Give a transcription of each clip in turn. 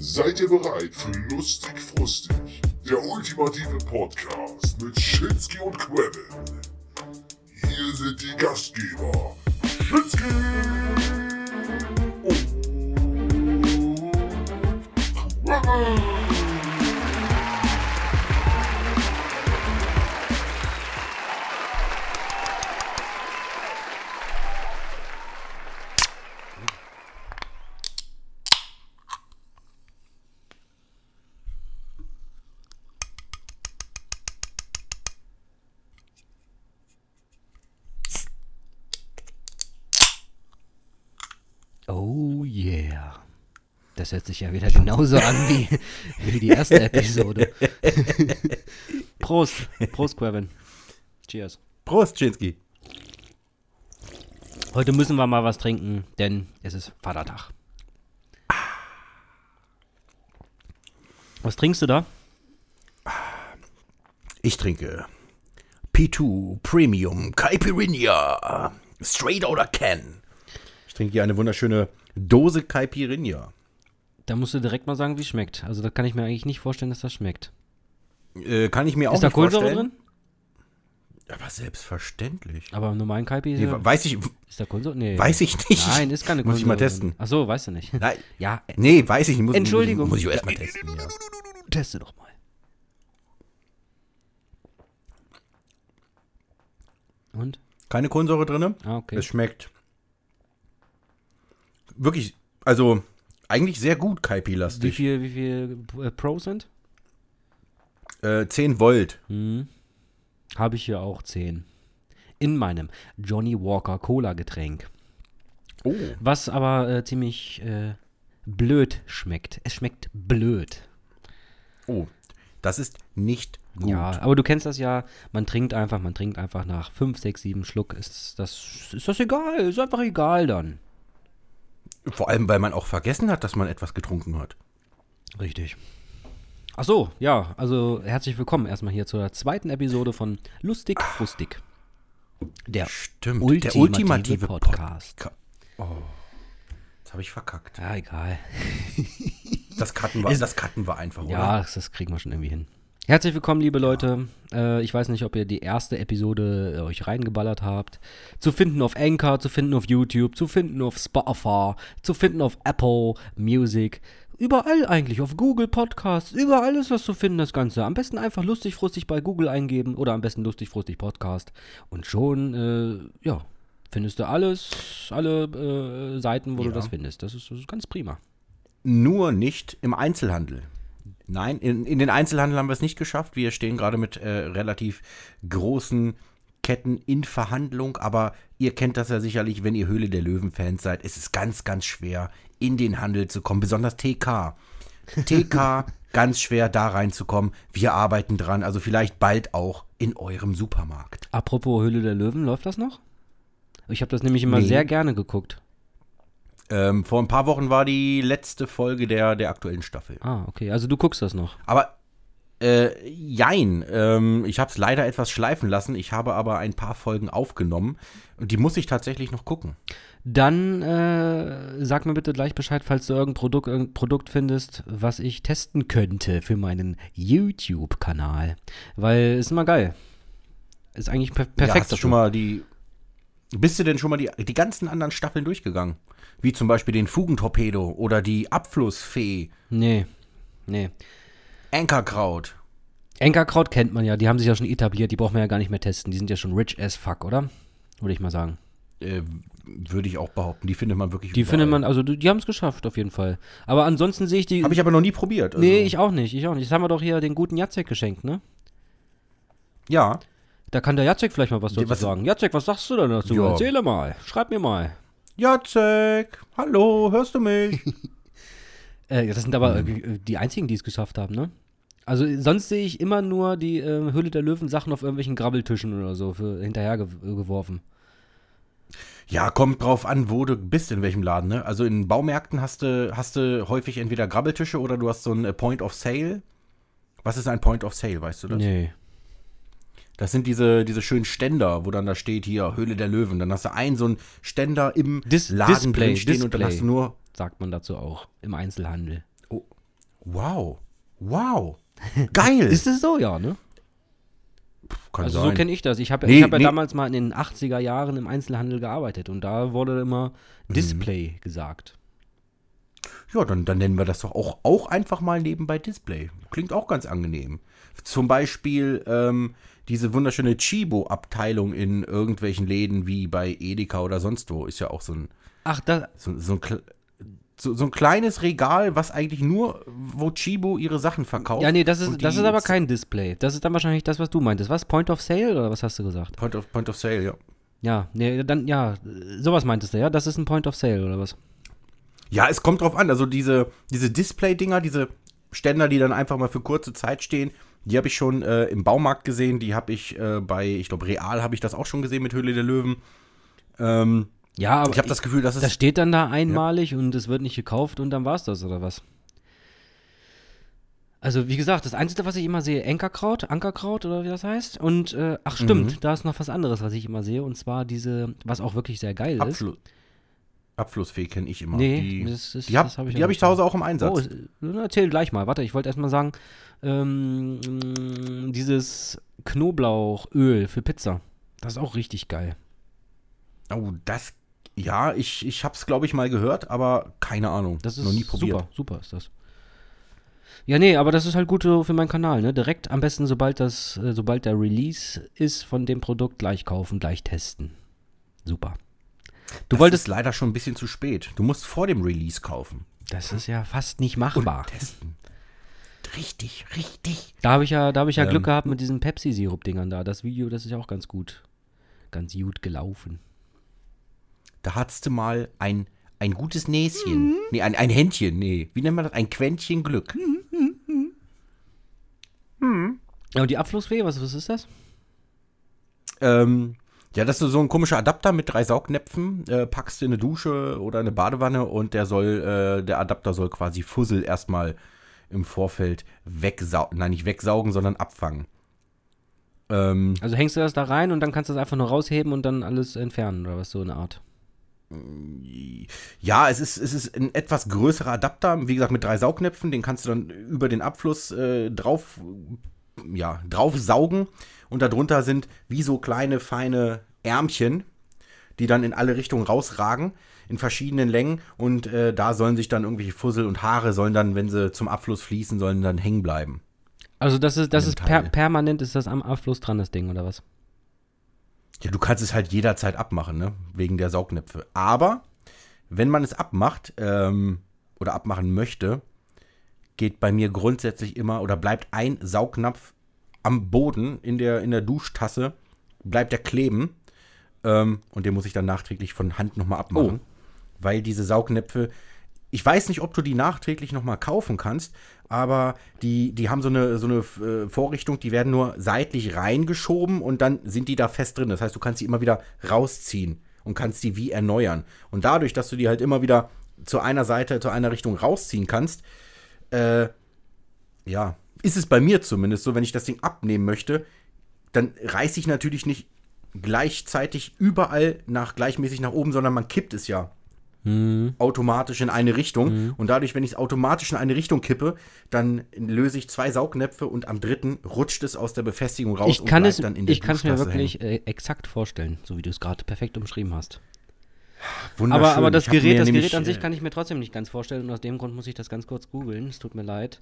Seid ihr bereit für Lustig Frustig? Der ultimative Podcast mit Schitzki und Quevin. Hier sind die Gastgeber. Schitzki und Quevin. Das hört sich ja wieder genauso an wie, wie die erste Episode. Prost. Prost, Quevin. Cheers. Prost, Czynski. Heute müssen wir mal was trinken, denn es ist Vatertag. Was trinkst du da? Ich trinke P2 Premium Caipirinha. Straight out of can. Ich trinke hier eine wunderschöne Dose Caipirinha. Da musst du direkt mal sagen, wie es schmeckt. Also da kann ich mir eigentlich nicht vorstellen, dass das schmeckt. Äh, kann ich mir auch ist da nicht Kohlensäure vorstellen. drin? Aber selbstverständlich. Aber im normalen Kaipi ist, Nee, weiß ich, ist da Kohlensäure? Nee. weiß ich nicht. Nein, ist keine Kohlensäure. Muss ich mal testen. Ach so, weißt du nicht. Nein, Ja, nee, weiß ich nicht. Muss, Entschuldigung. Muss, muss ich erst mal testen. Ja. teste doch mal. Und? Keine Kohlensäure drin. Ah, okay. Es schmeckt wirklich, also eigentlich sehr gut Wie Kaipi-lastig. viel, wie viel äh, Prozent? Äh, 10 Volt. Hm. Habe ich hier auch 10. In meinem Johnny Walker Cola Getränk. Oh. Was aber äh, ziemlich äh, blöd schmeckt. Es schmeckt blöd. Oh. Das ist nicht gut. Ja, aber du kennst das ja, man trinkt einfach, man trinkt einfach nach 5, 6, 7 Schluck, ist das, ist das egal, ist einfach egal dann. Vor allem, weil man auch vergessen hat, dass man etwas getrunken hat. Richtig. Ach so, ja, also herzlich willkommen erstmal hier zur zweiten Episode von Lustig Frustig. Der Stimmt. ultimative, der ultimative Podcast. Podca- Oh. Jetzt habe ich verkackt. Ja, egal. Das cutten wir, das cutten wir einfach, oder? Ja, das, das kriegen wir schon irgendwie hin. Herzlich willkommen, liebe Leute. Äh, ich weiß nicht, ob ihr die erste Episode äh, euch reingeballert habt. Zu finden auf Anchor, zu finden auf YouTube, zu finden auf Spotify, zu finden auf Apple Music. Überall eigentlich, auf Google Podcasts, überall ist was zu finden, das Ganze. Am besten einfach lustig frustig bei Google eingeben oder am besten lustig frustig Podcast. Und schon, äh, ja, findest du alles, alle äh, Seiten, wo du Ja. das findest. Das ist, das ist ganz prima. Nur nicht im Einzelhandel. Nein, in, in den Einzelhandel haben wir es nicht geschafft. Wir stehen gerade mit äh, relativ großen Ketten in Verhandlung, aber ihr kennt das ja sicherlich, wenn ihr Höhle der Löwen-Fans seid. Es ist ganz, ganz schwer, in den Handel zu kommen, besonders TK. TK, ganz schwer da reinzukommen. Wir arbeiten dran, also vielleicht bald auch in eurem Supermarkt. Apropos Höhle der Löwen, läuft das noch? Ich habe das nämlich immer Nee. sehr gerne geguckt. Ähm, vor ein paar Wochen war die letzte Folge der, der aktuellen Staffel. Ah, okay. Also du guckst das noch. Aber äh, jein, ähm, ich habe es leider etwas schleifen lassen. Ich habe aber ein paar Folgen aufgenommen und die muss ich tatsächlich noch gucken. Dann äh, sag mir bitte gleich Bescheid, falls du irgendein Produkt, irgendein Produkt findest, was ich testen könnte für meinen YouTube-Kanal. Weil ist immer geil. Ist eigentlich per ja, perfekt. hast du schon mal die. Bist du denn schon mal die, die ganzen anderen Staffeln durchgegangen? Wie zum Beispiel den Fugentorpedo oder die Abflussfee, Nee. Nee. Ankerkraut. Enkerkraut kennt man ja, die haben sich ja schon etabliert, die braucht man ja gar nicht mehr testen. Die sind ja schon rich as fuck, oder? Würde ich mal sagen. Äh, Würde ich auch behaupten. Die findet man wirklich Die überall. findet man, also die, die haben es geschafft, auf jeden Fall. Aber ansonsten sehe ich die. Habe ich aber noch nie probiert. Also, nee, ich auch nicht, ich auch nicht. Das haben wir doch hier den guten Jacek geschenkt, ne? Ja. Da kann der Jacek vielleicht mal was dazu was- sagen. Jacek, was sagst du denn dazu? Ja. Erzähle mal. Schreib mir mal. Jacek, hallo, hörst du mich? Äh, das sind aber Mhm. äh, die einzigen, die es geschafft haben, ne? Also sonst sehe ich immer nur die äh, Höhle der Löwen Sachen auf irgendwelchen Grabbeltischen oder so für hinterher ge geworfen. Ja, kommt drauf an, wo du bist, in welchem Laden. Ne? Also in Baumärkten hast du, hast du häufig entweder Grabbeltische oder du hast so ein äh, Point of Sale. Was ist ein Point of Sale, weißt du das? Nee. Das sind diese, diese schönen Ständer, wo dann da steht hier Höhle der Löwen. Dann hast du einen so einen Ständer im Dis Laden Display, stehen und dann Display. hast du nur. Sagt man dazu auch im Einzelhandel. Wow. Wow. Geil. Ist es so, ja, ne? Kann Also sein. so kenne ich das. Ich habe Nee, ich hab ja nee. damals mal in den 80er Jahren im Einzelhandel gearbeitet und da wurde immer Mhm. Display gesagt. Ja, dann, dann nennen wir das doch auch, auch einfach mal nebenbei Display. Klingt auch ganz angenehm. Zum Beispiel ähm, diese wunderschöne Chibo-Abteilung in irgendwelchen Läden wie bei Edeka oder sonst wo. Ist ja auch so ein, Ach, da, so, so ein, so, so ein kleines Regal, was eigentlich nur, wo Chibo ihre Sachen verkauft. ja, nee, das ist, das ist aber kein Display. Das ist dann wahrscheinlich das, was du meintest. Was? Point of Sale oder was hast du gesagt? Point of, Point of Sale, ja. Ja, nee, dann, ja, sowas meintest du, ja? Das ist ein Point of Sale oder was? Ja, es kommt drauf an. Also diese, diese Display-Dinger, diese Ständer, die dann einfach mal für kurze Zeit stehen, die habe ich schon äh, im Baumarkt gesehen. Die habe ich äh, bei, ich glaube, Real habe ich das auch schon gesehen mit Höhle der Löwen. Ähm, Ja, aber ich habe das Gefühl, dass es. das steht dann da einmalig und es wird nicht gekauft und dann war's das oder was? Also wie gesagt, das Einzige, was ich immer sehe, Enkerkraut, Ankerkraut oder wie das heißt. Und äh, ach stimmt, Mhm. da ist noch was anderes, was ich immer sehe und zwar diese, was auch wirklich sehr geil ist. Abflu Abflussfee kenne ich immer. Nee, die das ist- die habe das hab ich die hab ich zu Hause auch im Einsatz. Oh, äh, erzähl gleich mal. Warte, ich wollte erst mal sagen, ähm, dieses Knoblauchöl für Pizza, das ist auch richtig geil. Oh, das. Ja, ich, ich habe es, glaube ich, mal gehört, aber keine Ahnung. Das ist noch nie probiert. super, super ist das. Ja, nee, aber das ist halt gut für meinen Kanal, ne? Direkt am besten, sobald das, äh, sobald der Release ist von dem Produkt, gleich kaufen, gleich testen. Super. Du das wolltest. ist leider schon ein bisschen zu spät. Du musst vor dem Release kaufen. Das ist ja fast nicht machbar. Testen. Richtig, richtig. Da habe ich ja, da habe ich ja Ähm. Glück gehabt mit diesen Pepsi-Sirup-Dingern da. Das Video, das ist ja auch ganz gut. Ganz gut gelaufen. Da hattest du mal ein, ein gutes Näschen. Nee, ein, ein Händchen. Nee, wie nennt man das? Ein Quäntchen Glück. Ja, und die Abflussfee, was, was ist das? Ähm, ja, das ist so ein komischer Adapter mit drei Saugnäpfen. Äh, packst du in eine Dusche oder eine Badewanne und der soll, äh, der Adapter soll quasi Fussel erstmal im Vorfeld wegsaugen. Nein, nicht wegsaugen, sondern abfangen. Ähm, Also hängst du das da rein und dann kannst du das einfach nur rausheben und dann alles entfernen oder was so eine Art. Ja, es ist, es ist ein etwas größerer Adapter, wie gesagt, mit drei Saugnäpfen, den kannst du dann über den Abfluss äh, drauf, ja, drauf saugen und darunter sind wie so kleine, feine Ärmchen, die dann in alle Richtungen rausragen, in verschiedenen Längen und äh, da sollen sich dann irgendwelche Fussel und Haare sollen dann, wenn sie zum Abfluss fließen, sollen dann hängen bleiben. Also das ist, das ist per, permanent ist das am Abfluss dran, das Ding, oder was? Ja, du kannst es halt jederzeit abmachen, ne? Wegen der Saugnäpfe. Aber wenn man es abmacht ähm, oder abmachen möchte, geht bei mir grundsätzlich immer oder bleibt ein Saugnapf am Boden in der, in der Duschtasse, bleibt der kleben. Ähm, und den muss ich dann nachträglich von Hand nochmal abmachen. Weil diese Saugnäpfe, ich weiß nicht, ob du die nachträglich nochmal kaufen kannst, aber die, die haben so eine, so eine äh, Vorrichtung, die werden nur seitlich reingeschoben und dann sind die da fest drin. Das heißt, du kannst die immer wieder rausziehen und kannst die wie erneuern. Und dadurch, dass du die halt immer wieder zu einer Seite, zu einer Richtung rausziehen kannst, äh, ja, ist es bei mir zumindest so, wenn ich das Ding abnehmen möchte, dann reiße ich natürlich nicht gleichzeitig überall nach gleichmäßig nach oben, sondern man kippt es ja automatisch in eine Richtung. Und dadurch, wenn ich es automatisch in eine Richtung kippe, dann löse ich zwei Saugnäpfe und am dritten rutscht es aus der Befestigung raus ich kann bleibt es, dann in der ich kann es mir wirklich äh, exakt vorstellen, so wie du es gerade perfekt umschrieben hast. Wunderschön. Aber, aber das Gerät, das nämlich, Gerät an sich äh, kann ich mir trotzdem nicht ganz vorstellen und aus dem Grund muss ich das ganz kurz googeln. Es tut mir leid.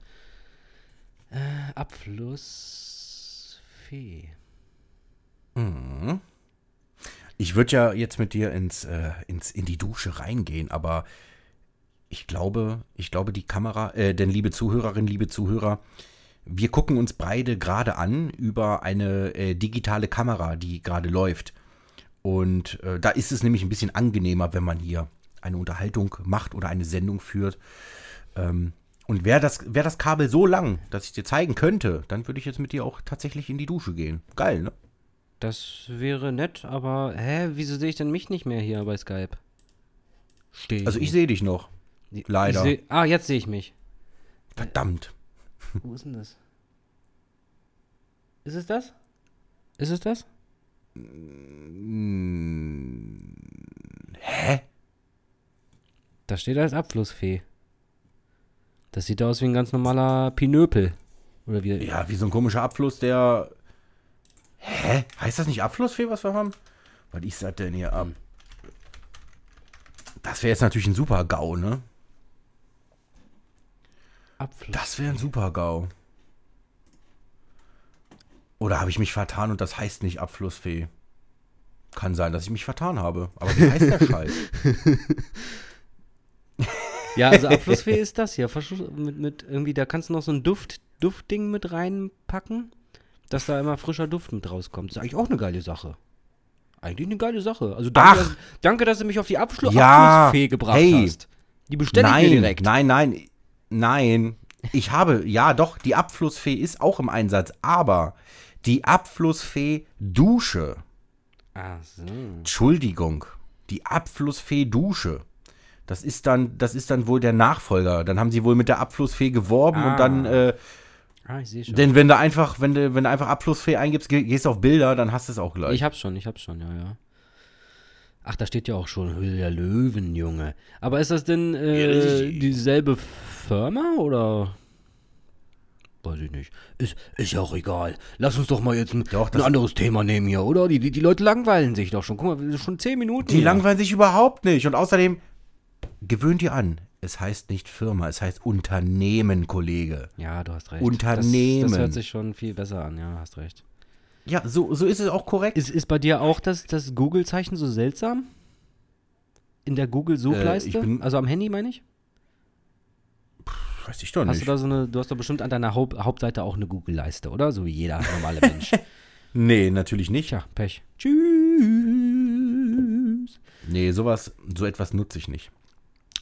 Äh, Abflussfee. Ich würde ja jetzt mit dir ins, äh, ins, in die Dusche reingehen, aber ich glaube, ich glaube, die Kamera, äh, denn liebe Zuhörerinnen, liebe Zuhörer, wir gucken uns beide gerade an über eine äh, digitale Kamera, die gerade läuft. Und äh, da ist es nämlich ein bisschen angenehmer, wenn man hier eine Unterhaltung macht oder eine Sendung führt. Ähm, und wäre das, wär das Kabel so lang, dass ich dir zeigen könnte, dann würde ich jetzt mit dir auch tatsächlich in die Dusche gehen. Geil, ne? Das wäre nett, aber hä, wieso sehe ich denn mich nicht mehr hier bei Skype? Stehe Also ich nicht. sehe dich noch. Ich leider. seh, ah, jetzt sehe ich mich. Verdammt. Wo ist denn das? Ist es das? Ist es das? Hä? Da steht als Abflussfee. Das sieht aus wie ein ganz normaler Pinöpel. Oder wie? Ja, wie so ein komischer Abfluss, der. Hä? Heißt das nicht Abflussfee, was wir haben? Was ist das denn hier ab? Das wäre jetzt natürlich ein super GAU, ne? Abfluss. Das wäre ein super GAU. Oder habe ich mich vertan und das heißt nicht Abflussfee? Kann sein, dass ich mich vertan habe. Aber wie heißt der Scheiß? Ja, also Abflussfee ist das hier. Mit, mit irgendwie, da kannst du noch so ein Duft, Duftding mit reinpacken, dass da immer frischer Duft mit rauskommt. Das ist eigentlich auch eine geile Sache. Eigentlich eine geile Sache. Also danke, Ach. dass, danke dass du mich auf die Abschlu Ja, Abflussfee gebracht hey. hast. Die bestelle ich nein, mir direkt. nein, nein, nein. Ich habe, ja doch, die Abflussfee ist auch im Einsatz, aber die Abflussfee Dusche, Ach so. Entschuldigung, die Abflussfee Dusche. Das ist dann, das ist dann wohl der Nachfolger. Dann haben sie wohl mit der Abflussfee geworben Ah. und dann, äh, Ah, ich sehe schon. denn wenn du einfach, wenn du, wenn du einfach Abflussfee eingibst, geh- gehst auf Bilder, dann hast du es auch gleich. Ich hab's schon, ich hab's schon, ja, ja. Ach, da steht ja auch schon Höhle der Löwen, Junge. Aber ist das denn äh, dieselbe Firma oder? Weiß ich nicht. Ist, ist ja auch egal. Lass uns doch mal jetzt ein, Doch, ein anderes Thema nehmen hier, oder? Die, die, die Leute langweilen sich doch schon. Guck mal, wir sind schon zehn Minuten. Die hier. langweilen sich überhaupt nicht. Und außerdem, gewöhnt ihr an. Es heißt nicht Firma, es heißt Unternehmen, Kollege. Ja, du hast recht. Unternehmen. Das, das hört sich schon viel besser an, ja, hast recht. Ja, so, so ist es auch korrekt. Ist, ist bei dir auch das, das Google-Zeichen so seltsam? In der Google-Suchleiste? Äh, also am Handy, meine ich? Weiß ich doch Hast nicht. du da so eine, du hast doch bestimmt an deiner Haupt, Hauptseite auch eine Google-Leiste, oder? So wie jeder normale Mensch. nee, natürlich nicht. Tja, Pech. Tschüss. Nee, sowas, so etwas nutze ich nicht.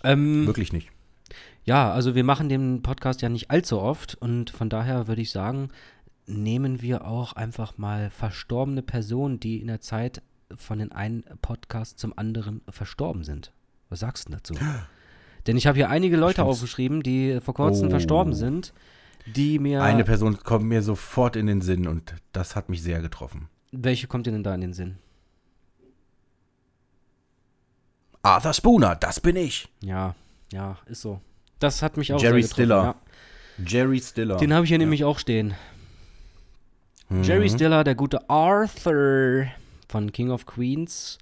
Ähm, Wirklich nicht. ja, also wir machen den Podcast ja nicht allzu oft und von daher würde ich sagen, nehmen wir auch einfach mal verstorbene Personen, die in der Zeit von den einen Podcast zum anderen verstorben sind. Was sagst du dazu? Denn ich habe hier einige Leute find's- aufgeschrieben, die vor kurzem Oh. verstorben sind, die mir. Eine Person kommt mir sofort in den Sinn und das hat mich sehr getroffen. welche kommt dir denn da in den Sinn? Arthur Spooner, das bin ich. Ja, ja, ist so. Das hat mich auch Jerry Stiller. Ja. Jerry Stiller. Den habe ich hier nämlich auch stehen. Mhm. Jerry Stiller, der gute Arthur von King of Queens.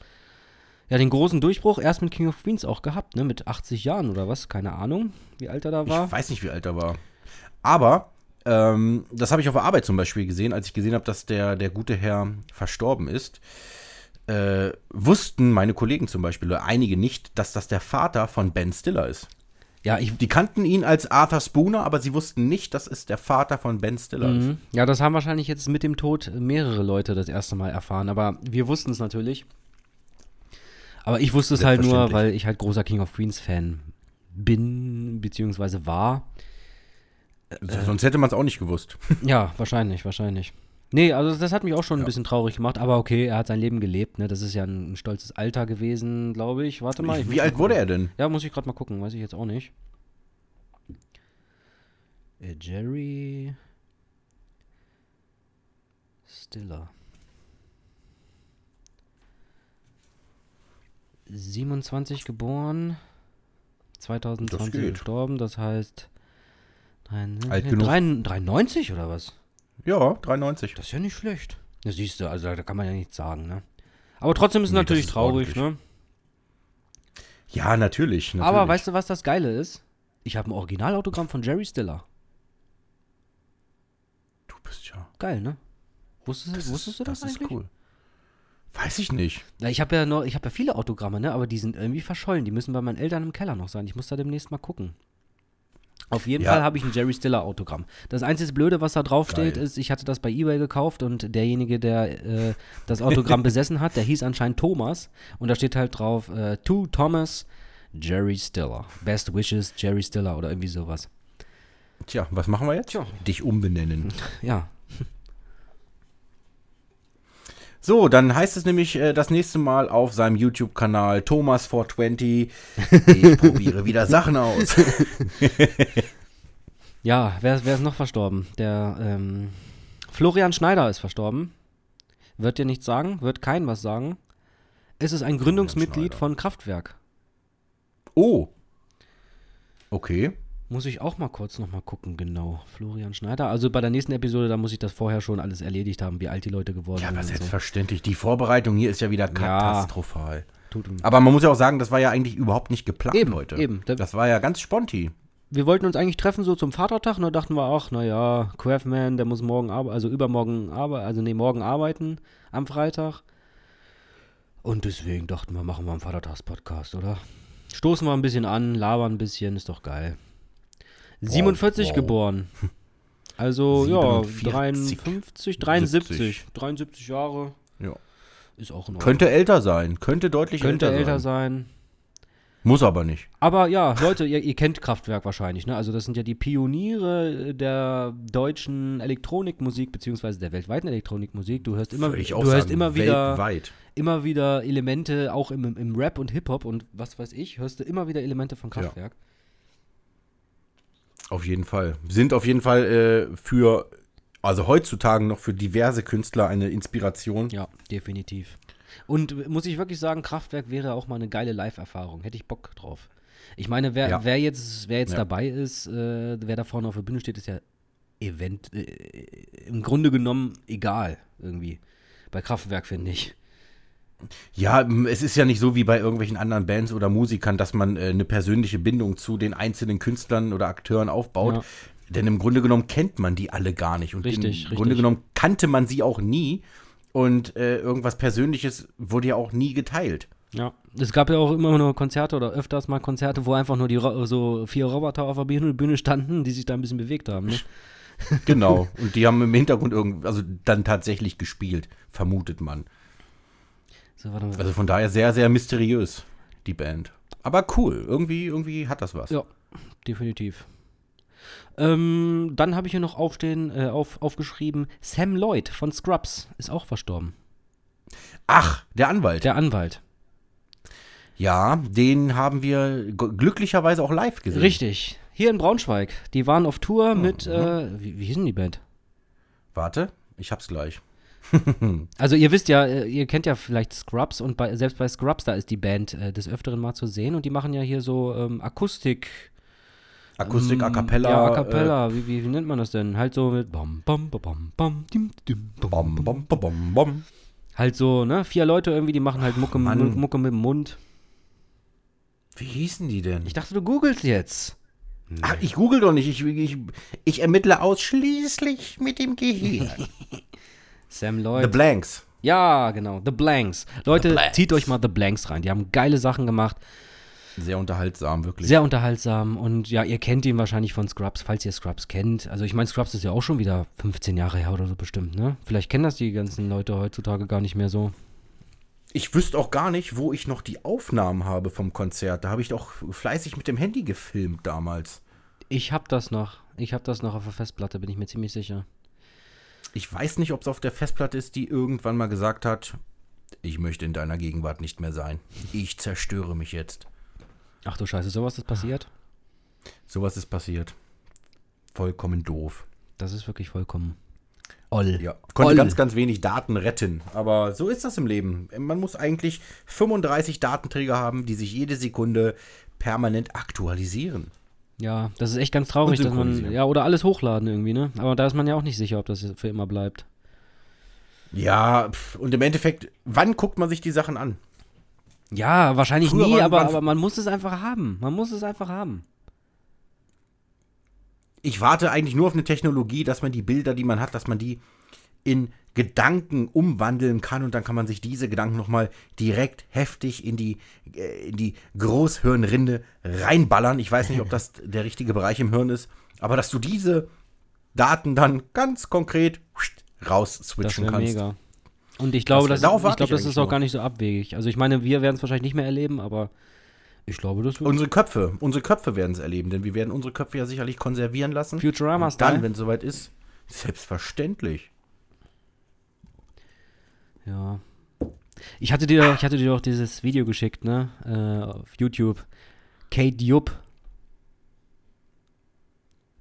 Ja, den großen Durchbruch erst mit King of Queens auch gehabt, ne? Mit 80 Jahren oder was? Keine Ahnung, wie alt er da war. Ich weiß nicht, wie alt er war. Aber ähm, das habe ich auf der Arbeit zum Beispiel gesehen, als ich gesehen habe, dass der, der gute Herr verstorben ist. Äh, wussten meine Kollegen zum Beispiel, oder einige nicht, dass das der Vater von Ben Stiller ist. Ja, ich. Die kannten ihn als Arthur Spooner, aber sie wussten nicht, dass es der Vater von Ben Stiller ist. Mhm. Ja, das haben wahrscheinlich jetzt mit dem Tod mehrere Leute das erste Mal erfahren, aber wir wussten es natürlich. Aber ich wusste es halt nur, weil ich halt großer King of Queens Fan bin, beziehungsweise war. Sonst hätte man es auch nicht gewusst. Ja, wahrscheinlich, wahrscheinlich. Nee, also das hat mich auch schon ein bisschen traurig gemacht, aber okay, er hat sein Leben gelebt, ne? Das ist ja ein, ein stolzes Alter gewesen, glaube ich. Warte mal. ich Wie alt wurde er denn? Ja, muss ich gerade mal gucken, weiß ich jetzt auch nicht. Äh, Jerry Stiller. 27 geboren, 2020 geht. gestorben, das heißt Alt genug. 93 oder was? Ja, 93. Das ist ja nicht schlecht. Das siehst du, also da kann man ja nichts sagen, ne? Aber trotzdem ist es Nee, das natürlich ist traurig, ordentlich. ne? Ja, natürlich. natürlich. Aber weißt du, was das Geile ist? Ich habe ein Originalautogramm von Jerry Stiller. du bist ja. Geil, ne? Wusstest, Das wusstest ist, du das, das eigentlich? ist cool. Weiß ich nicht. Na, ich habe ja noch, ich habe ja viele Autogramme, ne? Aber die sind irgendwie verschollen. Die müssen bei meinen Eltern im Keller noch sein. Ich muss da demnächst mal gucken. Auf jeden Ja. Fall habe ich ein Jerry Stiller Autogramm. Das einzige Blöde, was da drauf steht, Geil. ist, ich hatte das bei eBay gekauft und derjenige, der äh, das Autogramm besessen hat, der hieß anscheinend Thomas und da steht halt drauf äh, to Thomas Jerry Stiller. Best Wishes Jerry Stiller oder irgendwie sowas. Tja, was machen wir jetzt? Tja. Dich umbenennen. Ja, So, dann heißt es nämlich äh, das nächste Mal auf seinem YouTube-Kanal Thomas420. Ich probiere wieder Sachen aus. Ja, wer, wer ist noch verstorben? Der ähm, Florian Schneider ist verstorben. Wird dir nichts sagen, wird kein was sagen. Es ist ein Gründungsmitglied von Kraftwerk. Oh. Okay. Muss ich auch mal kurz noch mal gucken, genau. Florian Schneider. Also bei der nächsten Episode, da muss ich das vorher schon alles erledigt haben, wie alt die Leute geworden Ja, sind. aber und so. selbstverständlich. Die Vorbereitung hier ist ja wieder katastrophal. Tut ihm- Aber man muss ja auch sagen, das war ja eigentlich überhaupt nicht geplant Eben, heute. eben. Da- Das war ja ganz sponti. wir wollten uns eigentlich treffen so zum Vatertag und da dachten wir, ach, naja, Craftman, der muss morgen arbeiten, also übermorgen arbeiten, also nee, morgen arbeiten am Freitag. Und deswegen dachten wir, machen wir einen Vatertags-Podcast, oder? Stoßen wir ein bisschen an, labern ein bisschen, ist doch geil. 47 wow. geboren. Also, ja, 47. 53, 73. 70. 73 Jahre Ja. ist auch in Ordnung. Könnte älter sein. Könnte deutlich Könnte älter, älter sein. sein. Muss aber nicht. Aber ja, Leute, ihr, ihr kennt Kraftwerk wahrscheinlich, ne? Also das sind ja die Pioniere der deutschen Elektronikmusik, beziehungsweise der weltweiten Elektronikmusik. Du hörst immer, ich du auch hörst sagen, immer wieder, Weltweit. immer wieder Elemente, auch im, im Rap und Hip-Hop und was weiß ich, hörst du immer wieder Elemente von Kraftwerk. Auf jeden Fall. Sind auf jeden Fall äh, für, also heutzutage noch für diverse Künstler eine Inspiration. Ja, definitiv. Und muss ich wirklich sagen, Kraftwerk wäre auch mal eine geile Live-Erfahrung. Hätte ich Bock drauf. Ich meine, wer, Ja. wer jetzt, wer jetzt Ja. dabei ist, äh, wer da vorne auf der Bühne steht, ist ja Event, äh, im Grunde genommen egal irgendwie. Bei Kraftwerk finde ich. Ja, es ist ja nicht so wie bei irgendwelchen anderen Bands oder Musikern, dass man äh, eine persönliche Bindung zu den einzelnen Künstlern oder Akteuren aufbaut. Ja. Denn im Grunde genommen kennt man die alle gar nicht. Und Richtig, im richtig. Grunde genommen kannte man sie auch nie. Und äh, irgendwas Persönliches wurde ja auch nie geteilt. Ja. Es gab ja auch immer nur Konzerte oder öfters mal Konzerte, wo einfach nur die so vier Roboter auf der Bühne, standen, die sich da ein bisschen bewegt haben. Ne? Genau. Und die haben im Hintergrund irgendwie, also dann tatsächlich gespielt, vermutet man. So. Also von daher sehr, sehr mysteriös, die Band. Aber cool. Irgendwie, irgendwie hat das was. Ja, definitiv. Ähm, dann habe ich hier noch aufstehen, äh, auf, aufgeschrieben, Sam Lloyd von Scrubs ist auch verstorben. Ach, der Anwalt. Der Anwalt. Ja, den haben wir glücklicherweise auch live gesehen. Richtig. Hier in Braunschweig. Die waren auf Tour mit, äh, wie, wie hieß denn die Band? Warte, ich hab's gleich. Also ihr wisst ja, äh, ihr kennt ja vielleicht Scrubs und bei, selbst bei Scrubs, da ist die Band äh, des Öfteren mal zu sehen und die machen ja hier so ähm, Akustik. Akustik, ähm, A Cappella. Ja, A Cappella. wie, wie, wie nennt man das denn? Halt so mit bam, bam, bam, bam, bam, dim, dim, Äh, bom, bom, bom, bom, bom. Halt so, ne? Vier Leute irgendwie, die machen halt Mucke, Mann. Mucke mit dem Mund. Wie hießen die denn? Ich dachte, du googelst jetzt. Ach, ich google doch nicht. Ich, ich, ich ermittle ausschließlich mit dem Gehirn. Sam The Lloyd. Blanks. ja, genau. The Blanks. Leute, The Blanks. zieht euch mal The Blanks rein. Die haben geile Sachen gemacht. Sehr unterhaltsam, wirklich. Sehr unterhaltsam. Und ja, ihr kennt ihn wahrscheinlich von Scrubs, falls ihr Scrubs kennt. Also ich meine, Scrubs ist ja auch schon wieder 15 Jahre her oder so bestimmt, ne? Vielleicht kennen das die ganzen Leute heutzutage gar nicht mehr so. Ich wüsste auch gar nicht, wo ich noch die Aufnahmen habe vom Konzert. Da habe ich doch fleißig mit dem Handy gefilmt damals. Ich hab das noch. Ich hab das noch auf der Festplatte, bin ich mir ziemlich sicher. Ich weiß nicht, ob es auf der Festplatte ist, die irgendwann mal gesagt hat, ich möchte in deiner Gegenwart nicht mehr sein. Ich zerstöre mich jetzt. Ach du Scheiße, sowas ist passiert? Sowas ist passiert. Vollkommen doof. Das ist wirklich vollkommen oll. Ja, konnte Oll. ganz, ganz wenig Daten retten. Aber so ist das im Leben. Man muss eigentlich 35 Datenträger haben, die sich jede Sekunde permanent aktualisieren. Ja, das ist echt ganz traurig, dass man, ja, oder alles hochladen irgendwie, ne? Aber da ist man ja auch nicht sicher, ob das für immer bleibt. Ja, und im Endeffekt, wann guckt man sich die Sachen an? Ja, wahrscheinlich Früher nie, aber, aber man muss es einfach haben. Man muss es einfach haben. Ich warte eigentlich nur auf eine Technologie, dass man die Bilder, die man hat, dass man die in Gedanken umwandeln kann und dann kann man sich diese Gedanken nochmal direkt heftig in die, äh, in die Großhirnrinde reinballern. Ich weiß nicht, ob das der richtige Bereich im Hirn ist, aber dass du diese Daten dann ganz konkret raus Das switchen wäre kannst. mega. Und ich glaube, Das das, darauf ich ich das ist auch nur. gar nicht so abwegig. Also ich meine, wir werden es wahrscheinlich nicht mehr erleben, aber ich glaube, das wird Unsere Köpfe, unsere Köpfe werden es erleben, denn wir werden unsere Köpfe ja sicherlich konservieren lassen. Futurama-Style. dann, wenn es soweit ist, selbstverständlich. Ja. Ich hatte dir, ich hatte dir doch dieses Video geschickt, ne? Äh, auf YouTube. Kate Jupp.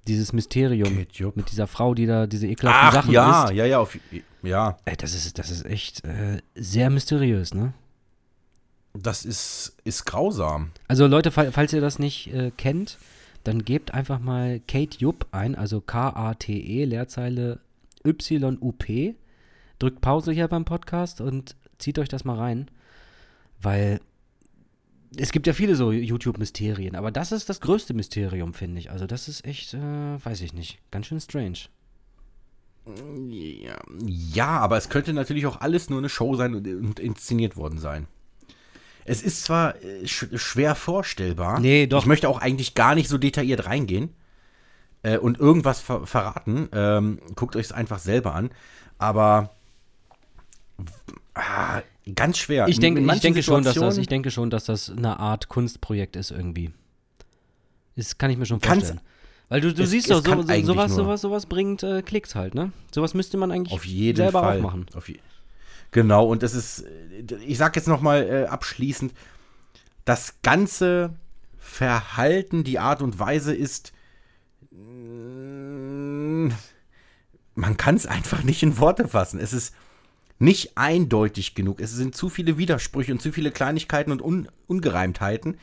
Dieses Mysterium. Kate Jupp. Mit dieser Frau, die da diese ekelhaften Ach Sachen ja, isst. ja, ja, auf, ja. Ey, das ist, das ist echt äh, sehr mysteriös, ne? Das ist, ist grausam. Also Leute, fall- falls ihr das nicht äh, kennt, dann gebt einfach mal Kate Jupp ein, also K-A-T-E, Leerzeile Y-U-P. Drückt Pause hier beim Podcast und zieht euch das mal rein, weil es gibt ja viele so YouTube-Mysterien, aber das ist das größte Mysterium, finde ich. Also das ist echt, äh, weiß ich nicht, ganz schön strange. Ja, ja, aber es könnte natürlich auch alles nur eine Show sein und, und inszeniert worden sein. Es ist zwar äh, sch schwer vorstellbar. Nee, doch. Ich möchte auch eigentlich gar nicht so detailliert reingehen äh, und irgendwas ver verraten. Ähm, guckt euch es einfach selber an. Aber ah, ganz schwer. Ich, denk, ich, denke schon, dass das, ich denke schon, dass das eine Art Kunstprojekt ist irgendwie. Das kann ich mir schon Kann's- vorstellen. Weil du, du es- siehst doch, so, so, sowas, sowas, sowas bringt äh, Klicks halt, ne? Sowas müsste man eigentlich Auf jeden selber Fall. auch machen. Auf je genau, und es ist, äh, ich sag jetzt nochmal äh, abschließend, das ganze Verhalten, die Art und Weise ist, mm, man kann es einfach nicht in Worte fassen. Es ist nicht eindeutig genug. Es sind zu viele Widersprüche und zu viele Kleinigkeiten und Un Ungereimtheiten,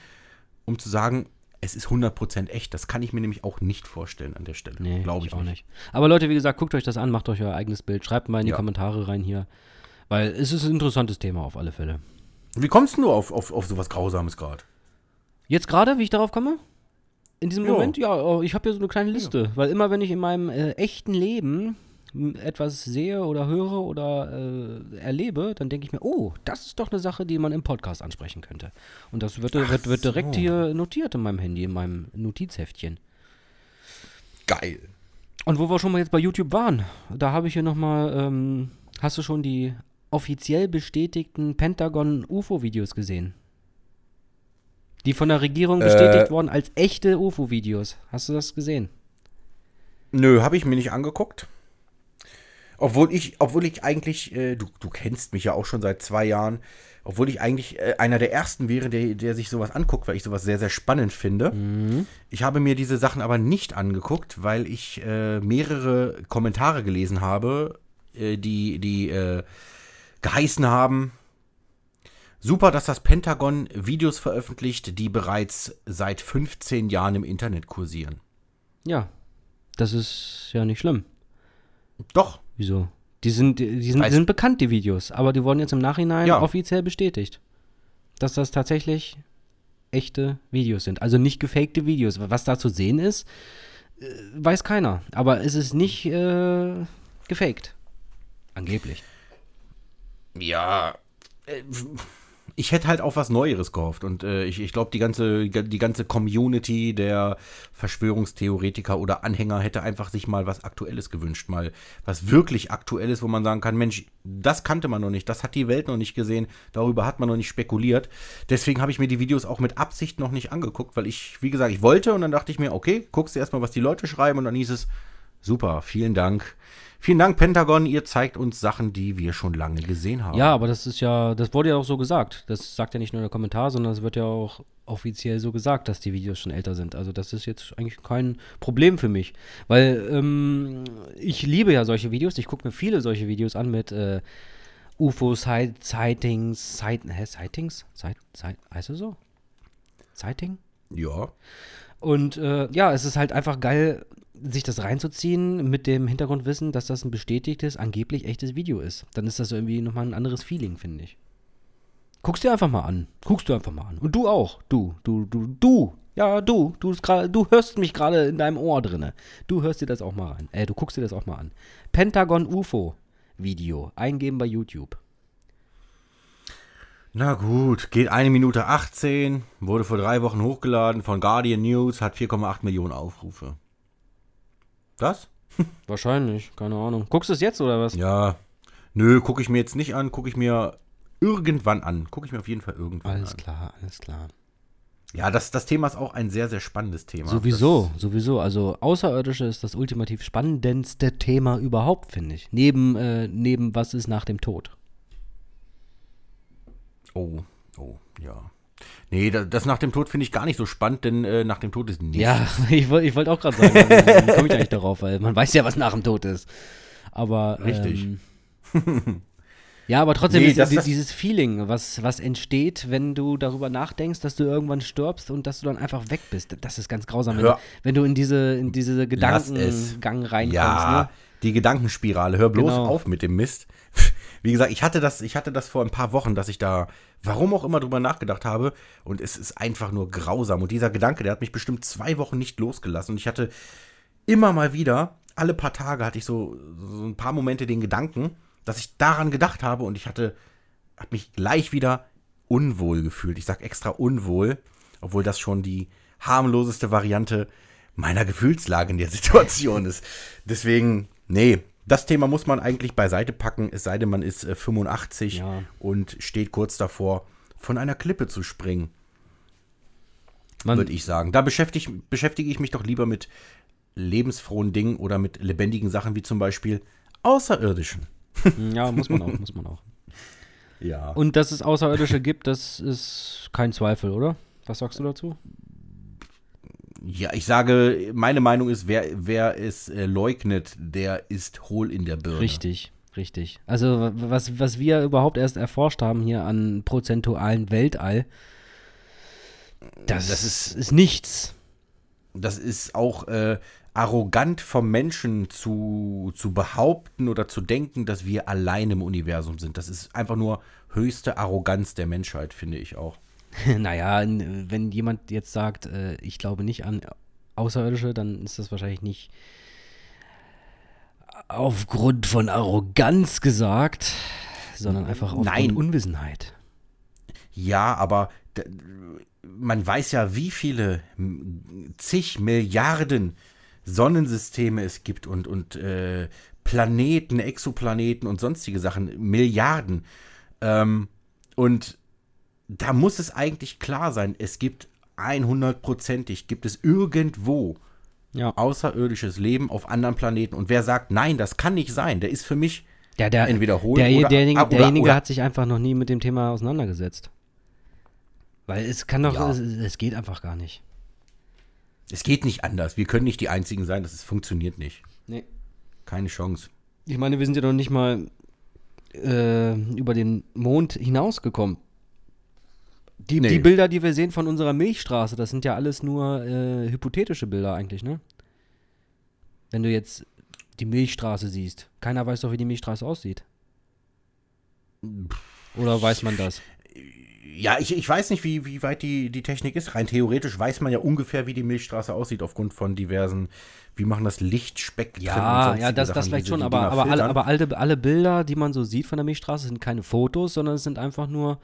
um zu sagen, es ist 100% echt. Das kann ich mir nämlich auch nicht vorstellen an der Stelle. Nee, glaube ich auch nicht. nicht. Aber Leute, wie gesagt, guckt euch das an, macht euch euer eigenes Bild, schreibt mal in die Ja. Kommentare rein hier. Weil es ist ein interessantes Thema auf alle Fälle. Wie kommst du auf, auf, auf sowas Grausames gerade? Jetzt gerade, wie ich darauf komme? In diesem Ja. Moment? Ja, oh, ich habe hier so eine kleine Liste. Weil immer, wenn ich in meinem äh, echten Leben etwas sehe oder höre oder äh, erlebe, dann denke ich mir, oh, das ist doch eine Sache, die man im Podcast ansprechen könnte. Und das wird, wird, wird direkt so. hier notiert in meinem Handy, in meinem Notizheftchen. Geil. Und wo wir schon mal jetzt bei YouTube waren, da habe ich hier nochmal, ähm, hast du schon die offiziell bestätigten Pentagon-UFO-Videos gesehen? Die von der Regierung bestätigt Äh. wurden als echte UFO-Videos. Hast du das gesehen? Nö, habe ich mir nicht angeguckt. Obwohl ich, obwohl ich eigentlich, äh, du, du kennst mich ja auch schon seit zwei Jahren, obwohl ich eigentlich äh, einer der ersten wäre, der, der sich sowas anguckt, weil ich sowas sehr, sehr spannend finde. Ich habe mir diese Sachen aber nicht angeguckt, weil ich äh, mehrere Kommentare gelesen habe, äh, die, die äh, geheißen haben, super, dass das Pentagon Videos veröffentlicht, die bereits seit 15 Jahren im Internet kursieren. Ja. Das ist ja nicht schlimm. Doch, Wieso? Die sind, die, die sind, die sind bekannt, die Videos, aber die wurden jetzt im Nachhinein Ja. offiziell bestätigt. Dass das tatsächlich echte Videos sind. Also nicht gefakte Videos. Was da zu sehen ist, äh, weiß keiner. Aber es ist nicht äh, gefaked. Angeblich. Ja, äh, ich hätte halt auf was Neueres gehofft. Und äh, ich, ich glaube, die ganze, die ganze Community der Verschwörungstheoretiker oder Anhänger hätte einfach sich mal was Aktuelles gewünscht. Mal was wirklich Aktuelles, wo man sagen kann, Mensch, das kannte man noch nicht, das hat die Welt noch nicht gesehen, darüber hat man noch nicht spekuliert. Deswegen habe ich mir die Videos auch mit Absicht noch nicht angeguckt, weil ich, wie gesagt, ich wollte und dann dachte ich mir, okay, guckst du erstmal, was die Leute schreiben und dann hieß es, super, vielen Dank. Vielen Dank, Pentagon, ihr zeigt uns Sachen, die wir schon lange gesehen haben. Ja, aber das ist ja, das wurde ja auch so gesagt. Das sagt ja nicht nur der Kommentar, sondern es wird ja auch offiziell so gesagt, dass die Videos schon älter sind. Also das ist jetzt eigentlich kein Problem für mich. Weil ähm, ich liebe ja solche Videos. Ich gucke mir viele solche Videos an mit äh, UFO-Sightings, Sight, hä, Sightings? Sight, Sight, heißt es so? Sighting? Ja. Und äh, ja, es ist halt einfach geil, sich das reinzuziehen mit dem Hintergrundwissen, dass das ein bestätigtes, angeblich echtes Video ist. Dann ist das irgendwie nochmal ein anderes Feeling, finde ich. Guckst dir einfach mal an. Guckst du einfach mal an. Und du auch. Du, du, du, du. Ja, du. Du, grad- du hörst mich gerade in deinem Ohr drinne. Du hörst dir das auch mal an. Äh, du guckst dir das auch mal an. Pentagon UFO Video. Eingeben bei YouTube. Na gut, geht eine Minute 18, wurde vor drei Wochen hochgeladen von Guardian News, hat 4,8 Millionen Aufrufe. Das? Wahrscheinlich. Keine Ahnung. Guckst du es jetzt oder was? Ja. Nö, gucke ich mir jetzt nicht an, gucke ich mir irgendwann an. Gucke ich mir auf jeden Fall irgendwann Alles an. klar, alles klar. Ja, das, das Thema ist auch ein sehr, sehr spannendes Thema. Sowieso, sowieso. Also Außerirdische ist das ultimativ spannendste Thema überhaupt, finde ich. Neben, äh, neben was ist nach dem Tod. Oh, oh, ja. Nee, das, nach dem Tod finde ich gar nicht so spannend, denn äh, nach dem Tod ist nichts. Ja, ich, ich wollte auch gerade sagen, also, wie komme ich eigentlich darauf, weil man weiß ja, was nach dem Tod ist. Aber Richtig. Ähm, Ja, aber trotzdem Nee, ist das- di- das- dieses Feeling, was, was entsteht, wenn du darüber nachdenkst, dass du irgendwann stirbst und dass du dann einfach weg bist. Das ist ganz grausam, wenn, Hör- wenn du in diese, in diese. Gedankengang reinkommst. Ja, Ne? die Gedankenspirale. Hör bloß Genau. auf mit dem Mist. Wie gesagt, ich hatte das, ich hatte das vor ein paar Wochen, dass ich da, warum auch immer, drüber nachgedacht habe. Und es ist einfach nur grausam. Und dieser Gedanke, der hat mich bestimmt zwei Wochen nicht losgelassen. Und ich hatte immer mal wieder, alle paar Tage hatte ich so, so ein paar Momente den Gedanken, dass ich daran gedacht habe. Und ich hatte, habe mich gleich wieder unwohl gefühlt. Ich sag extra unwohl, obwohl das schon die harmloseste Variante meiner Gefühlslage in der Situation ist. Deswegen, nee, das Thema muss man eigentlich beiseite packen, es sei denn, man ist äh, 85 Ja. und steht kurz davor, von einer Klippe zu springen, würde ich sagen. Da beschäftige, beschäftige ich mich doch lieber mit lebensfrohen Dingen oder mit lebendigen Sachen wie zum Beispiel Außerirdischen. ja, muss man auch, muss man auch. Ja. Und dass es Außerirdische gibt, das ist kein Zweifel, oder? Was sagst du dazu? Ja, ich sage, meine Meinung ist, wer, wer es äh, leugnet, der ist hohl in der Birne. Richtig, richtig. Also wa- was, was wir überhaupt erst erforscht haben hier an prozentualen Weltall, das, Das ist, ist nichts. Das ist auch äh, arrogant vom Menschen zu, zu behaupten oder zu denken, dass wir allein im Universum sind. Das ist einfach nur höchste Arroganz der Menschheit, finde ich auch. naja, wenn jemand jetzt sagt, äh, ich glaube nicht an Außerirdische, dann ist das wahrscheinlich nicht aufgrund von Arroganz gesagt, sondern einfach aufgrund Nein. Unwissenheit. Ja, aber man weiß ja, wie viele zig Milliarden Sonnensysteme es gibt und, und äh, Planeten, Exoplaneten und sonstige Sachen. Milliarden. Ähm, und da muss es eigentlich klar sein, es gibt 100%ig, gibt es irgendwo Ja. außerirdisches Leben auf anderen Planeten. Und wer sagt, nein, das kann nicht sein, der ist für mich Der, der, Entweder hohl der, oder- derjenige, oder- derjenige oder- hat sich einfach noch nie mit dem Thema auseinandergesetzt. Weil es kann doch, Ja. es, es geht einfach gar nicht. Es geht nicht anders. Wir können nicht die Einzigen sein, das ist, funktioniert nicht. Nee. Keine Chance. Ich meine, wir sind ja noch nicht mal äh, über den Mond hinausgekommen. Die, Nee. die Bilder, die wir sehen von unserer Milchstraße, das sind ja alles nur äh, hypothetische Bilder eigentlich, ne? Wenn du jetzt die Milchstraße siehst. Keiner weiß doch, wie die Milchstraße aussieht. Oder weiß man das? Ja, ich, ich weiß nicht, wie, wie weit die, die Technik ist. Rein theoretisch weiß man ja ungefähr, wie die Milchstraße aussieht, aufgrund von diversen, wie machen das Lichtspektren Ja, ja, das, Sachen, das vielleicht schon, aber, aber, alle, aber alle, alle Bilder, die man so sieht von der Milchstraße, sind keine Fotos, sondern es sind einfach nur.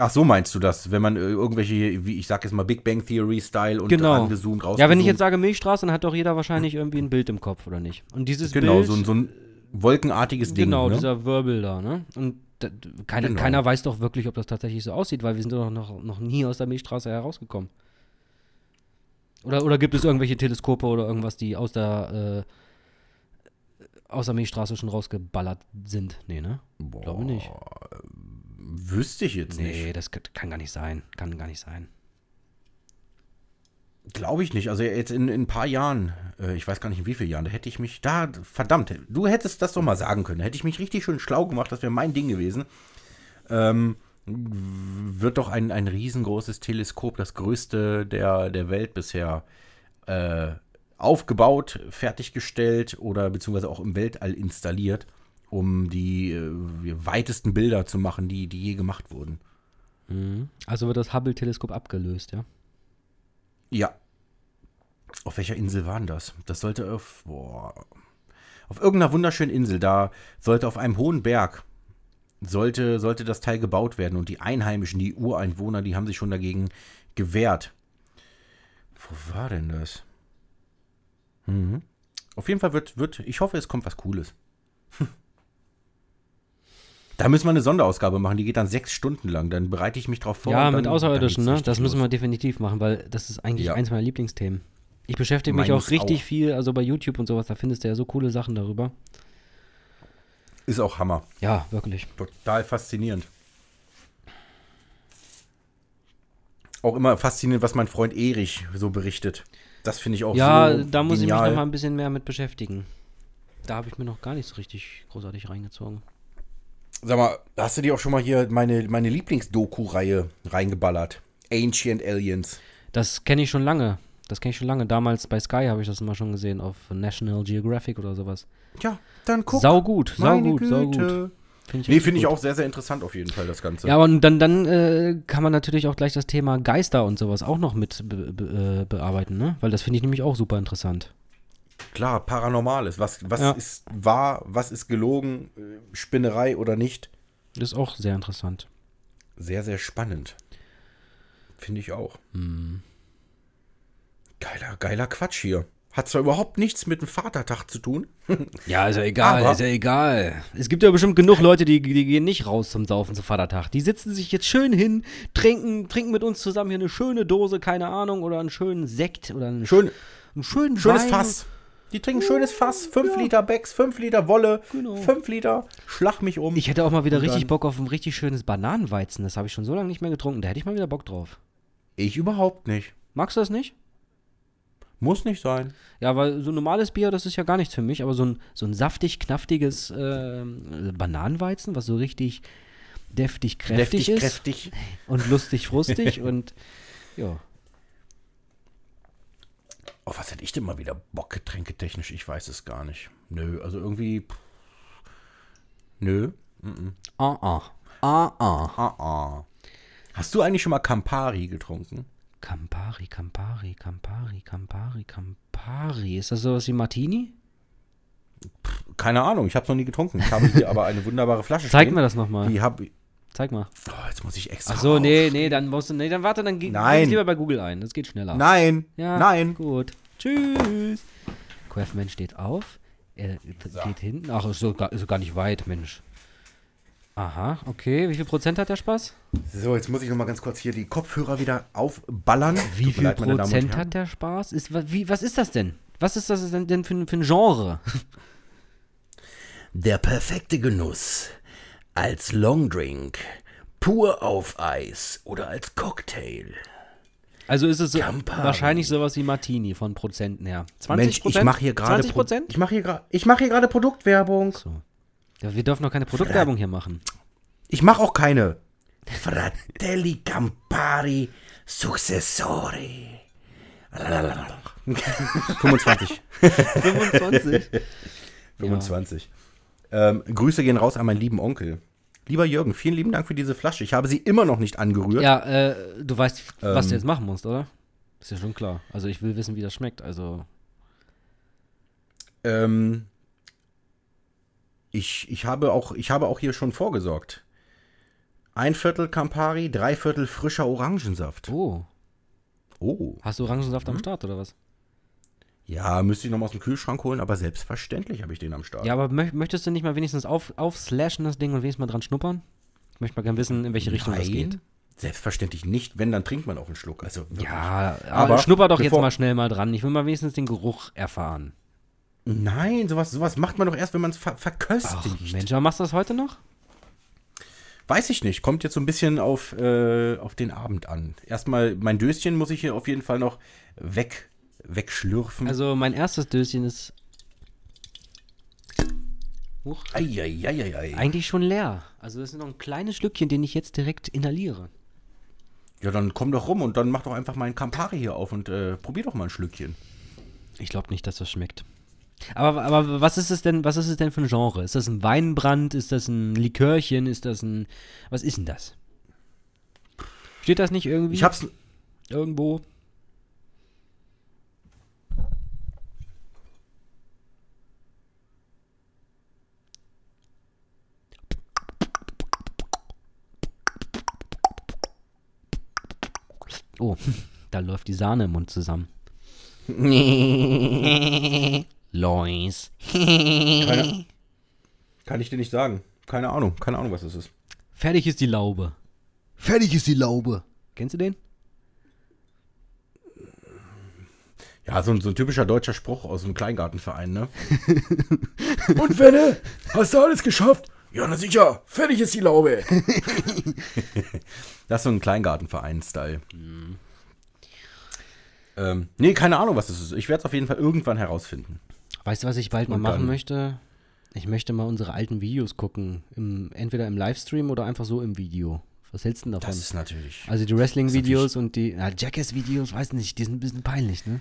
Ach, so meinst du das, wenn man äh, irgendwelche, wie ich sag jetzt mal, Big Bang Theory-Style und Genau. rangezoomt, rausgezoomt. Ja, wenn ich jetzt sage Milchstraße, dann hat doch jeder wahrscheinlich irgendwie ein Bild im Kopf, oder nicht? Und dieses Genau, Bild. so, ein- so ein wolkenartiges Ding. Genau, ne? dieser Wirbel da, ne? Und da, keiner, Genau. keiner weiß doch wirklich, ob das tatsächlich so aussieht, weil wir sind doch noch, noch nie aus der Milchstraße herausgekommen. Oder, oder gibt es irgendwelche Teleskope oder irgendwas, die aus der, äh, aus der Milchstraße schon rausgeballert sind? Nee, ne? Glaube nicht. Wüsste ich jetzt nicht. Nee, das kann, gar nicht sein. Kann gar nicht sein. Glaube ich nicht. Also jetzt in, in ein paar Jahren, äh, ich weiß gar nicht in wie vielen Jahren, da hätte ich mich, da, verdammt, du hättest das doch mal sagen können. Da hätte ich mich richtig schön schlau gemacht, das wäre mein Ding gewesen. Ähm, wird doch ein, ein riesengroßes Teleskop, das größte der, der Welt bisher, äh, aufgebaut, fertiggestellt oder beziehungsweise auch im Weltall installiert, um die äh, weitesten Bilder zu machen, die, die je gemacht wurden. Also wird das Hubble-Teleskop abgelöst, ja? Ja. Auf welcher Insel war denn das? Das sollte auf, boah, auf irgendeiner wunderschönen Insel, da sollte auf einem hohen Berg, sollte, sollte das Teil gebaut werden und die Einheimischen, die Ureinwohner, die haben sich schon dagegen gewehrt. Wo war denn das? Mhm. Auf jeden Fall wird, wird, ich hoffe, es kommt was Cooles. Da müssen wir eine Sonderausgabe machen, die geht dann sechs Stunden lang. Dann bereite ich mich drauf vor. ja, mit Außerirdischen, ne? Das müssen wir definitiv machen, weil das ist eigentlich Ja. eins meiner Lieblingsthemen. Ich beschäftige mich Meines auch richtig auch. viel, also bei YouTube und sowas, da findest du ja so coole Sachen darüber. Ist auch Hammer. Ja, wirklich. Total faszinierend. Auch immer faszinierend, was mein Freund Erich so berichtet. Das finde ich auch ja, so da muss ich mich genial. noch mal ein bisschen mehr mit beschäftigen. Da habe ich mir noch gar nicht so richtig großartig reingezogen. Sag mal, hast du dir auch schon mal hier meine, meine Lieblingsdoku-Reihe reingeballert? Ancient Aliens. Das kenne ich schon lange. Das kenne ich schon lange. Damals bei Sky habe ich das immer schon gesehen, auf National Geographic oder sowas. Ja, dann guck. Sau gut, sau meine gut, sau gut. Güte. Find Nee, finde ich gut. auch sehr, sehr interessant auf jeden Fall, das Ganze. Ja, und dann, dann äh, kann man natürlich auch gleich das Thema Geister und sowas auch noch mit be be äh, bearbeiten, ne? Weil das finde ich nämlich auch super interessant. Klar, Paranormales. Was, was Ja. ist wahr, was ist gelogen, äh, Spinnerei oder nicht? Das ist auch sehr interessant. Sehr, sehr spannend. Finde ich auch. Hm. Geiler, geiler Quatsch hier. Hat zwar überhaupt nichts mit dem Vatertag zu tun. Ja, ist ja egal, Aber- ist ja egal. Es gibt ja bestimmt genug Leute, die, die gehen nicht raus zum Saufen zum Vatertag. Die sitzen sich jetzt schön hin, trinken, trinken mit uns zusammen hier eine schöne Dose, keine Ahnung, oder einen schönen Sekt oder einen, Schön, einen schönen schönes Wein. Fass. Die trinken schönes Fass. 5 Liter Becks, 5 Liter Wolle, Genau. 5 Liter Schlag mich um. Ich hätte auch mal wieder richtig Bock auf ein richtig schönes Bananenweizen. Das habe ich schon so lange nicht mehr getrunken. Da hätte ich mal wieder Bock drauf. ich überhaupt nicht. Magst du das nicht? Muss nicht sein. Ja, weil so ein normales Bier, das ist ja gar nichts für mich, aber so ein, so ein saftig, knaftiges ähm, Bananenweizen, was so richtig deftig, kräftig Deftig, ist kräftig. und lustig, frustig und ja. Auf was hätte ich denn mal wieder Bock, getränketechnisch? Ich weiß es gar nicht. Nö, also irgendwie. pff, Nö. Ah, ah. Ah, ah. Ah, ah. Hast du eigentlich schon mal Campari getrunken? Campari, Campari, Campari, Campari, Campari. Ist das sowas wie Martini? Keine Ahnung, ich habe es noch nie getrunken. Ich habe hier aber eine wunderbare Flasche Zeig stehen. mir das nochmal. Die habe Zeig mal. Oh, jetzt muss ich extra. Ach so, nee, nee, dann musst du, nee, dann warte, dann geh Nein. lieber bei Google ein. Das geht schneller. Nein. Ja, Nein. Gut. Tschüss. Quaffman steht auf. Er geht hinten. Ach, ist so, gar, ist so gar nicht weit, Mensch. Aha, okay. Wie viel Prozent hat der Spaß? So, jetzt muss ich noch mal ganz kurz hier die Kopfhörer wieder aufballern. Wie Tut viel leid, Prozent hat der Spaß? Ist, wie, was ist das denn? Was ist das denn, denn für, für ein Genre? Der perfekte Genuss. Als Longdrink, pur auf Eis oder als Cocktail. Also ist es Campari. wahrscheinlich sowas wie Martini von Prozenten her. 20 Mensch, ich mache hier gerade 20 Pro- Prozent? Ich mache hier gerade ich mache hier gerade Produktwerbung. So. Ja, wir dürfen noch keine Produktwerbung hier machen. Ich mache auch keine. Fratelli Campari Successori. 25. 25. 25. Ähm, Grüße gehen raus an meinen lieben Onkel. Lieber Jürgen, vielen lieben Dank für diese Flasche. Ich habe sie immer noch nicht angerührt. Ja, äh, du weißt, was Ähm. du jetzt machen musst, oder? Ist ja schon klar. Also ich will wissen, wie das schmeckt. Also Ähm, ich, ich, habe auch, ich habe auch hier schon vorgesorgt. Ein Viertel Campari, drei Viertel frischer Orangensaft. Oh, Oh. hast du Orangensaft Mhm. am Start oder was? Ja, müsste ich noch mal aus dem Kühlschrank holen, aber selbstverständlich habe ich den am Start. Ja, aber mö möchtest du nicht mal wenigstens auf, aufslashen das Ding und wenigstens mal dran schnuppern? Ich möchte mal gerne wissen, in welche Richtung das geht. Selbstverständlich nicht, wenn, dann trinkt man auch einen Schluck. Also wirklich. Ja, aber Aber schnupper doch jetzt mal schnell mal dran. Ich will mal wenigstens den Geruch erfahren. Nein, sowas, sowas macht man doch erst, wenn man es ver verköstigt. Ach, Mensch, aber machst du das heute noch? Weiß ich nicht. Kommt jetzt so ein bisschen auf, äh, auf den Abend an. Erstmal, mein Döschen muss ich hier auf jeden Fall noch weg, wegschlürfen. Also mein erstes Döschen ist Huch, Eieieiei. eigentlich schon leer. Also das ist noch ein kleines Stückchen, den ich jetzt direkt inhaliere. Ja, dann komm doch rum und dann mach doch einfach mal einen Campari hier auf und äh, probier doch mal ein Schlückchen. Ich glaube nicht, dass das schmeckt. Aber, aber was ist es denn, was ist es denn für ein Genre? Ist das ein Weinbrand? Ist das ein Likörchen? Ist das ein. Was ist denn das? Steht das nicht irgendwie Ich hab's. irgendwo? Oh, da läuft die Sahne im Mund zusammen. Lois. Keine, kann ich dir nicht sagen. Keine Ahnung. Keine Ahnung, was es ist. Fertig ist die Laube. Fertig ist die Laube. Kennst du den? Ja, so ein, so ein typischer deutscher Spruch aus einem Kleingartenverein, ne? und Wenne, hast du alles geschafft? Ja, na sicher. Fertig ist die Laube. das ist so ein Kleingartenverein-Style. Ähm, nee, keine Ahnung, was das ist. Ich werde es auf jeden Fall irgendwann herausfinden. Weißt du, was ich bald mal machen möchte? Ich möchte mal unsere alten Videos gucken. Im, entweder im Livestream oder einfach so im Video. Was hältst du denn davon? Das ist natürlich. also die Wrestling-Videos und die ja, Jackass-Videos, weiß nicht, die sind ein bisschen peinlich, ne?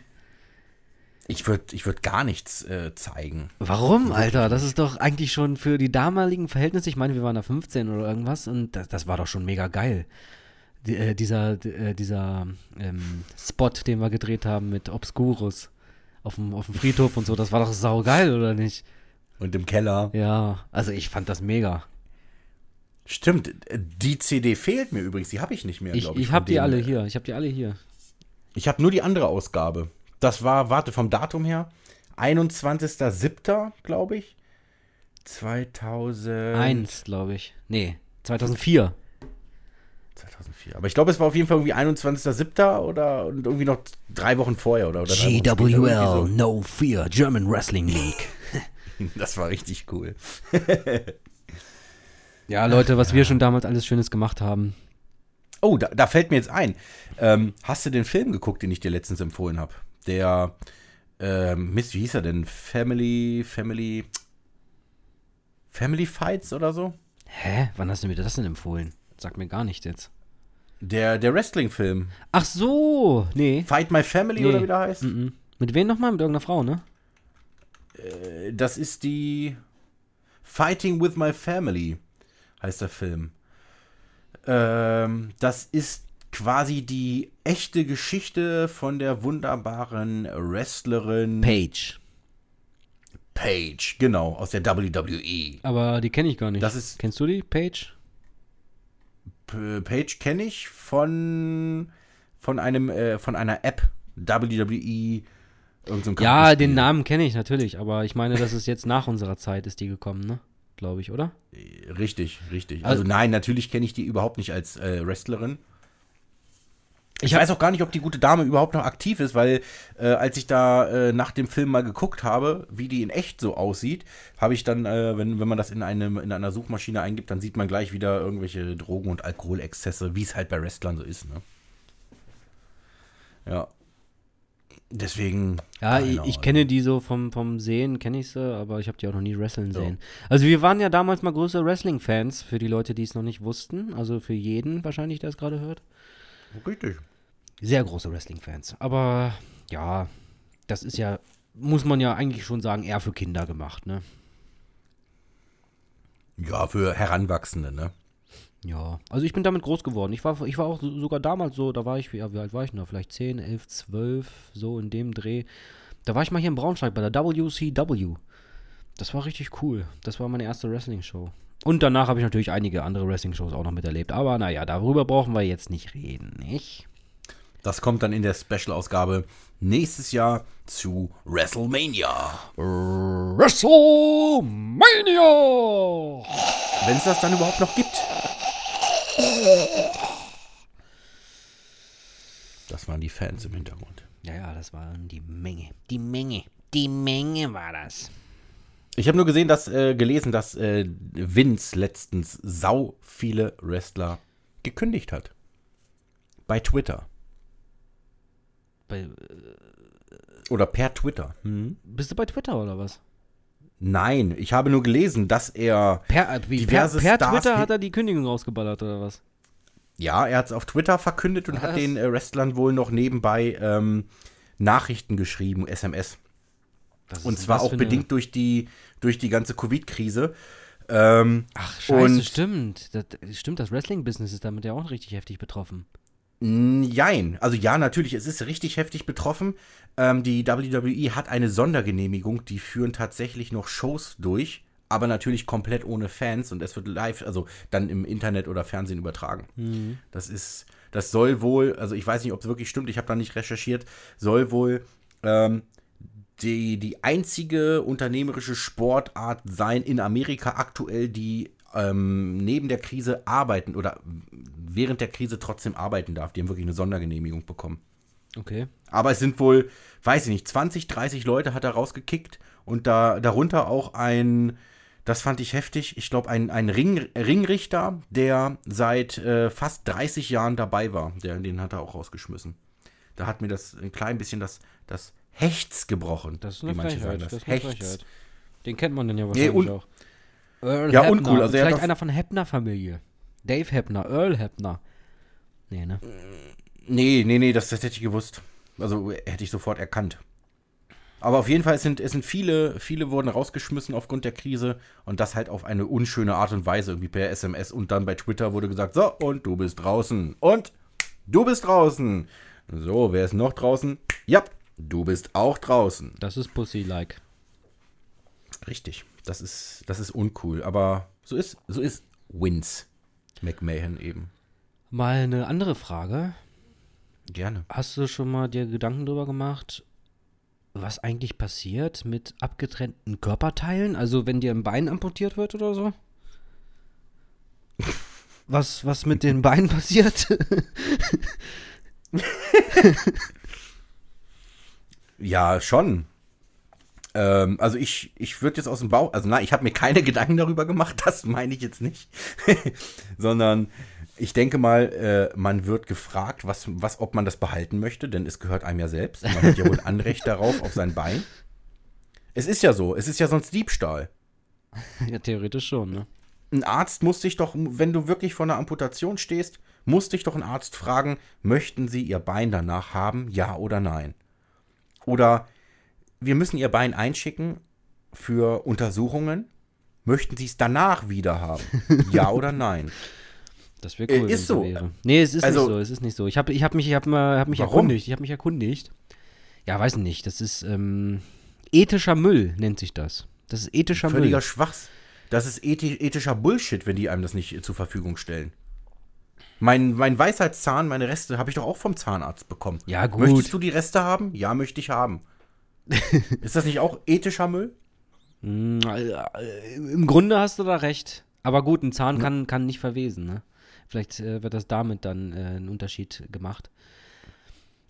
Ich würde ich würd gar nichts äh, zeigen. Warum, Alter? Das ist doch eigentlich schon für die damaligen Verhältnisse, ich meine, wir waren da 15 oder irgendwas und das, das war doch schon mega geil. Die, äh, dieser äh, dieser ähm, Spot, den wir gedreht haben mit Obscurus auf dem, auf dem Friedhof und so, das war doch saugeil, oder nicht? Und im Keller. Ja, also ich fand das mega. Stimmt, die CD fehlt mir übrigens. Die habe ich nicht mehr, Ich, glaube ich, ich. habe die alle hier, ich habe die alle hier. Ich habe nur die andere Ausgabe. Das war, warte, vom Datum her, 21.07., glaube ich. 2000. Eins, glaube ich. Nee, 2004. 2004. Aber ich glaube, es war auf jeden Fall irgendwie 21.07. oder und irgendwie noch drei Wochen vorher oder, oder später, irgendwie No Fear, German Wrestling League. so. Das war richtig cool. Ja, Leute, was wir schon damals alles Schönes gemacht haben. Oh, da, da fällt mir jetzt ein. Ähm, hast du den Film geguckt, den ich dir letztens empfohlen habe? Der, ähm, Mist, wie hieß er denn? Family, Family, Family Fights oder so? Hä? Wann hast du mir das denn empfohlen? Sag mir gar nichts jetzt. Der, der Wrestling-Film. Ach so, nee. Fight My Family Nee. oder wie der heißt? Mhm. Mit wem nochmal? Mit irgendeiner Frau, ne? Äh, Das ist die Fighting with My Family, heißt der Film. Ähm, das ist quasi die echte Geschichte von der wunderbaren Wrestlerin Paige. Paige, genau, aus der WWE. Aber die kenne ich gar nicht. Das ist- Kennst du die, Paige? P Paige kenne ich von, von einem, äh, von einer App, WWE, so Ja, den Namen kenne ich natürlich, aber ich meine, das ist jetzt nach unserer Zeit ist die gekommen, ne? Glaube ich, oder? Richtig, richtig. Also- Also nein, natürlich kenne ich die überhaupt nicht als äh, Wrestlerin. Ich weiß auch gar nicht, ob die gute Dame überhaupt noch aktiv ist, weil äh, als ich da äh, nach dem Film mal geguckt habe, wie die in echt so aussieht, habe ich dann, äh, wenn, wenn man das in, einem, in einer Suchmaschine eingibt, dann sieht man gleich wieder irgendwelche Drogen- und Alkoholexzesse, wie es halt bei Wrestlern so ist. Ne? Ja. Deswegen. Ja, ich, ich kenne die so vom, vom Sehen, kenne ich sie, aber ich habe die auch noch nie wresteln sehen. Also wir waren ja damals mal größere Wrestling-Fans, für die Leute, die es noch nicht wussten. Also für jeden wahrscheinlich, der es gerade hört. Richtig. Sehr große Wrestling-Fans. Aber ja, das ist ja, muss man ja eigentlich schon sagen, eher für Kinder gemacht, ne? Ja, für Heranwachsende, ne? Ja, also ich bin damit groß geworden. Ich war, ich war auch so, sogar damals so, da war ich, ja, wie alt war ich noch? Vielleicht 10, 11, 12, so in dem Dreh. Da war ich mal hier in Braunschweig bei der WCW. Das war richtig cool. Das war meine erste Wrestling-Show. Und danach habe ich natürlich einige andere Wrestling-Shows auch noch miterlebt. Aber naja, darüber brauchen wir jetzt nicht reden, nicht? Das kommt dann in der Special-Ausgabe nächstes Jahr zu WrestleMania. WrestleMania! Wenn es das dann überhaupt noch gibt. Das waren die Fans im Hintergrund. Ja, ja, das war die Menge. Die Menge. Die Menge war das. Ich habe nur gesehen, dass äh, gelesen, dass äh, Vince letztens sau viele Wrestler gekündigt hat. Bei Twitter. Bei, Oder per Twitter. Hm? bist du bei Twitter oder was? Nein, ich habe nur gelesen, dass er. Per, äh, wie, per, Diverse per Stars Twitter hat er die Kündigung rausgeballert oder was? Ja, er hat es auf Twitter verkündet und hat Was? den äh, Wrestlern wohl noch nebenbei ähm, Nachrichten geschrieben, SMS. Und zwar auch für eine- bedingt durch die, durch die ganze Covid-Krise. Ähm, Ach, scheiße, Und- stimmt. Das, stimmt, das Wrestling-Business ist damit ja auch richtig heftig betroffen. Jein. Also ja, natürlich, es ist richtig heftig betroffen. Ähm, die WWE hat eine Sondergenehmigung, die führen tatsächlich noch Shows durch, aber natürlich komplett ohne Fans und es wird live, also dann im Internet oder Fernsehen übertragen. Das ist, das soll wohl, also ich weiß nicht, ob es wirklich stimmt, ich habe da nicht recherchiert, soll wohl ähm, die, die einzige unternehmerische Sportart sein in Amerika aktuell, die ähm, neben der Krise arbeiten oder während der Krise trotzdem arbeiten darf. Die haben wirklich eine Sondergenehmigung bekommen. Okay. Aber es sind wohl, weiß ich nicht, 20, 30 Leute hat er rausgekickt und da, darunter auch ein, das fand ich heftig, ich glaube ein, ein Ring, Ringrichter, der seit äh, fast 30 Jahren dabei war. Der, den hat er auch rausgeschmissen. Da hat mir das ein klein bisschen das, das Hechts gebrochen. Das ist wie eine manche Frechheit. sagen Das ist eine Hechts. Frechheit. Den kennt man dann ja wahrscheinlich und- auch. Earl Ja, Hebner. uncool, also Vielleicht einer von Hebner-Familie. Dave Hebner, Earl Hebner. Nee, ne? Nee, nee, nee, das, das hätte ich gewusst. Also hätte ich sofort erkannt. Aber auf jeden Fall, es sind, es sind viele, viele wurden rausgeschmissen aufgrund der Krise und das halt auf eine unschöne Art und Weise, irgendwie per SMS und dann bei Twitter wurde gesagt, so, und du bist draußen. Und du bist draußen. So, wer ist noch draußen? Ja, du bist auch draußen. Das ist Pussy-like. Richtig. Das ist, das ist uncool. Aber so ist, so ist Wins McMahon eben. Mal eine andere Frage. Gerne. Hast du schon mal dir Gedanken drüber gemacht, was eigentlich passiert mit abgetrennten Körperteilen? Also wenn dir ein Bein amputiert wird oder so? Was, was mit den Beinen passiert? Ja, schon. Ähm, also ich, ich würde jetzt aus dem Bauch, also nein, ich habe mir keine Gedanken darüber gemacht, das meine ich jetzt nicht. Sondern ich denke mal, äh, man wird gefragt, was, was, ob man das behalten möchte, denn es gehört einem ja selbst. Man hat ja wohl Anrecht darauf, auf sein Bein. Es ist ja so, es ist ja sonst Diebstahl. ja, theoretisch schon, ne? Ein Arzt muss dich doch, wenn du wirklich vor einer Amputation stehst, muss dich doch ein Arzt fragen, möchten Sie Ihr Bein danach haben, ja oder nein? Oder wir müssen Ihr Bein einschicken für Untersuchungen, möchten Sie es danach wieder haben, ja oder nein? Das wäre Äh, cool. ist wenn's so. Wäre. Nee, es ist Also- nicht so, es ist nicht so. Ich habe ich hab mich, ich hab mal, hab mich Warum? erkundigt. Ich habe mich erkundigt. Ja, weiß nicht. Das ist ähm, ethischer Müll, nennt sich das. Das ist ethischer Völliger Müll. Schwachs. Das ist ethi ethischer Bullshit, wenn die einem das nicht äh, zur Verfügung stellen. Mein, mein Weisheitszahn, meine Reste, habe ich doch auch vom Zahnarzt bekommen. Ja, gut. Möchtest du die Reste haben? Ja, möchte ich haben. ist das nicht auch ethischer Müll? Mm, äh, Im Grunde hast du da recht. Aber gut, ein Zahn kann, kann nicht verwesen, ne? Vielleicht äh, wird das damit dann äh, ein Unterschied gemacht.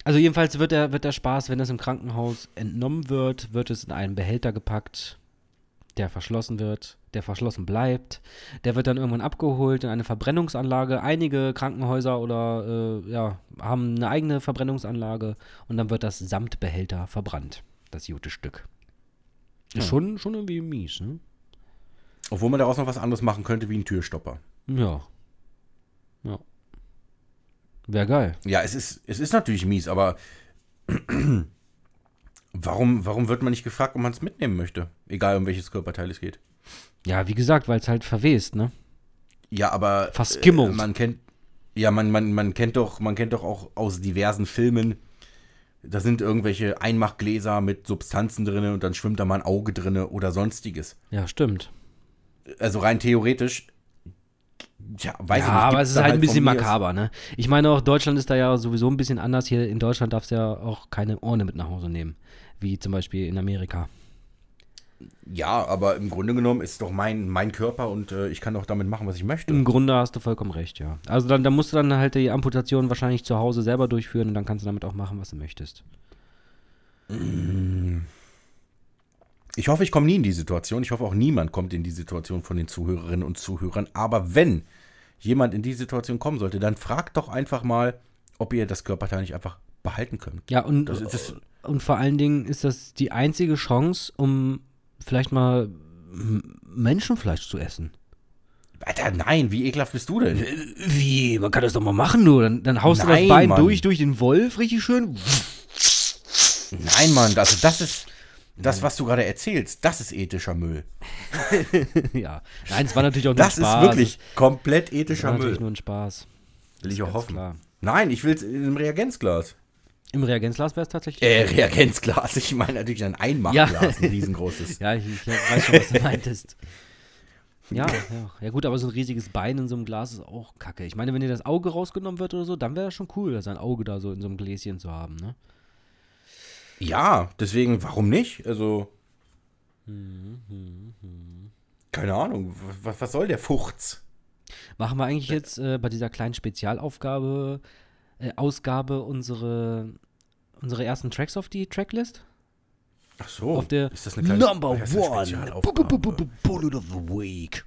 Also jedenfalls wird der, wird der Spaß, wenn das im Krankenhaus entnommen wird, wird es in einen Behälter gepackt, der verschlossen wird, der verschlossen bleibt. Der wird dann irgendwann abgeholt in eine Verbrennungsanlage. Einige Krankenhäuser oder äh, ja, haben eine eigene Verbrennungsanlage und dann wird das samt Behälter verbrannt, das gute Stück. Ist schon, schon irgendwie mies, ne? Obwohl man daraus noch was anderes machen könnte, wie ein Türstopper. Ja. Ja. Wäre geil. Ja, es ist, es ist natürlich mies, aber warum, warum wird man nicht gefragt, ob man es mitnehmen möchte? Egal, um welches Körperteil es geht. Ja, wie gesagt, weil es halt verwest, ne? Ja, aber Verskimmelt. Äh, man kennt ja, man, man, man kennt doch, man kennt doch auch aus diversen Filmen, da sind irgendwelche Einmachgläser mit Substanzen drin und dann schwimmt da mal ein Auge drin oder sonstiges. Ja, stimmt. Also rein theoretisch, ja, weiß ja, ich nicht. aber es ist da halt ein von bisschen makaber, ne? Ich meine auch, Deutschland ist da ja sowieso ein bisschen anders. Hier in Deutschland darfst du ja auch keine Urne mit nach Hause nehmen. Wie zum Beispiel in Amerika. Ja, aber im Grunde genommen ist es doch mein, mein Körper und äh, ich kann doch damit machen, was ich möchte. Im Grunde hast du vollkommen recht, ja. Also dann, dann musst du dann halt die Amputation wahrscheinlich zu Hause selber durchführen und dann kannst du damit auch machen, was du möchtest. Ich hoffe, ich komme nie in die Situation. Ich hoffe, auch niemand kommt in die Situation von den Zuhörerinnen und Zuhörern. Aber wenn jemand in die Situation kommen sollte, dann fragt doch einfach mal, ob ihr das Körperteil nicht einfach behalten könnt. Ja, und, Das das- und vor allen Dingen ist das die einzige Chance, um vielleicht mal M- Menschenfleisch zu essen. Alter, nein, wie ekelhaft bist du denn? Wie? Man kann das doch mal machen, nur. Dann, dann haust du das Nein, Bein Mann. durch, durch den Wolf, richtig schön. Nein, Mann, also das ist das, was du gerade erzählst, das ist ethischer Müll. ja. Nein, es war natürlich auch nur Das ein ist Spaß. wirklich komplett Das war ethischer natürlich Müll. nur ein Spaß. Will ich Ist auch hoffen. Klar. Nein, ich will es in einem Reagenzglas. Im Reagenzglas wäre es tatsächlich. Äh, Reagenzglas. Ich meine natürlich ein Einmachglas, Ja. ein riesengroßes. Ja, ich, ich weiß schon, was du meintest. Ja, ja, ja, gut, aber so ein riesiges Bein in so einem Glas ist auch kacke. Ich meine, wenn dir das Auge rausgenommen wird oder so, dann wäre das schon cool, sein Auge da so in so einem Gläschen zu haben, ne? Ja, deswegen, warum nicht? Also. Keine Ahnung, was, was soll der Fuchs? Machen wir eigentlich jetzt äh, bei dieser kleinen Spezialaufgabe, äh, Ausgabe unsere, unsere ersten Tracks auf die Tracklist? Ach so, auf der ist das eine kleine Number One Bullet of the Week.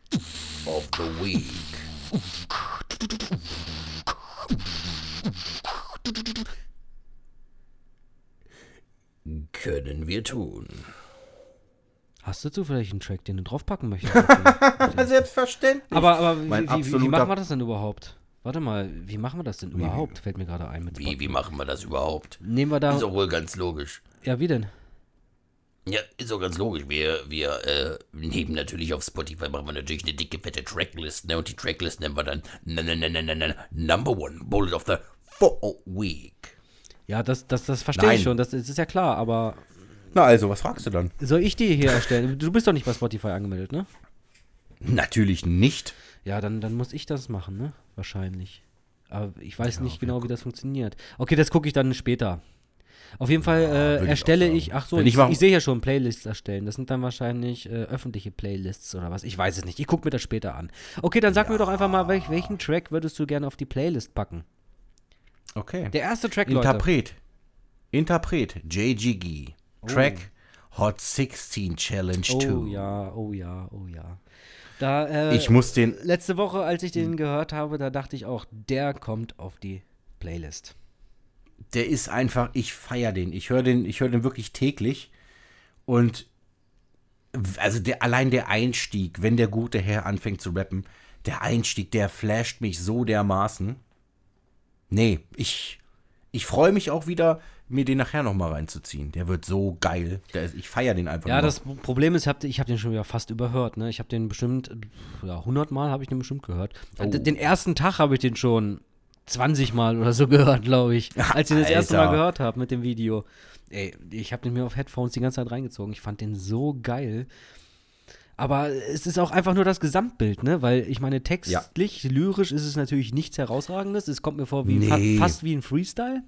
of the week? Können wir tun. Hast du zufällig einen Track, den du draufpacken möchtest? Selbstverständlich. aber aber wie, wie, wie, machen wir das denn überhaupt? Warte mal, wie machen wir das denn überhaupt? Fällt mir gerade ein mit Wie, wie machen wir das überhaupt? Nehmen wir da. Ist doch wohl ganz logisch. Ja, wie denn? Ja, ist doch ganz logisch. Wir, wir äh, nehmen natürlich auf Spotify, machen wir natürlich eine dicke, fette Tracklist, ne? Und die Tracklist nennen wir dann na, na, na, na, na, na, Number One Bullet of the Fall Week. Ja, das, das, das verstehe ich Nein. schon, das, das ist ja klar, aber Na also, was fragst du dann? soll ich die hier erstellen? Du bist doch nicht bei Spotify angemeldet, ne? Natürlich nicht. Ja, dann, dann muss ich das machen, ne? Wahrscheinlich. Aber ich weiß nicht genau, wie das funktioniert. Okay, das gucke ich dann später. Auf jeden Fall würde äh, erstelle ich, ach so, Wenn ich, ich ich sehe ja schon Playlists erstellen. Das sind dann wahrscheinlich äh, öffentliche Playlists oder was. Ich weiß es nicht. Ich gucke mir das später an. Okay, dann sag mir doch einfach mal, welch, welchen Track würdest du gerne auf die Playlist packen? Okay. Der erste Track, Leute. Interpret. Interpret. JGG. Track Hot 16 Challenge 2. Oh ja, oh ja, oh ja. Da, äh, Ich muss den. letzte Woche, als ich den gehört habe, da dachte ich auch, der kommt auf die Playlist. Der ist einfach, ich feiere den. Ich höre den, ich höre den wirklich täglich. Und also der, allein der Einstieg, wenn der gute Herr anfängt zu rappen, der Einstieg, der flasht mich so dermaßen. Nee, ich, ich freue mich auch wieder, mir den nachher nochmal reinzuziehen. Der wird so geil. Der ist, ich feiere den einfach Ja, nur. das Problem ist, ich habe hab den schon wieder fast überhört. Ne? Ich habe den bestimmt, ja, 100 Mal habe ich den bestimmt gehört. Oh. Den ersten Tag habe ich den schon 20 Mal oder so gehört, glaube ich. Als ich den das erste Mal gehört habe mit dem Video. Ey, ich habe den mir auf Headphones die ganze Zeit reingezogen. Ich fand den so geil. Aber es ist auch einfach nur das Gesamtbild, ne? Weil ich meine, textlich, lyrisch ist es natürlich nichts Herausragendes. Es kommt mir vor wie fa Nee. fast wie ein Freestyle.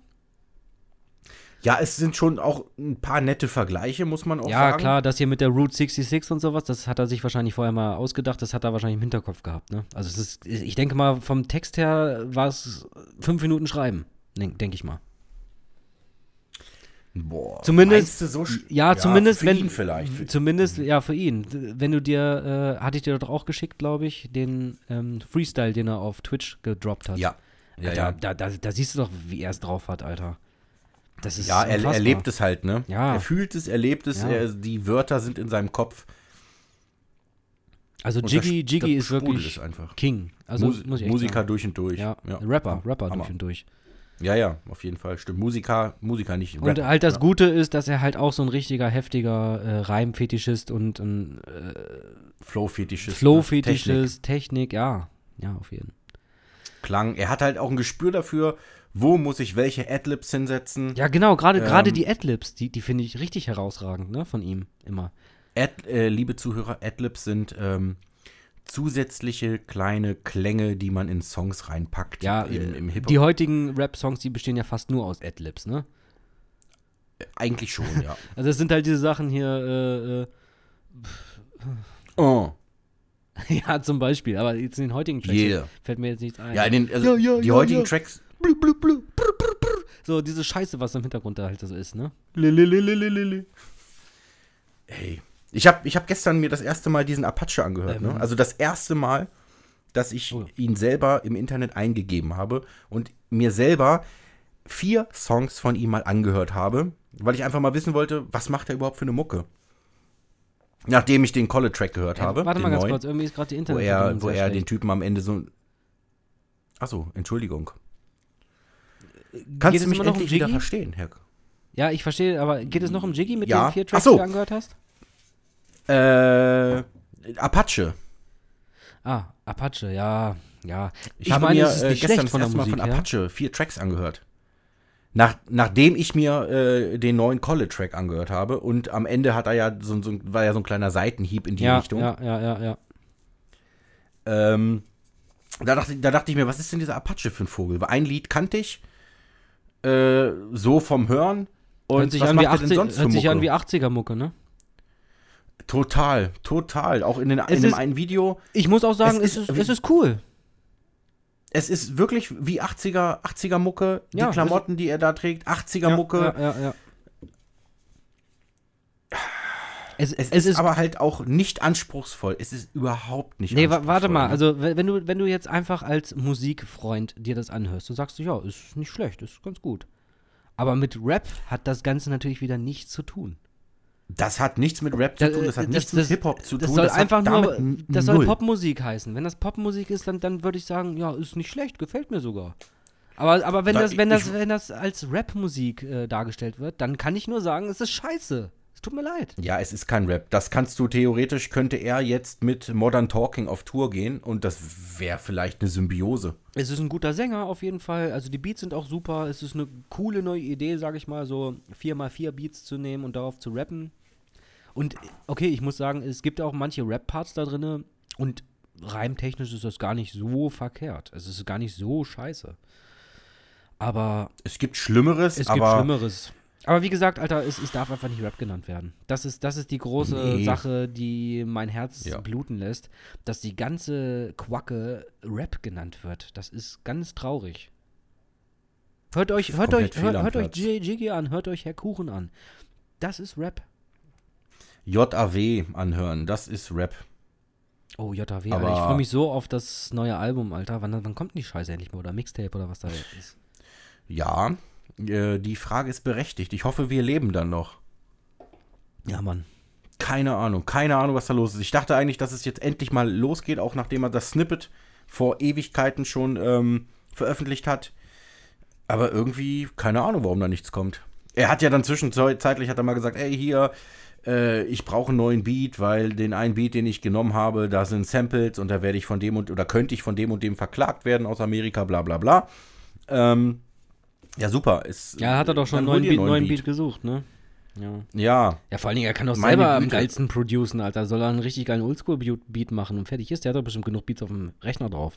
Ja, es sind schon auch ein paar nette Vergleiche, muss man auch Ja, sagen. klar, das hier mit der Route 66 und sowas, das hat er sich wahrscheinlich vorher mal ausgedacht, das hat er wahrscheinlich im Hinterkopf gehabt, ne? Also es ist, ich denke mal, vom Text her war es fünf Minuten schreiben, denke denk ich mal. Boah, Zumindest- so sch- Ja, zumindest für wenn. ihn vielleicht. Zumindest, ja, für ihn. Wenn du dir, äh, hatte ich dir doch auch geschickt, glaube ich, den ähm, Freestyle, den er auf Twitch gedroppt hat. ja, ja, Alter, ja. Da, da, da siehst du doch, wie er es drauf hat, Alter. Das ist Ja, er, er lebt es halt, ne? Ja. Er fühlt es, er lebt es, Ja. er, die Wörter sind in seinem Kopf. Also Und Jiggy, das- Jiggy das ist wirklich einfach. King. Also Mus Musiker sagen. durch und durch. Ja, Rapper, Rapper Hammer. durch und durch. Ja, ja, auf jeden Fall. Stimmt. Musiker, Musiker nicht. Und Rapper. halt das ja. Gute ist, dass er halt auch so ein richtiger, heftiger äh, Reimfetischist und ein äh, Flow-Fetischist. Flow-Fetischist, Technik. ja. Ja, auf jeden Fall. Klang. Er hat halt auch ein Gespür dafür, wo muss ich welche Adlibs hinsetzen. Ja, genau, gerade gerade Ähm, die Adlibs, die, die finde ich richtig herausragend, ne, von ihm immer. Ad, äh, liebe Zuhörer, Adlibs sind ähm, zusätzliche kleine Klänge, die man in Songs reinpackt. Ja, im, im Hip-Hop. die heutigen Rap-Songs, die bestehen ja fast nur aus Adlibs, ne? Eigentlich schon, ja. Also das sind halt diese Sachen hier, äh, äh, oh. ja, zum Beispiel, aber jetzt in den heutigen Tracks Yeah. fällt mir jetzt nichts ein. Ja, in den, also Ja, ja, die ja, heutigen ja. Tracks. So, diese Scheiße, was im Hintergrund da halt so ist, ne? Ey. Ich habe ich hab gestern mir das erste Mal diesen Apache angehört. Ähm. Ne? Also das erste Mal, dass ich Oh. ihn selber im Internet eingegeben habe und mir selber vier Songs von ihm mal angehört habe, weil ich einfach mal wissen wollte, was macht er überhaupt für eine Mucke. Nachdem ich den College-Track gehört habe, Äh, warte mal ganz neuen, kurz, irgendwie ist gerade die wo Internet er, wo er den Typen am Ende so... Achso, Entschuldigung. Kannst Geht du es mich noch um endlich wieder Jiggy? verstehen, Herr? Ja, ich verstehe, aber geht es noch um Jiggy mit Ja. den vier Tracks, so. die du angehört hast? Äh, Apache. Ah, Apache, ja, ja. Ich, habe mir äh, gestern schlecht das von der erste Mal Musik von. Apache vier Tracks angehört. Nach, nachdem ich mir äh, den neuen College-Track angehört habe und am Ende hat er ja so, so, war ja so ein kleiner Seitenhieb in die Ja, Richtung. ja, ja, ja, ja. Ähm, da, dachte, da dachte ich mir, was ist denn dieser Apache für ein Vogel? Weil ein Lied kannte ich äh, so vom Hören. Und Hört sich, was an wie, macht er denn 80, sonst hört sich an Mucke? wie 80er-Mucke, ne? Total, total. Auch in, den, in dem ist- einen Video. Ich muss auch sagen, Es es, ist ist, es ist cool. Es ist wirklich wie 80er, 80er Mucke. Die Ja, es- Klamotten, die er da trägt, 80er Mucke. Ja, ja, ja. Es, Es, es ist, aber halt auch nicht anspruchsvoll. Es ist überhaupt nicht Nee, anspruchsvoll. warte mal, ne? also wenn du, wenn du jetzt einfach als Musikfreund dir das anhörst, du sagst du, ja, ist nicht schlecht, ist ganz gut. Aber mit Rap hat das Ganze natürlich wieder nichts zu tun. Das hat nichts mit Rap zu tun, das hat nichts mit Hip-Hop zu das tun. Soll hat einfach nur, das soll null. Popmusik heißen. Wenn das Popmusik ist, dann, dann würde ich sagen, ja, ist nicht schlecht, gefällt mir sogar. Aber, aber wenn, Da- das, wenn, ich- das, wenn das als Rapmusik äh, dargestellt wird, dann kann ich nur sagen, es ist scheiße. Tut mir leid. Ja, es ist kein Rap. Das kannst du theoretisch, könnte er jetzt mit Modern Talking auf Tour gehen und das wäre vielleicht eine Symbiose. Es ist ein guter Sänger auf jeden Fall. Also die Beats sind auch super. Es ist eine coole neue Idee, sage ich mal, so 4x4 Beats zu nehmen und darauf zu rappen. Und okay, ich muss sagen, es gibt auch manche Rap-Parts da drin und reimtechnisch ist das gar nicht so verkehrt. Es ist gar nicht so scheiße. Aber Es gibt Schlimmeres, es aber gibt Schlimmeres. Aber wie gesagt, Alter, es, es darf einfach nicht Rap genannt werden. Das ist, das ist die große Nee. Sache, die mein Herz Ja. bluten lässt, dass die ganze Quacke Rap genannt wird. Das ist ganz traurig. Hört euch, hört euch, hört, hört euch Jiggy an, hört euch Herr Kuchen an. Das ist Rap. JAW anhören, das ist Rap. Oh, Alter. Aber- Ich freue mich so auf das neue Album, Alter. Wann, wann kommt denn die Scheiße endlich mal? Oder Mixtape oder was da ist? Ja, äh, die Frage ist berechtigt. Ich hoffe, wir leben dann noch. Ja, Mann. Keine Ahnung, keine Ahnung, was da los ist. Ich dachte eigentlich, dass es jetzt endlich mal losgeht, auch nachdem er das Snippet vor Ewigkeiten schon ähm, veröffentlicht hat. Aber irgendwie, keine Ahnung, warum da nichts kommt. Er hat ja dann zwischenzeitlich hat er mal gesagt, ey, hier, äh, ich brauche einen neuen Beat, weil den einen Beat, den ich genommen habe, da sind Samples und da werde ich von dem und oder könnte ich von dem und dem verklagt werden aus Amerika, bla bla bla. Ähm, ja, super. Ist, Ja, hat er doch schon einen neuen, Beat, neuen Beat gesucht, ne? Ja. Ja, Ja, vor allen Dingen, er kann doch selber am Güte. geilsten producen, Alter. Soll er einen richtig geilen Oldschool-Beat machen und fertig ist. Der hat doch bestimmt genug Beats auf dem Rechner drauf.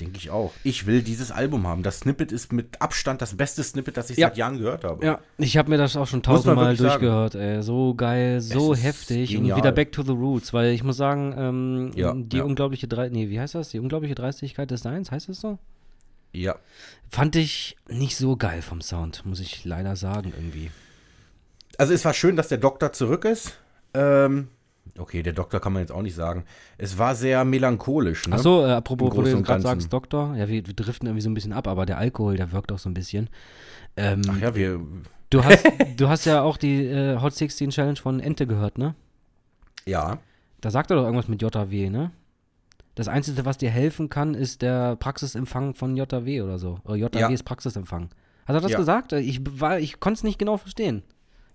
denke ich auch. Ich will dieses Album haben. Das Snippet ist mit Abstand das beste Snippet, das ich Ja. seit Jahren gehört habe. Ja, ich habe mir das auch schon tausendmal durchgehört, ey. So geil, so heftig genial. und wieder back to the roots, weil ich muss sagen, ähm, Ja, die unglaubliche Drei, nee, wie heißt das? Die unglaubliche Dreistigkeit des Seins, heißt das so? Ja. Fand ich nicht so geil vom Sound, muss ich leider sagen irgendwie. Also es war schön, dass der Doktor zurück ist. Ähm, okay, der Doktor kann man jetzt auch nicht sagen. Es war sehr melancholisch. Ne? Ach so, äh, apropos, wo du gerade sagst, Doktor, ja, wir, wir driften irgendwie so ein bisschen ab, aber der Alkohol, der wirkt auch so ein bisschen. Ähm, Ach ja, wir. Du hast, du hast ja auch die äh, Hot 16 Challenge von Ente gehört, ne? Ja. Da sagt er doch irgendwas mit JW, ne? Das Einzige, was dir helfen kann, ist der Praxisempfang von JW oder so. Oder JW Ja. ist Praxisempfang. Hat er das Ja. gesagt? Ich, war- ich konnte es nicht genau verstehen.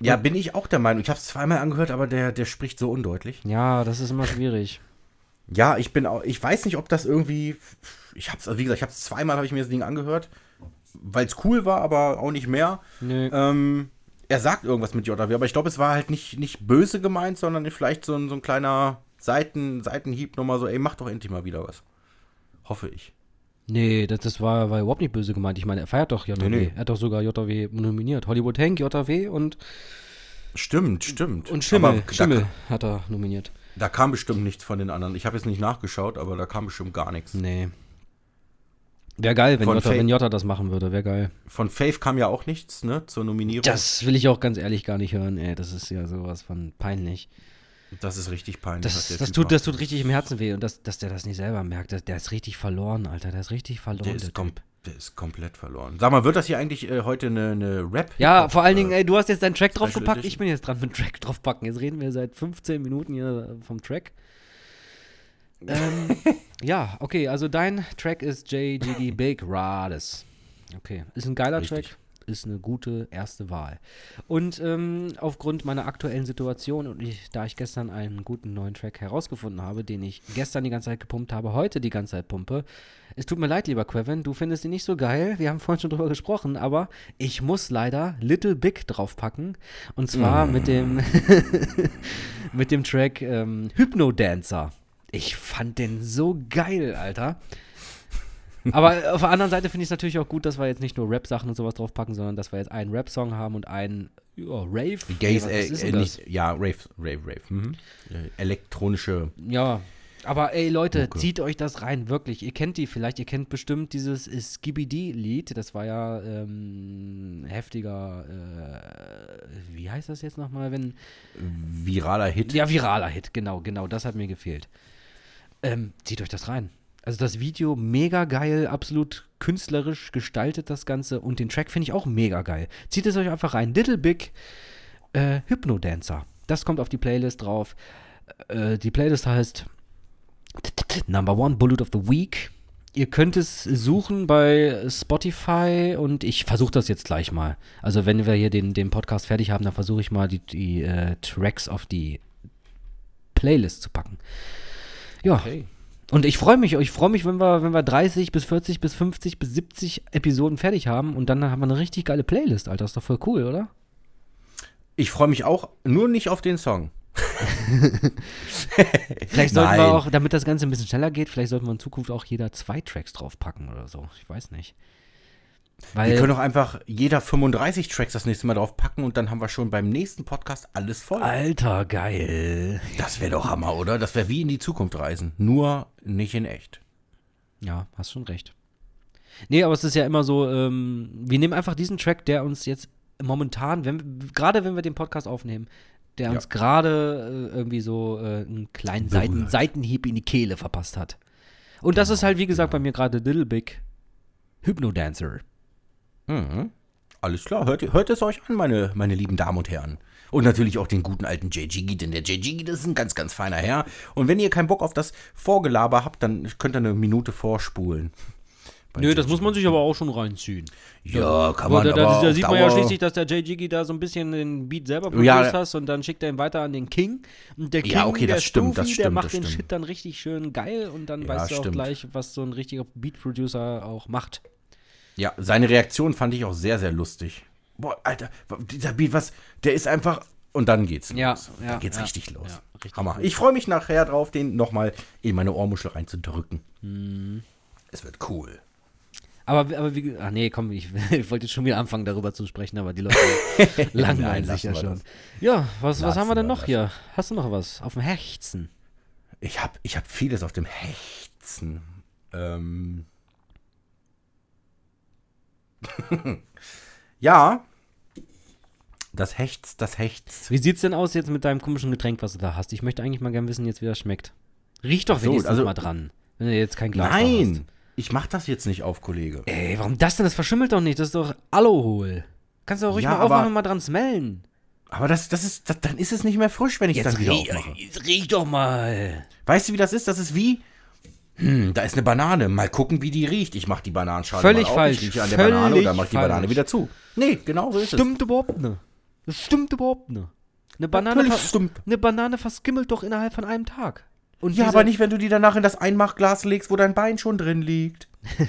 Ja, bin ich auch der Meinung. Ich habe es zweimal angehört, aber der, der spricht so undeutlich. Ja, das ist immer schwierig. Ja, ich bin auch. Ich weiß nicht, ob das irgendwie. Ich hab's, also wie gesagt, ich habe es zweimal habe ich mir das Ding angehört, weil es cool war, aber auch nicht mehr. Nö. Ähm, er sagt irgendwas mit JW, aber ich glaube, es war halt nicht, nicht böse gemeint, sondern vielleicht so ein, so ein kleiner Seiten, Seitenhieb nochmal so, ey, mach doch endlich mal wieder was. Hoffe ich. Nee, das, das war, war überhaupt nicht böse gemeint. Ich meine, er feiert doch JW. Nee, nee. Er hat doch sogar JW nominiert. Hollywood Hank, JW und, Stimmt, stimmt. und Schimmel. Aber Schimmel Da, hat er nominiert. da kam bestimmt nichts von den anderen. Ich habe jetzt nicht nachgeschaut, aber da kam bestimmt gar nichts. Nee. Wäre geil, wenn Jota, wenn Jota das machen würde. Wäre geil. Von Faith kam ja auch nichts, ne, zur Nominierung. Das will ich auch ganz ehrlich gar nicht hören, ey. Das ist ja sowas von peinlich. Das ist richtig peinlich. Das, das, tut, macht. das tut richtig im Herzen weh. Und das, dass der das nicht selber merkt, der, der ist richtig verloren, Alter. Der ist richtig verloren. der, Der ist kom typ. der ist komplett verloren. Sag mal, wird das hier eigentlich äh, heute eine, eine Rap? Ja, vor allen Dingen, äh, ey, du hast jetzt deinen Track draufgepackt. Edition? Ich bin jetzt dran mit Track draufpacken. Jetzt reden wir seit 15 Minuten hier vom Track. ähm, ja, okay, also dein Track ist JGD Big Rades. Okay, ist ein geiler Richtig. Track, ist eine gute erste Wahl. Und ähm, aufgrund meiner aktuellen Situation und ich, da ich gestern einen guten neuen Track herausgefunden habe, den ich gestern die ganze Zeit gepumpt habe, heute die ganze Zeit pumpe, es tut mir leid, lieber Quevin, du findest ihn nicht so geil. Wir haben vorhin schon drüber gesprochen, aber ich muss leider Little Big draufpacken. Und zwar mit dem mit dem Track ähm, Hypno Dancer. Ich fand den so geil, Alter. Aber auf der anderen Seite finde ich es natürlich auch gut, dass wir jetzt nicht nur Rap-Sachen und sowas draufpacken, sondern dass wir jetzt einen Rap-Song haben und einen ja, Rave. Gays, Nee, äh, äh, nicht, ja, Rave, Rave, Rave. Mhm. Äh, elektronische. Ja, aber ey Leute, Mucke. zieht euch das rein, wirklich. Ihr kennt die vielleicht, ihr kennt bestimmt dieses Skibidi-Lied. Das war ja ähm, heftiger, äh, wie heißt das jetzt nochmal, wenn... Viraler Hit. Ja, viraler Hit, genau, genau, das hat mir gefehlt. Ähm, zieht euch das rein. Also das Video mega geil, absolut künstlerisch gestaltet das Ganze und den Track finde ich auch mega geil. Zieht es euch einfach rein. Little Big äh, Hypnodancer. Das kommt auf die Playlist drauf. Äh, die Playlist heißt Number One Bullet of the Week. Ihr könnt es suchen bei Spotify und ich versuche das jetzt gleich mal. Also wenn wir hier den, den Podcast fertig haben, dann versuche ich mal die, die äh, Tracks auf die Playlist zu packen. Ja. Und ich freue mich, ich freue mich, wenn wir, wenn wir 30 bis 40 bis 50 bis 70 Episoden fertig haben und dann haben wir eine richtig geile Playlist, Alter. Ist doch voll cool, oder? Ich freue mich auch, nur nicht auf den Song. Vielleicht sollten Nein. wir auch, damit das Ganze ein bisschen schneller geht, vielleicht sollten wir in Zukunft auch jeder zwei Tracks draufpacken oder so. Ich weiß nicht. Weil, Wir können doch einfach jeder 35 Tracks das nächste Mal drauf packen und dann haben wir schon beim nächsten Podcast alles voll. Alter, geil. Das wäre doch Hammer, oder? Das wäre wie in die Zukunft reisen. Nur nicht in echt. Ja, hast schon recht. Nee, aber es ist ja immer so, ähm, wir nehmen einfach diesen Track, der uns jetzt momentan, wenn, gerade wenn wir den Podcast aufnehmen, der uns gerade äh, irgendwie so äh, einen kleinen Seiten. Seitenhieb in die Kehle verpasst hat. Und das ist halt, wie gesagt, bei mir gerade Little Big Hypnodancer. Mhm. Alles klar, hört, hört es euch an, meine, meine lieben Damen und Herren. Und natürlich auch den guten alten JGG, denn der JGG, das ist ein ganz, ganz feiner Herr. Und wenn ihr keinen Bock auf das Vorgelaber habt, dann könnt ihr eine Minute vorspulen. Nö, das muss man sich aber auch schon reinziehen. Ja, kann man da, da, aber da sieht man ja schließlich, dass der JGG da so ein bisschen den Beat selber Ja. produced hast und dann schickt er ihn weiter an den King. Und der King, Ja, okay, der das stimmt, das Stufi, der stimmt, macht das den stimmt. Shit dann richtig schön geil und dann Ja, weißt du auch stimmt. gleich, was so ein richtiger Beat-Producer auch macht. Ja, seine Reaktion fand ich auch sehr, sehr lustig. Boah, Alter, dieser Beat, was, der ist einfach. Und dann geht's los. Ja, dann geht's ja, richtig los. ja, richtig Hammer. Ich freue mich nachher drauf, den nochmal in meine Ohrmuschel reinzudrücken. Mhm. Es wird cool. Aber, aber wie, ach nee, komm, ich, ich wollte jetzt schon wieder anfangen, darüber zu sprechen, aber die Leute langweilen sich ja wir schon. das. Ja, was, was haben wir denn wir noch hier? Hast du noch was auf dem Herzen? Ich habe ich hab vieles auf dem Hechzen. Ähm. ja. Das Hechts, das Hechts. Wie sieht's denn aus jetzt mit deinem komischen Getränk, was du da hast? Ich möchte eigentlich mal gern wissen, jetzt wie das schmeckt. Riech doch Ach so, wenigstens also- mal dran, wenn du jetzt kein Glas da hast. Nein, ich mach das jetzt nicht auf, Kollege. Ey, warum das denn? Das verschimmelt doch nicht. Das ist doch Alohol. Kannst du doch ruhig Ja, mal aufmachen und mal dran smellen. Aber das, das ist, das, dann ist es nicht mehr frisch, wenn ich es dann wieder riech, aufmache. jetzt riech doch mal. Weißt du, wie das ist? Das ist wie. Hm, da ist eine Banane. Mal gucken, wie die riecht. Ich mach die Bananenschale Völlig mal auf. falsch. Ich rieche an der Völlig Banane und dann mach ich die falsch. Banane wieder zu. Nee, genau so ist es. Stimmt überhaupt nicht. Das stimmt überhaupt nicht. Eine Banane, Natürlich ver- stimmt. eine Banane verskimmelt doch innerhalb von einem Tag. Und Ja, aber nicht, wenn du die danach in das Einmachglas legst, wo dein Bein schon drin liegt.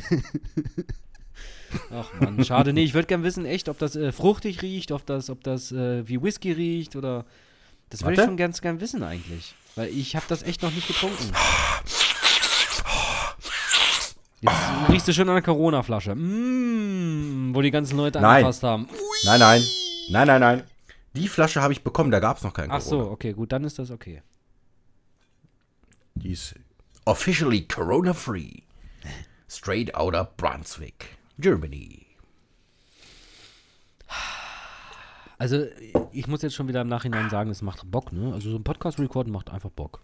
Ach man, schade. Nee, ich würde gern wissen, echt, ob das äh, fruchtig riecht, ob das, ob das äh, wie Whisky riecht oder. Das würde ich Warte. schon ganz gern wissen eigentlich. Weil ich habe das echt noch nicht getrunken. Jetzt riechst du schon an der Corona-Flasche. Mm, wo die ganzen Leute Nein. angefasst haben. Nein, nein. Nein, nein, nein. Die Flasche habe ich bekommen, da gab es noch keinen Ach so, Corona. okay, gut, dann ist das okay. Die ist officially Corona-free. Straight out of Brunswick, Germany. Also, ich muss jetzt schon wieder im Nachhinein sagen, es macht Bock, ne? Also, so ein Podcast-Recorden macht einfach Bock.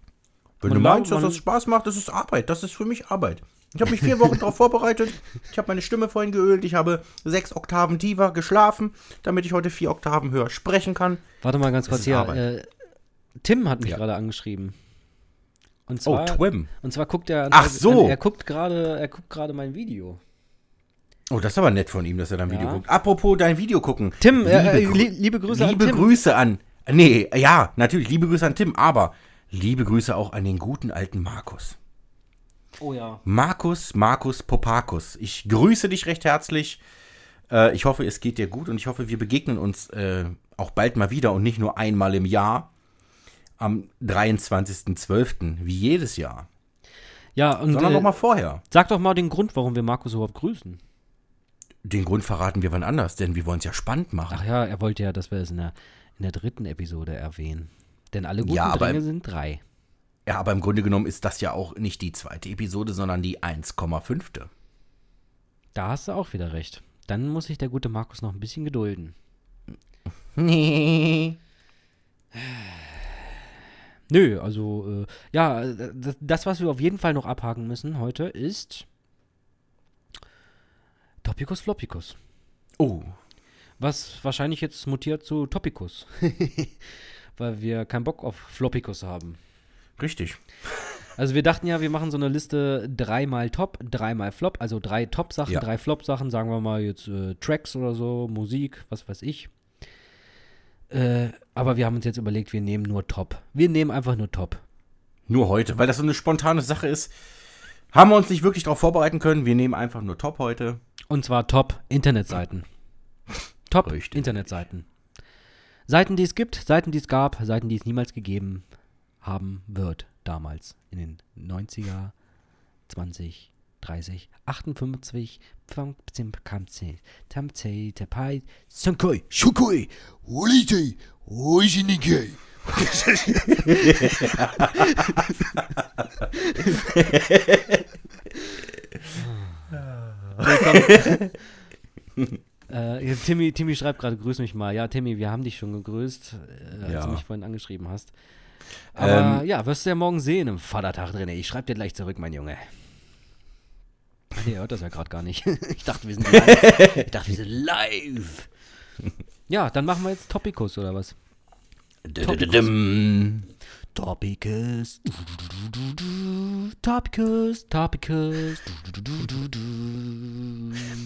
Wenn Man du meinst, dass das Spaß macht, das ist Arbeit. Das ist für mich Arbeit. Ich habe mich vier Wochen darauf vorbereitet. Ich habe meine Stimme vorhin geölt. Ich habe sechs Oktaven tiefer geschlafen, damit ich heute vier Oktaven höher sprechen kann. Warte mal ganz kurz hier. Äh, Tim hat mich Ja. gerade angeschrieben. Und Oh, zwar, Twim. Und zwar guckt er. Ach so. Er guckt gerade, er guckt gerade mein Video. Oh, das ist aber nett von ihm, dass er dein Video Ja. guckt. Apropos dein Video gucken. Tim, äh, äh, Grü- li liebe Grüße liebe an Tim. Grüße an. Nee, ja, natürlich, liebe Grüße an Tim, aber liebe Grüße auch an den guten alten Markus. Oh ja. Markus, Markus Popakus. Ich grüße dich recht herzlich. Äh, ich hoffe, es geht dir gut und ich hoffe, wir begegnen uns äh, auch bald mal wieder und nicht nur einmal im Jahr. Am 23.12., wie jedes Jahr. Ja, und Sondern äh, noch mal vorher. sag doch mal den Grund, warum wir Markus überhaupt grüßen. Den Grund verraten wir wann anders, denn wir wollen es ja spannend machen. Ach ja, er wollte ja, dass wir es in der, in der dritten Episode erwähnen. Denn alle guten Ja, Dränge sind drei. Ja, aber im Grunde genommen ist das ja auch nicht die zweite Episode, sondern die 1,5. Da hast du auch wieder recht. Dann muss sich der gute Markus noch ein bisschen gedulden. Nee. Nö, also, äh, ja, das, das, was wir auf jeden Fall noch abhaken müssen heute, ist Topicus Floppicus. Oh, Was wahrscheinlich jetzt mutiert zu Topicus. Weil wir keinen Bock auf Floppicus haben. Richtig. Also wir dachten ja, wir machen so eine Liste dreimal Top, dreimal Flop, also drei Top-Sachen, Ja. drei Flop-Sachen, sagen wir mal jetzt äh, Tracks oder so, Musik, was weiß ich. Äh, aber wir haben uns jetzt überlegt, wir nehmen nur Top. Wir nehmen einfach nur Top. Nur heute, weil das so eine spontane Sache ist. Haben wir uns nicht wirklich darauf vorbereiten können. Wir nehmen einfach nur Top heute. Und zwar Top Internetseiten. Top Richtig. Internetseiten. Seiten, die es gibt, Seiten, die es gab, Seiten, die es niemals gegeben haben wird, damals. In den 90er, 20, 30, 58, 15, 15, 15, Tapai, Sankoi, Shukui, Olite, Oishinike. Äh, Timmy, Timmy schreibt gerade, grüß mich mal. Ja, Timmy, wir haben dich schon gegrüßt, äh, als Ja. du mich vorhin angeschrieben hast. Aber Ähm, ja, wirst du ja morgen sehen im Vatertag drin. Ich schreibe dir gleich zurück, mein Junge. Ach nee, er hört das ja gerade gar nicht. ich dachte, wir sind live. ich dachte, wir sind live. ja, dann machen wir jetzt Topicus oder was? Topicus. Topicus, Topicus.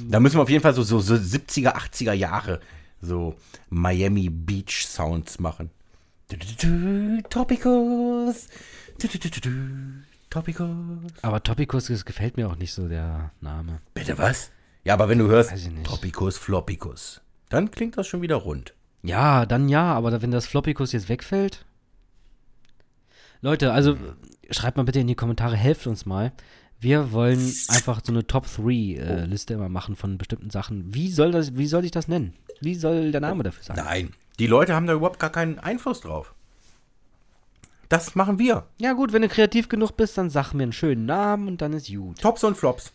Da müssen wir auf jeden Fall so, so, so 70er, 80er Jahre so Miami Beach Sounds machen. Topicus. Topicus. Aber Topicus, das gefällt mir auch nicht so, der Name. Bitte was? Ja, aber wenn du hörst. Topicus, Floppicus, dann klingt das schon wieder rund. Ja, dann ja, aber wenn das Floppicus jetzt wegfällt. Leute, also schreibt mal bitte in die Kommentare, helft uns mal. Wir wollen einfach so eine Top-3-Liste immer machen von bestimmten Sachen. Wie soll das, wie soll ich das nennen? Wie soll der Name dafür sein? Nein. Die Leute haben da überhaupt gar keinen Einfluss drauf. Das machen wir. Ja gut, wenn du kreativ genug bist, dann sag mir einen schönen Namen und dann ist gut. Tops und Flops.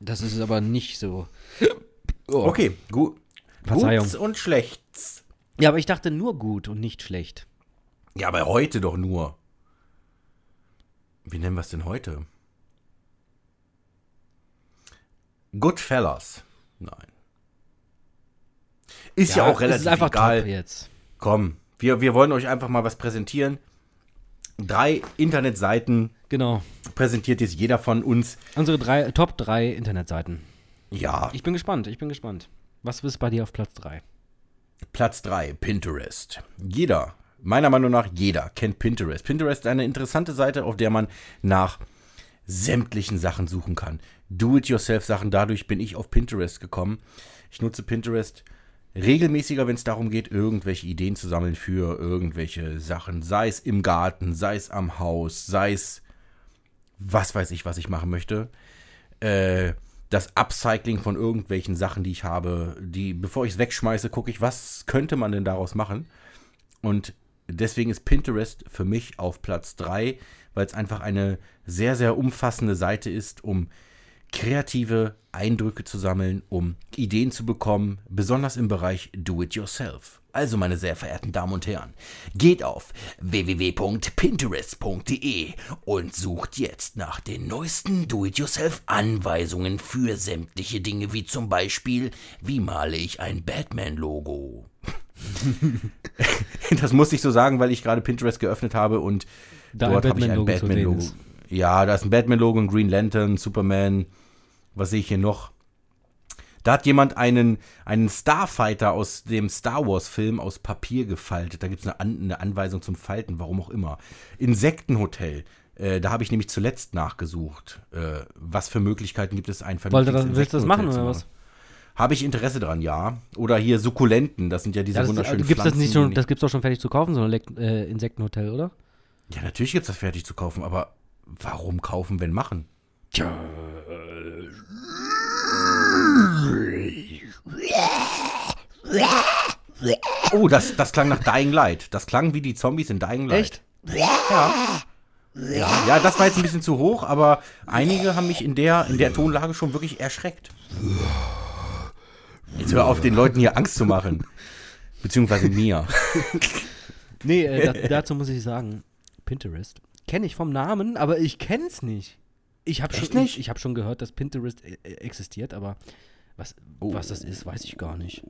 Das ist aber nicht so. Okay, gut. Verzeihung. Guts und Schlechts. Ja, aber ich dachte nur gut und nicht schlecht. Ja, aber heute doch nur. Wie nennen wir es denn heute? Goodfellas. Nein. Ist ja, auch es relativ ist einfach egal. jetzt. Komm, wir, wir wollen euch einfach mal was präsentieren. Drei Internetseiten Genau. präsentiert jetzt jeder von uns. Unsere drei, Top 3 Internetseiten. Ja, Ich bin gespannt, ich bin gespannt. Was ist bei dir auf Platz 3? Platz 3, Pinterest. Jeder, meiner Meinung nach jeder, kennt Pinterest. Pinterest ist eine interessante Seite, auf der man nach sämtlichen Sachen suchen kann. Do-it-yourself-Sachen, dadurch bin ich auf Pinterest gekommen. Ich nutze Pinterest regelmäßiger, wenn es darum geht, irgendwelche Ideen zu sammeln für irgendwelche Sachen. Sei es im Garten, sei es am Haus, sei es was weiß ich, was ich machen möchte. Äh, das Upcycling von irgendwelchen Sachen, die ich habe, die, bevor ich es wegschmeiße, gucke ich, was könnte man denn daraus machen? Und deswegen ist Pinterest für mich auf Platz 3, weil es einfach eine sehr, sehr umfassende Seite ist, um kreative Eindrücke zu sammeln, um Ideen zu bekommen, besonders im Bereich Do-it-yourself. Also, meine sehr verehrten Damen und Herren, geht auf www.pinterest.de und sucht jetzt nach den neuesten Do-it-yourself-Anweisungen für sämtliche Dinge, wie zum Beispiel, wie male ich ein Batman-Logo? das muss ich so sagen, weil ich gerade Pinterest geöffnet habe und Da dort habe ich ein Batman-Logo. Ja, da ist ein Batman-Logo, ein Green Lantern, Superman. Was sehe ich hier noch? Da hat jemand einen, einen Starfighter aus dem Star Wars-Film aus Papier gefaltet. Da gibt es eine, An eine Anweisung zum Falten, warum auch immer. Insektenhotel. Äh, da habe ich nämlich zuletzt nachgesucht. Äh, was für Möglichkeiten gibt es, ein vernünftiges das, willst du das machen oder was? Habe ich Interesse dran, ja. Oder hier Sukkulenten, das sind ja diese Ja, das, wunderschönen gibt's das Pflanzen. nicht schon, das gibt's doch schon fertig zu kaufen, so ein äh, Insektenhotel, oder? ja, natürlich gibt es das fertig zu kaufen, aber warum kaufen, wenn machen? Oh, das, das klang nach Dying Light. Das klang wie die Zombies in Dying Light. Echt? Ja. Ja, ja, das war jetzt ein bisschen zu hoch, aber einige haben mich in der, in der Tonlage schon wirklich erschreckt. Jetzt hör auf, den Leuten hier Angst zu machen. Beziehungsweise mir. Nee, äh, da, dazu muss ich sagen, Pinterest kenne ich vom Namen, aber ich kenne es nicht. Ich habe schon? Ich, ich habe schon gehört, dass Pinterest äh, äh, existiert, aber Was, was das ist, weiß ich gar nicht.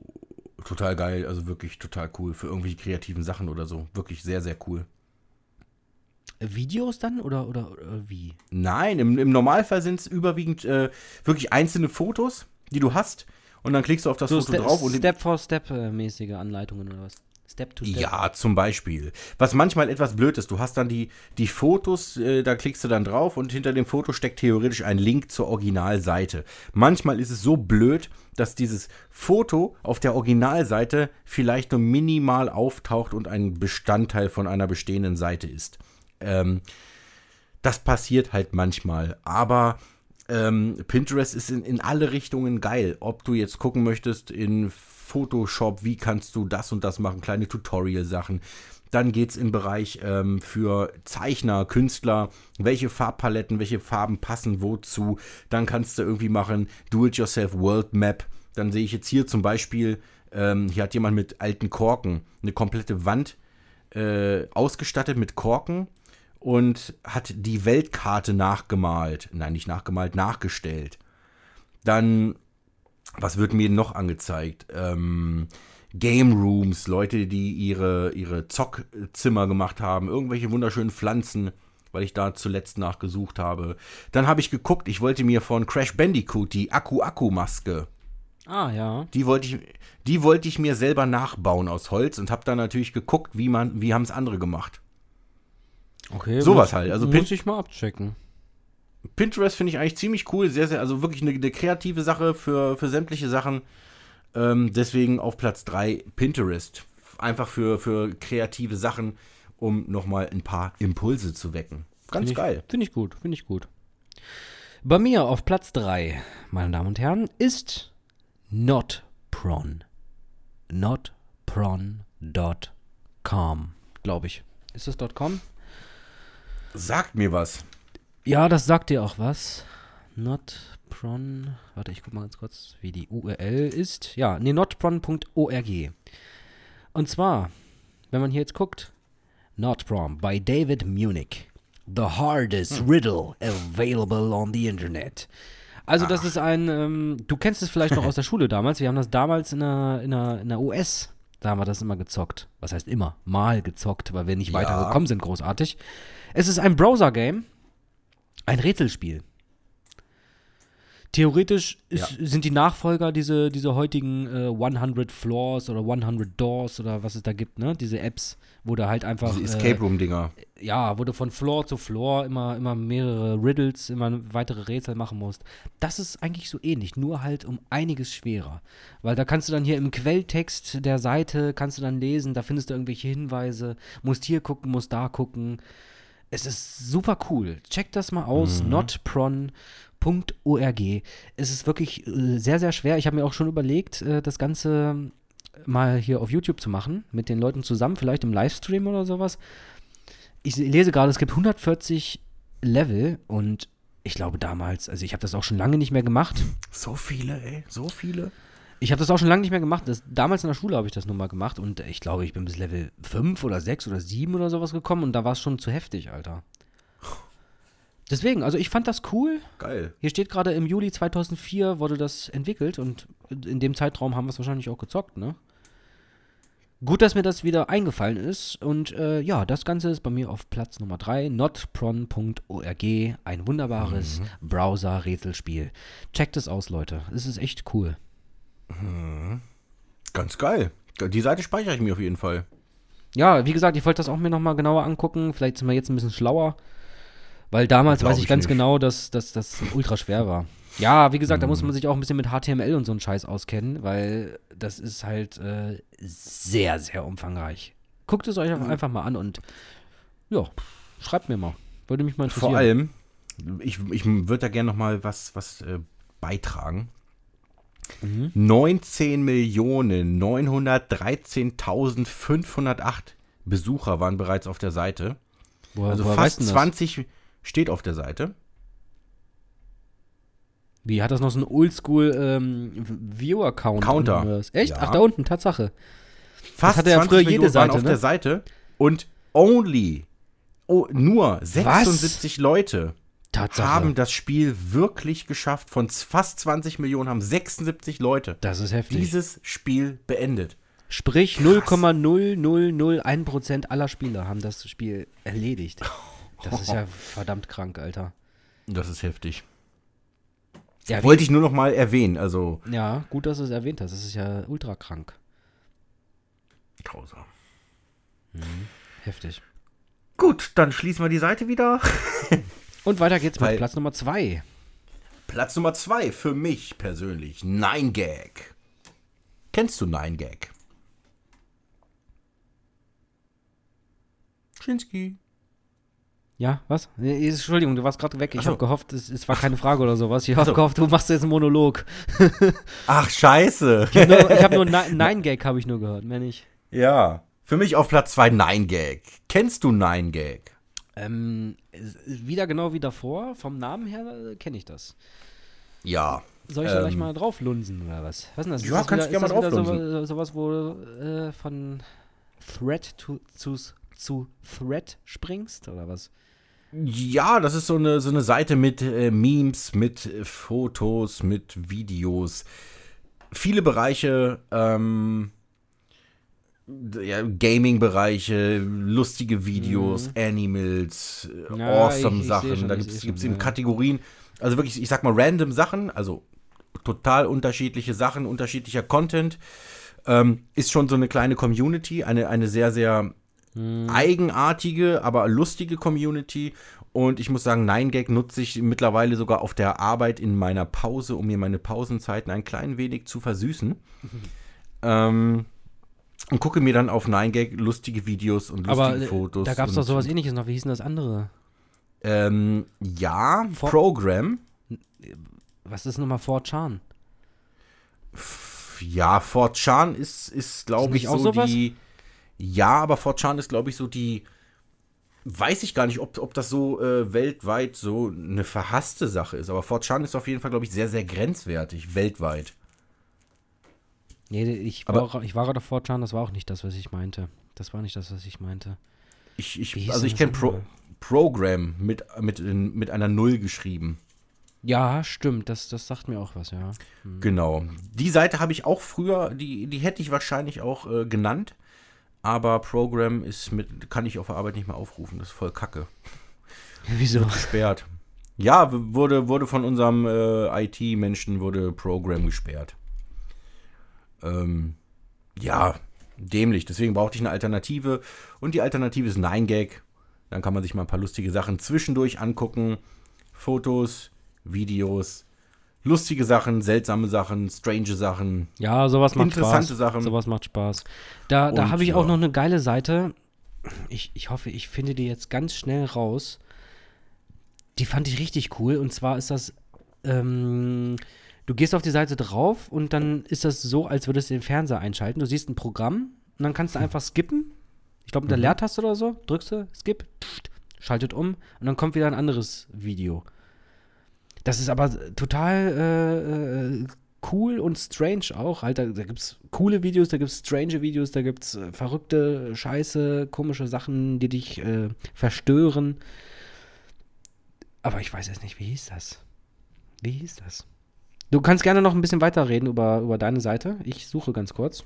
Total geil, also wirklich total cool. Für irgendwelche kreativen Sachen oder so. Wirklich sehr, sehr cool. Videos dann oder, oder, oder wie? Nein, im, im Normalfall sind es überwiegend äh, wirklich einzelne Fotos, die du hast. Und dann klickst du auf das Foto Ste- drauf Step-for-Step-mäßige Anleitungen oder was? Step-to-Step. Ja, zum Beispiel. Was manchmal etwas blöd ist, du hast dann die, die Fotos, äh, da klickst du dann drauf und hinter dem Foto steckt theoretisch ein Link zur Originalseite. Manchmal ist es so blöd, dass dieses Foto auf der Originalseite vielleicht nur minimal auftaucht und ein Bestandteil von einer bestehenden Seite ist. Ähm, das passiert halt manchmal, aber ähm, Pinterest ist in, in alle Richtungen geil. Ob du jetzt gucken möchtest in Photoshop, wie kannst du das und das machen, kleine Tutorial-Sachen. Dann geht es im Bereich ähm, für Zeichner, Künstler, welche Farbpaletten, welche Farben passen wozu. Dann kannst du irgendwie machen Do-it-yourself World Map. Dann sehe ich jetzt hier zum Beispiel, ähm, hier hat jemand mit alten Korken eine komplette Wand äh, ausgestattet mit Korken und hat die Weltkarte nachgemalt. Nein, nicht nachgemalt, nachgestellt. Dann, was wird mir noch angezeigt? Ähm, Game Rooms, Leute, die ihre, ihre Zockzimmer gemacht haben, irgendwelche wunderschönen Pflanzen, weil ich da zuletzt nachgesucht habe. Dann habe ich geguckt, ich wollte mir von Crash Bandicoot die Akku-Akku-Maske Ah, ja. die wollte ich, die wollte ich mir selber nachbauen aus Holz und habe dann natürlich geguckt, wie man, wie haben es andere gemacht. Okay. Sowas halt, also muss ich mal abchecken. Pinterest finde ich eigentlich ziemlich cool, sehr, sehr, also wirklich eine, eine kreative Sache für, für sämtliche Sachen. Ähm, deswegen auf Platz 3 Pinterest. Einfach für, für kreative Sachen, um nochmal ein paar Impulse zu wecken. Ganz Find geil. Finde ich gut, finde ich gut. Bei mir auf Platz 3, meine Damen und Herren, ist NotPron. Notpron.com, glaube ich. Ist das .com? Sagt mir was. Ja, das sagt dir auch was. Notpron. Warte, ich guck mal ganz kurz, wie die URL ist. Ja, nee, notpron.org. Und zwar, wenn man hier jetzt guckt, Notpron by David Munich. The hardest riddle available on the Internet. Also, das ist ein, ähm, du kennst es vielleicht noch aus der Schule damals. Wir haben das damals in der, in der, in der US, da haben wir das immer gezockt. Was heißt immer? Mal gezockt, weil wir nicht Ja. weitergekommen sind, großartig. Es ist ein Browser-Game, ein Rätselspiel. Theoretisch ist, sind die Nachfolger diese, diese heutigen äh, 100 Floors oder 100 Doors oder was es da gibt, ne? Diese Apps, wo du halt einfach Diese Escape Room-Dinger. äh, ja, wo du von Floor zu Floor immer, immer mehrere Riddles, immer weitere Rätsel machen musst. Das ist eigentlich so ähnlich, nur halt um einiges schwerer. Weil da kannst du dann hier im Quelltext der Seite, kannst du dann lesen, da findest du irgendwelche Hinweise, musst hier gucken, musst da gucken. Es ist super cool. Check das mal aus, notpron.org. Es ist wirklich äh, sehr, sehr schwer. Ich habe mir auch schon überlegt, äh, das Ganze mal hier auf YouTube zu machen, mit den Leuten zusammen, vielleicht im Livestream oder sowas. Ich lese gerade, es gibt 140 Level und ich glaube damals, also ich habe das auch schon lange nicht mehr gemacht. So viele, ey, so viele. Ich habe das auch schon lange nicht mehr gemacht. Das, damals in der Schule habe ich das nur mal gemacht und ich glaube, ich bin bis Level 5 oder 6 oder 7 oder sowas gekommen und da war es schon zu heftig, Alter. Deswegen, also ich fand das cool. Geil. Hier steht gerade im Juli 2004 wurde das entwickelt und in dem Zeitraum haben wir es wahrscheinlich auch gezockt, ne? Gut, dass mir das wieder eingefallen ist und äh, ja, das Ganze ist bei mir auf Platz Nummer 3, notpron.org, ein wunderbares Browser-Rätselspiel. Checkt es aus, Leute. Es ist echt cool. Ganz geil. Die Seite speichere ich mir auf jeden Fall. Ja, wie gesagt, ich wollte das auch mir nochmal genauer angucken. Vielleicht sind wir jetzt ein bisschen schlauer. Weil damals weiß ich, ich ganz nicht. genau, dass, dass das ultra schwer war. Ja, wie gesagt, da muss man sich auch ein bisschen mit HTML und so einen Scheiß auskennen, weil das ist halt äh, sehr, sehr umfangreich. Guckt es euch einfach mal an und ja, schreibt mir mal. Würde mich mal interessieren. Vor allem, ich, ich würde da gerne noch mal was, was äh, beitragen. Mhm. 19 Millionen 913.508 Besucher waren bereits auf der Seite. Woher, Also fast weißt du das? 20 steht auf der Seite. Wie, hat das noch so einen Oldschool ähm, Viewer-Count? Counter. was? Echt? Ja. Ach, da unten, Tatsache. Fast hatte ja 20 früher jede Millionen waren Seite, auf ne? der Seite und only, oh, nur 76 Leute Tatsache. haben das Spiel wirklich geschafft. Von fast 20 Millionen haben 76 Leute Das ist heftig. dieses Spiel beendet. Sprich, 0,0001% aller Spieler haben das Spiel erledigt. Das ist ja verdammt krank, Alter. Das ist heftig. Ja, Wollte ich nur noch mal erwähnen. Also, ja, gut, dass du es erwähnt hast. Das ist ja ultra krank. grausam. Heftig. Gut, dann schließen wir die Seite wieder. Und weiter geht's mit Weil- Platz Nummer 2. Platz Nummer zwei für mich persönlich. 9gag. Kennst du 9gag? Schinski. Ja, was? Entschuldigung, du warst gerade weg. Ich so. habe gehofft, es, es war keine Frage oder sowas. Ich habe so. gehofft, du machst jetzt einen Monolog. Ach, scheiße. Ich habe nur, hab nur Ni- Nine Gag habe ich nur gehört, mehr nicht. ja. Für mich auf Platz zwei 9gag. Kennst du 9gag? Ähm, wieder genau wie davor. Vom Namen her äh, kenne ich das. Ja. Soll ich da gleich Ähm, mal drauf lunsen oder was? Was ist denn das? Ja, ist das kannst wieder, du gerne mal drauflunsen. so, sowas, wo du äh, von Thread to, zu, zu Thread springst oder was? Ja, das ist so eine, so eine Seite mit äh, Memes, mit äh, Fotos, mit Videos. Viele Bereiche, ähm, ja, Gaming-Bereiche, lustige Videos, Animals, äh, Mhm. Ja, awesome ich- ich Sachen. schon, da gibt es eben ja. Kategorien, also wirklich, ich sag mal, random Sachen, also total unterschiedliche Sachen, unterschiedlicher Content. Ähm, ist schon so eine kleine Community, eine, eine sehr, sehr Mhm. eigenartige, aber lustige Community. Und ich muss sagen, 9gag nutze ich mittlerweile sogar auf der Arbeit in meiner Pause, um mir meine Pausenzeiten ein klein wenig zu versüßen. ähm, und gucke mir dann auf 9gag lustige Videos und lustige Aber Fotos. da gab es doch sowas ähnliches noch. Wie hieß denn das andere? Ähm, ja, Vor- Program. Was ist nochmal 4chan? Ja, 4chan ist, ist glaube ich, auch so sowas? die. Ja, aber 4chan ist, glaube ich, so die. Weiß ich gar nicht, ob, ob das so äh, weltweit so eine verhasste Sache ist. Aber 4chan ist auf jeden Fall, glaube ich, sehr, sehr grenzwertig, weltweit. Nee, ich war, ich war gerade auf 4chan, das war auch nicht das, was ich meinte. Das war nicht das, was ich meinte. Ich, ich, also ich kenne Pro? Program mit, mit, mit einer Null geschrieben. Ja, stimmt, das, das sagt mir auch was, ja. Genau. Die Seite habe ich auch früher, die, die hätte ich wahrscheinlich auch äh, genannt. Aber Program ist mit, kann ich auf der Arbeit nicht mehr aufrufen. Das ist voll kacke. Wieso? gesperrt. Ja, wurde, wurde von unserem äh, IT-Menschen wurde Program gesperrt. Ähm, ja, dämlich. Deswegen brauchte ich eine Alternative. Und die Alternative ist 9gag. Dann kann man sich mal ein paar lustige Sachen zwischendurch angucken. Fotos, Videos, lustige Sachen, seltsame Sachen, strange Sachen. Ja, sowas macht Interessante Spaß. Sachen. Sowas macht Spaß. Da, da habe ich auch ja. noch eine geile Seite. Ich, ich hoffe, ich finde die jetzt ganz schnell raus. Die fand ich richtig cool. Und zwar ist das, ähm, du gehst auf die Seite drauf und dann ist das so, als würdest du den Fernseher einschalten. Du siehst ein Programm und dann kannst du einfach skippen. Ich glaube, mit der Leertaste oder so, drückst du, skip, schaltet um und dann kommt wieder ein anderes Video. Das ist aber total äh, äh, cool und strange auch. Da, da gibt es coole Videos, da gibt es strange Videos, da gibt es äh, verrückte, scheiße, komische Sachen, die dich äh, verstören. Aber ich weiß jetzt nicht, wie hieß das? Wie hieß das? Du kannst gerne noch ein bisschen weiterreden über, über deine Seite. Ich suche ganz kurz.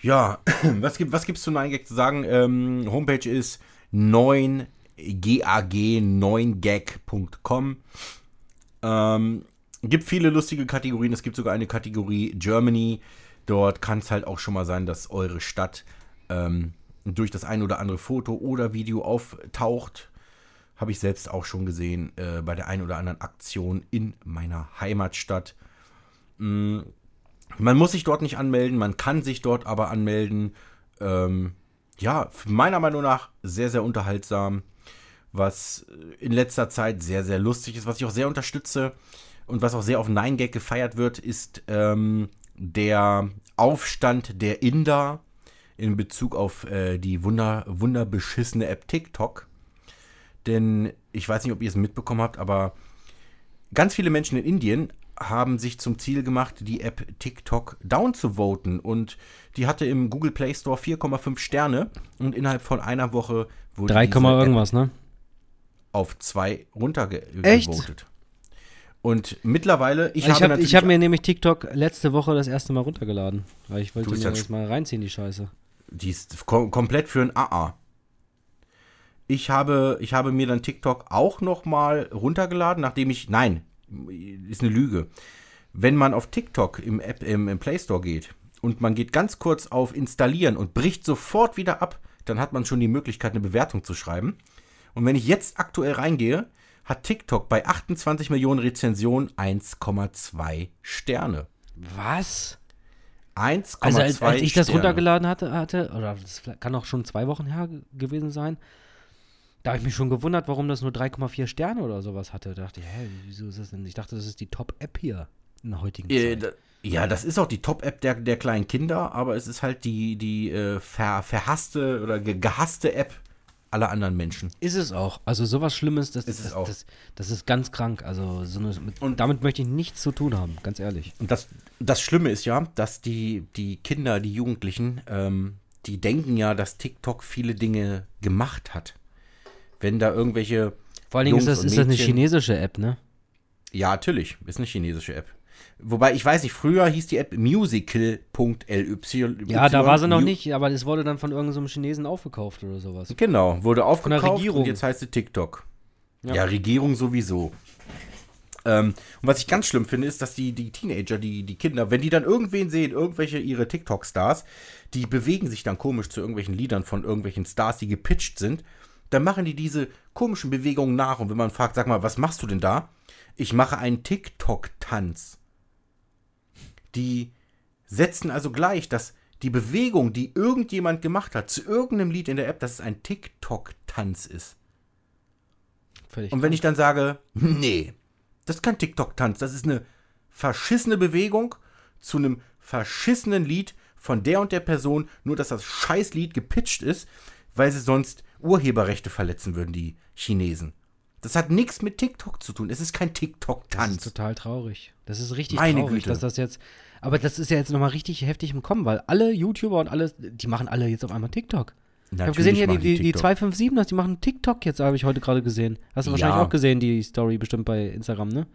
Ja, was, gibt, was gibt's zu 9gag zu sagen? Ähm, Homepage ist 9gag9gag.com. Ähm, gibt viele lustige Kategorien. Es gibt sogar eine Kategorie Germany. Dort kann es halt auch schon mal sein, dass eure Stadt ähm, durch das ein oder andere Foto oder Video auftaucht. Habe ich selbst auch schon gesehen äh, bei der einen oder anderen Aktion in meiner Heimatstadt. Mm, Man muss sich dort nicht anmelden, man kann sich dort aber anmelden. Ähm, ja, meiner Meinung nach sehr, sehr unterhaltsam. Was in letzter Zeit sehr, sehr lustig ist, was ich auch sehr unterstütze und was auch sehr auf 9gag gefeiert wird, ist ähm, der Aufstand der Inder in Bezug auf äh, die wunder, wunderbeschissene App TikTok. Denn ich weiß nicht, ob ihr es mitbekommen habt, aber ganz viele Menschen in Indien haben sich zum Ziel gemacht, die App TikTok down zu voten. Und die hatte im Google Play Store 4,5 Sterne. Und innerhalb von einer Woche wurde 3, diese App irgendwas, ne? auf 2 runtergevotet. Echt? Und mittlerweile, ich, Ich habe natürlich hab mir nämlich TikTok letzte Woche das erste Mal runtergeladen. Weil ich wollte mir das mal reinziehen, die Scheiße. Die ist kom komplett für ein AA. Ich habe, ich habe mir dann TikTok auch noch mal runtergeladen, nachdem ich, nein, ist eine Lüge. Wenn man auf TikTok im, App, im, im Play Store geht und man geht ganz kurz auf Installieren und bricht sofort wieder ab, dann hat man schon die Möglichkeit, eine Bewertung zu schreiben. Und wenn ich jetzt aktuell reingehe, hat TikTok bei 28 Millionen Rezensionen 1,2 Sterne. Was? 1,2 Also als, als ich das Sterne. runtergeladen hatte, hatte, oder das kann auch schon zwei Wochen her ge- gewesen sein, da habe ich mich schon gewundert, warum das nur 3,4 Sterne oder sowas hatte. Da dachte ich, hä, wieso ist das denn? Ich dachte, das ist die Top-App hier in der heutigen Äh, Zeit. ja, das ist auch die Top-App der, der kleinen Kinder, aber es ist halt die, die äh, ver, verhasste oder ge, gehasste App aller anderen Menschen. Ist es auch. Also sowas Schlimmes, das, Ist das, auch. das, das ist ganz krank. Also so eine, mit, Und- damit möchte ich nichts zu tun haben, ganz ehrlich. Und das, das Schlimme ist ja, dass die, die Kinder, die Jugendlichen, ähm, die denken ja, dass TikTok viele Dinge gemacht hat. Wenn da irgendwelche. Vor allen Dingen ist das, ist das eine chinesische App, ne? Ja, natürlich, ist eine chinesische App. Wobei, ich weiß nicht, früher hieß die App musical.ly. Ja, da war sie noch nicht, aber es wurde dann von irgendeinem Chinesen aufgekauft oder sowas. Genau, wurde aufgekauft Regierung. und jetzt heißt sie TikTok. Ja. Ja, Regierung sowieso. Ähm, und was ich ganz schlimm finde, ist, dass die, die Teenager, die, die Kinder, wenn die dann irgendwen sehen, irgendwelche ihre TikTok-Stars, die bewegen sich dann komisch zu irgendwelchen Liedern von irgendwelchen Stars, die gepitcht sind, dann machen die diese komischen Bewegungen nach. Und wenn man fragt, sag mal, was machst du denn da? Ich mache einen TikTok-Tanz. Die setzen also gleich, dass die Bewegung, die irgendjemand gemacht hat, zu irgendeinem Lied in der App, dass es ein TikTok-Tanz ist. Völlig Und wenn ich dann sage, nee, das ist kein TikTok-Tanz, das ist eine verschissene Bewegung zu einem verschissenen Lied von der und der Person, nur dass das Scheißlied gepitcht ist, weil sie sonst Urheberrechte verletzen würden, die Chinesen. Das hat nichts mit TikTok zu tun. Es ist kein Das ist TikTok-Tanz. total traurig. Das ist richtig Meine traurig, Güte. dass das jetzt. Aber das ist ja jetzt nochmal richtig heftig im Kommen, weil alle YouTuber und alles, die machen alle jetzt auf einmal TikTok. ich habe gesehen hier, die, die, die 257ers, die machen TikTok jetzt, habe ich heute gerade gesehen. Hast du wahrscheinlich Ja. auch gesehen, die Story bestimmt bei Instagram, ne?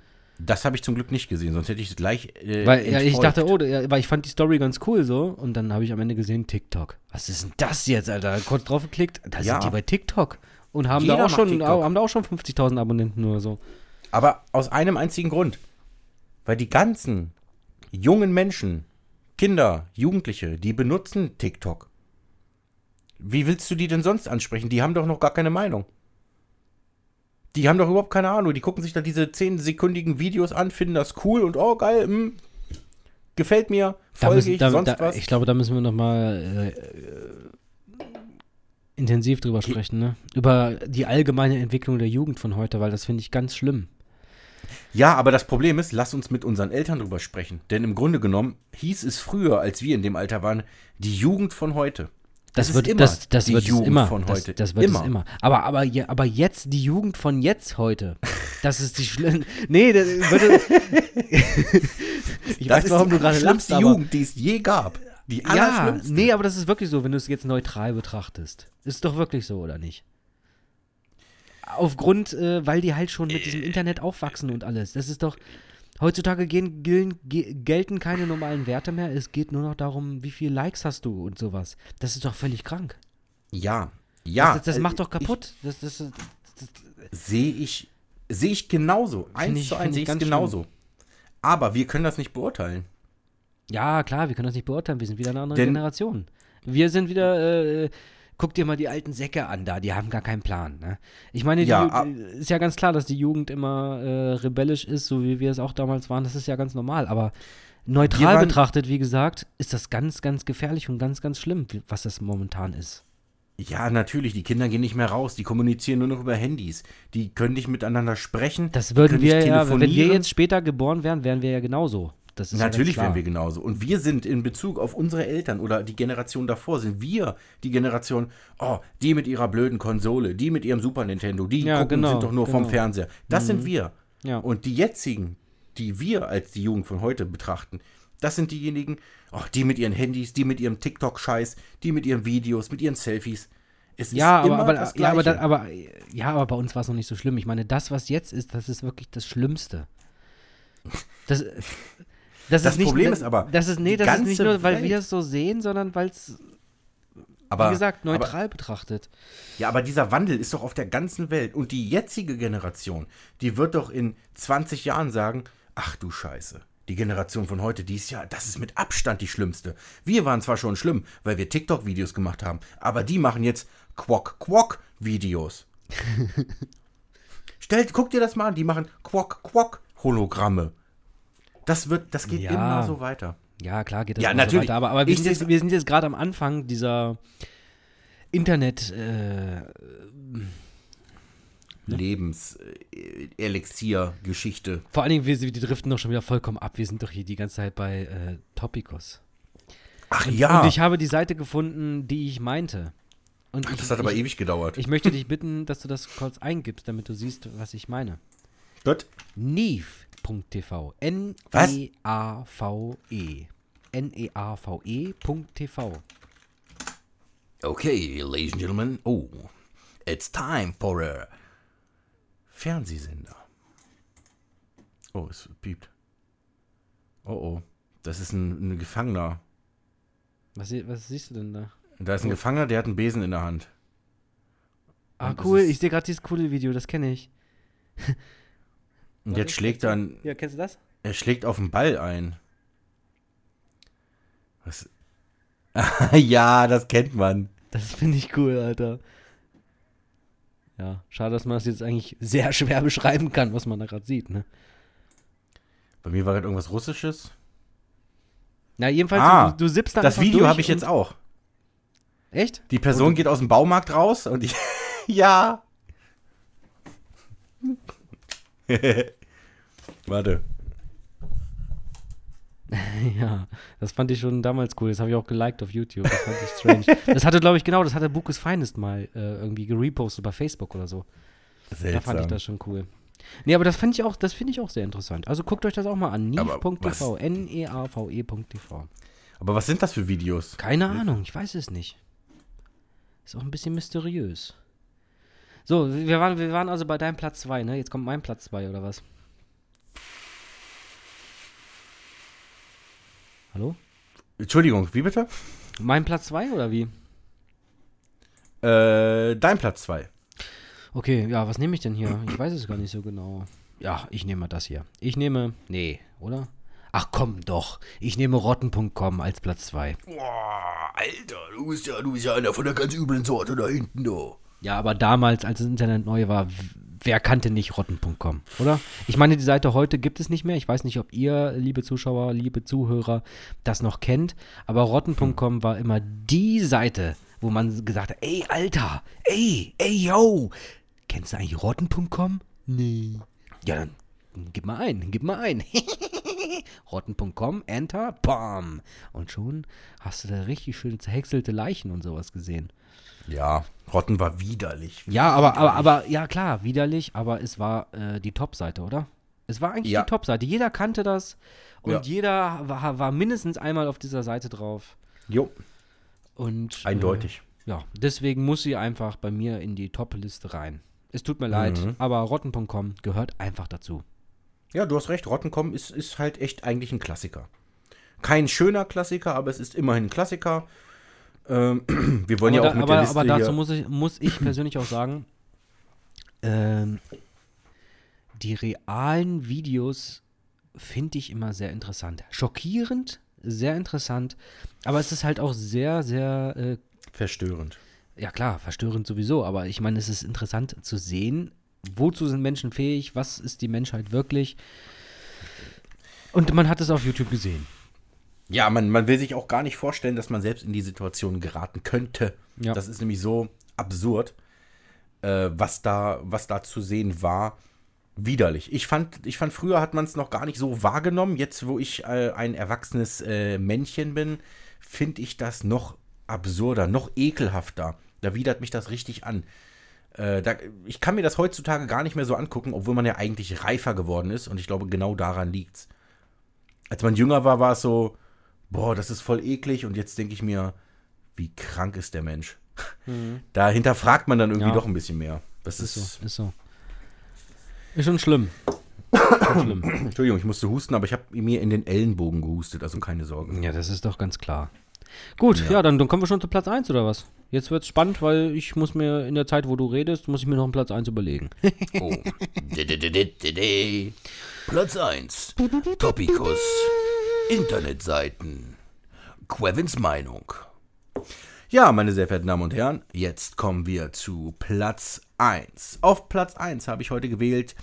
Das habe ich zum Glück nicht gesehen, sonst hätte ich es gleich. Äh, Weil ja, ich dachte, oh, ja, weil ich fand die Story ganz cool so und dann habe ich am Ende gesehen TikTok. Was ist denn das jetzt, Alter? Kurz drauf geklickt, da Ja. sind die bei TikTok und haben Jeder da auch schon TikTok. haben da auch schon 50.000 Abonnenten oder so. Aber aus einem einzigen Grund. Weil die ganzen jungen Menschen, Kinder, Jugendliche, die benutzen TikTok. Wie willst du die denn sonst ansprechen? Die haben doch noch gar keine Meinung. Die haben doch überhaupt keine Ahnung. Die gucken sich da diese 10-sekündigen Videos an, finden das cool und oh geil, hm, gefällt mir, folge müssen, ich, da, sonst da, was. Ich glaube, da müssen wir noch mal äh, intensiv drüber sprechen, ne? Über die allgemeine Entwicklung der Jugend von heute, weil das finde ich ganz schlimm. Ja, aber das Problem ist, lass uns mit unseren Eltern drüber sprechen. Denn im Grunde genommen hieß es früher, als wir in dem Alter waren, die Jugend von heute. Das, ist wird immer das, das die wird Jugend immer. von das, heute. Das wird Immer. es immer. Aber, aber, aber jetzt, die Jugend von jetzt heute, das ist die schlimm. Nee, das würde. ich Das weiß, warum die du gerade lachst, schlimmste aber. Jugend, die es je gab. Die Ja, nee, aber das ist wirklich so, wenn du es jetzt neutral betrachtest. Ist doch wirklich so, oder nicht? Aufgrund, äh, weil die halt schon mit diesem Internet aufwachsen und alles. Das ist doch. Heutzutage gehen, gel- ge- gelten keine normalen Werte mehr. Es geht nur noch darum, wie viele Likes hast du und sowas. Das ist doch völlig krank. Ja, ja. das das äh, macht doch kaputt. Das, das, das, Sehe ich, sehe ich genauso. Eins ich- zu eins ich sehe ich es ganz genauso. Aber wir können das nicht beurteilen. ja, klar, wir können das nicht beurteilen. Wir sind wieder eine andere Denn- Generation. Wir sind wieder. Äh, guck dir mal die alten Säcke an da. Die haben gar keinen Plan. Ne? Ich meine, die, Ja, Ju- a- ist ja ganz klar, dass die Jugend immer äh, rebellisch ist, so wie wir es auch damals waren. Das ist ja ganz normal. Aber neutral waren- betrachtet, wie gesagt, ist das ganz, ganz gefährlich und ganz, ganz schlimm, was das momentan ist. Ja, natürlich, die Kinder gehen nicht mehr raus, die kommunizieren nur noch über Handys. Die können nicht miteinander sprechen. Das die würden wir ja, wenn wir jetzt später geboren wären, wären wir ja genauso. Das ist Natürlich ja wären wir genauso. Und wir sind in Bezug auf unsere Eltern oder die Generation davor, sind wir die Generation, oh, die mit ihrer blöden Konsole, die mit ihrem Super Nintendo, die Ja, gucken, genau, sind doch nur vom genau. Fernseher. Das sind wir. Ja. Und die jetzigen, die wir als die Jugend von heute betrachten, das sind diejenigen, oh, die mit ihren Handys, die mit ihrem TikTok-Scheiß, die mit ihren Videos, mit ihren Selfies. Es Ja, ist aber, immer aber, ja, aber, da, aber, ja, aber bei uns war es noch nicht so schlimm. Ich meine, das, was jetzt ist, das ist wirklich das Schlimmste. Das, das, Das ist nicht, Problem das, ist aber, das ist, nee, das ist nicht nur, weil Welt- wir es so sehen, sondern weil es, aber, wie gesagt, aber, neutral betrachtet. Ja, aber dieser Wandel ist doch auf der ganzen Welt. Und die jetzige Generation, die wird doch in 20 Jahren sagen, ach du Scheiße. Die Generation von heute, die ist ja, das ist mit Abstand die schlimmste. Wir waren zwar schon schlimm, weil wir TikTok-Videos gemacht haben, aber die machen jetzt Quack-Quack-Videos. Stellt, guck dir das mal an, die machen Quack-Quack-Hologramme. Das wird, das geht Ja. immer so weiter. Ja, klar geht das Ja, immer natürlich. so weiter. Aber, aber wir, Ich sind jetzt, wir sind jetzt gerade am Anfang dieser Internet, äh, Lebenselixier-Geschichte. vor allen Dingen, wir, wir driften doch schon wieder vollkommen ab. Wir sind doch hier die ganze Zeit bei äh, Topicus. Ach Und ich habe die Seite gefunden, die ich meinte. Und ich, das hat aber ich, ewig gedauert. ich möchte dich bitten, dass du das kurz eingibst, damit du siehst, was ich meine. Gut. Neve.tv. Was? N-E-A-V-E. N-E-A-V-E.tv. Okay, ladies and gentlemen. Oh, it's time for a Fernsehsender. Oh, es piept. Oh, oh. Das ist ein, ein Gefangener. Was, was siehst du denn da? Da ist ein Gefangener, der hat einen Besen in der Hand. Ah, Und cool. Ich sehe gerade dieses coole Video, das kenne ich. Und jetzt schlägt er, ein- Ja, kennst du das? er schlägt auf den Ball ein. Was? ja, das kennt man. Das finde ich cool, Alter. Ja, schade, dass man das jetzt eigentlich sehr schwer beschreiben kann, was man da gerade sieht, ne? Bei mir war gerade irgendwas Russisches. Na, jedenfalls, Ah, du, du sippst da Das Video habe ich jetzt auch. Echt? Die Person geht aus dem Baumarkt raus und ich. ja. Warte. Ja, das fand ich schon damals cool. Das habe ich auch geliked auf YouTube. Das fand ich strange. das hatte, glaube ich, genau, das hatte Bukes Finest mal äh, irgendwie gerepostet bei Facebook oder so. Seltsam. Da fand ich das schon cool. Nee, aber das finde ich auch, das finde ich auch sehr interessant. Also guckt euch das auch mal an. Aber Neve.tv. N-E-A-V-E.tv. Aber was sind das für Videos? Keine Ahnung, ich weiß es nicht. Ist auch ein bisschen mysteriös. So, wir waren, wir waren also bei deinem Platz 2, ne? Jetzt kommt mein Platz 2 oder was? Hallo? Entschuldigung, wie bitte? Mein Platz 2 oder wie? Äh, dein Platz 2. Okay, ja, was nehme ich denn hier? Ich weiß es gar nicht so genau. Ja, ich nehme mal das hier. Ich nehme. Nee, oder? Ach komm doch. Ich nehme rotten.com als Platz 2. Boah, Alter, du bist ja, du bist ja einer von der ganz üblen Sorte da hinten, du. Ja, aber damals, als das Internet neu war, wer kannte nicht rotten.com, oder? Ich meine, die Seite heute gibt es nicht mehr. Ich weiß nicht, ob ihr, liebe Zuschauer, liebe Zuhörer, das noch kennt. Aber rotten.com war immer die Seite, wo man gesagt hat, ey, Alter, ey, ey, yo, kennst du eigentlich rotten.com? Nee. Ja, dann gib mal ein, gib mal ein. rotten.com, enter, bam. Und schon hast du da richtig schön zerhäckselte Leichen und sowas gesehen. Ja, Rotten war widerlich. Ja, aber, aber, aber, ja klar, widerlich, aber es war äh, die Top-Seite, oder? Es war eigentlich Ja. die Top-Seite. Jeder kannte das und Ja. jeder war, war mindestens einmal auf dieser Seite drauf. Jo, Und eindeutig. Äh, ja, deswegen muss sie einfach bei mir in die Top-Liste rein. Es tut mir leid, Mhm. aber rotten.com gehört einfach dazu. Ja, du hast recht. Rottenkommen ist, ist halt echt eigentlich ein Klassiker. Kein schöner Klassiker, aber es ist immerhin ein Klassiker. Ähm, wir wollen aber ja auch da, mit aber, der Liste aber dazu muss ich, muss ich persönlich auch sagen, ähm, die realen Videos finde ich immer sehr interessant. Schockierend, sehr interessant, aber es ist halt auch sehr, sehr, äh, verstörend. ja klar, verstörend sowieso, aber ich meine, es ist interessant zu sehen, wozu sind Menschen fähig, was ist die Menschheit wirklich. Und man hat es auf YouTube gesehen. Ja, man, man will sich auch gar nicht vorstellen, dass man selbst in die Situation geraten könnte. Ja. Das ist nämlich so absurd, äh, was, da, was da zu sehen war. Widerlich. Ich fand, ich fand früher hat man es noch gar nicht so wahrgenommen. Jetzt, wo ich äh, ein erwachsenes äh, Männchen bin, finde ich das noch absurder, noch ekelhafter. Da widert mich das richtig an. Äh, da, ich kann mir das heutzutage gar nicht mehr so angucken, obwohl man ja eigentlich reifer geworden ist. Und ich glaube, genau daran liegt's. Als man jünger war, war es so, boah, das ist voll eklig. Und jetzt denke ich mir, wie krank ist der Mensch? Da hinterfragt man dann irgendwie Mhm. Ja. doch ein bisschen mehr. Das ist, Ist so, ist so. Ist schon schlimm. schon schlimm. Entschuldigung, ich musste husten, aber ich habe mir in den Ellenbogen gehustet, also keine Sorge. Ja, das ist doch ganz klar. Gut, ja, dann, dann kommen wir schon zu Platz 1 oder was? Jetzt wird's spannend, weil ich muss mir in der Zeit, wo du redest, muss ich mir noch einen Platz 1 überlegen. Oh. Platz 1. Topicus. Internetseiten. Quevins Meinung. Ja, meine sehr verehrten Damen und Herren, jetzt kommen wir zu Platz 1. Auf Platz 1 habe ich heute gewählt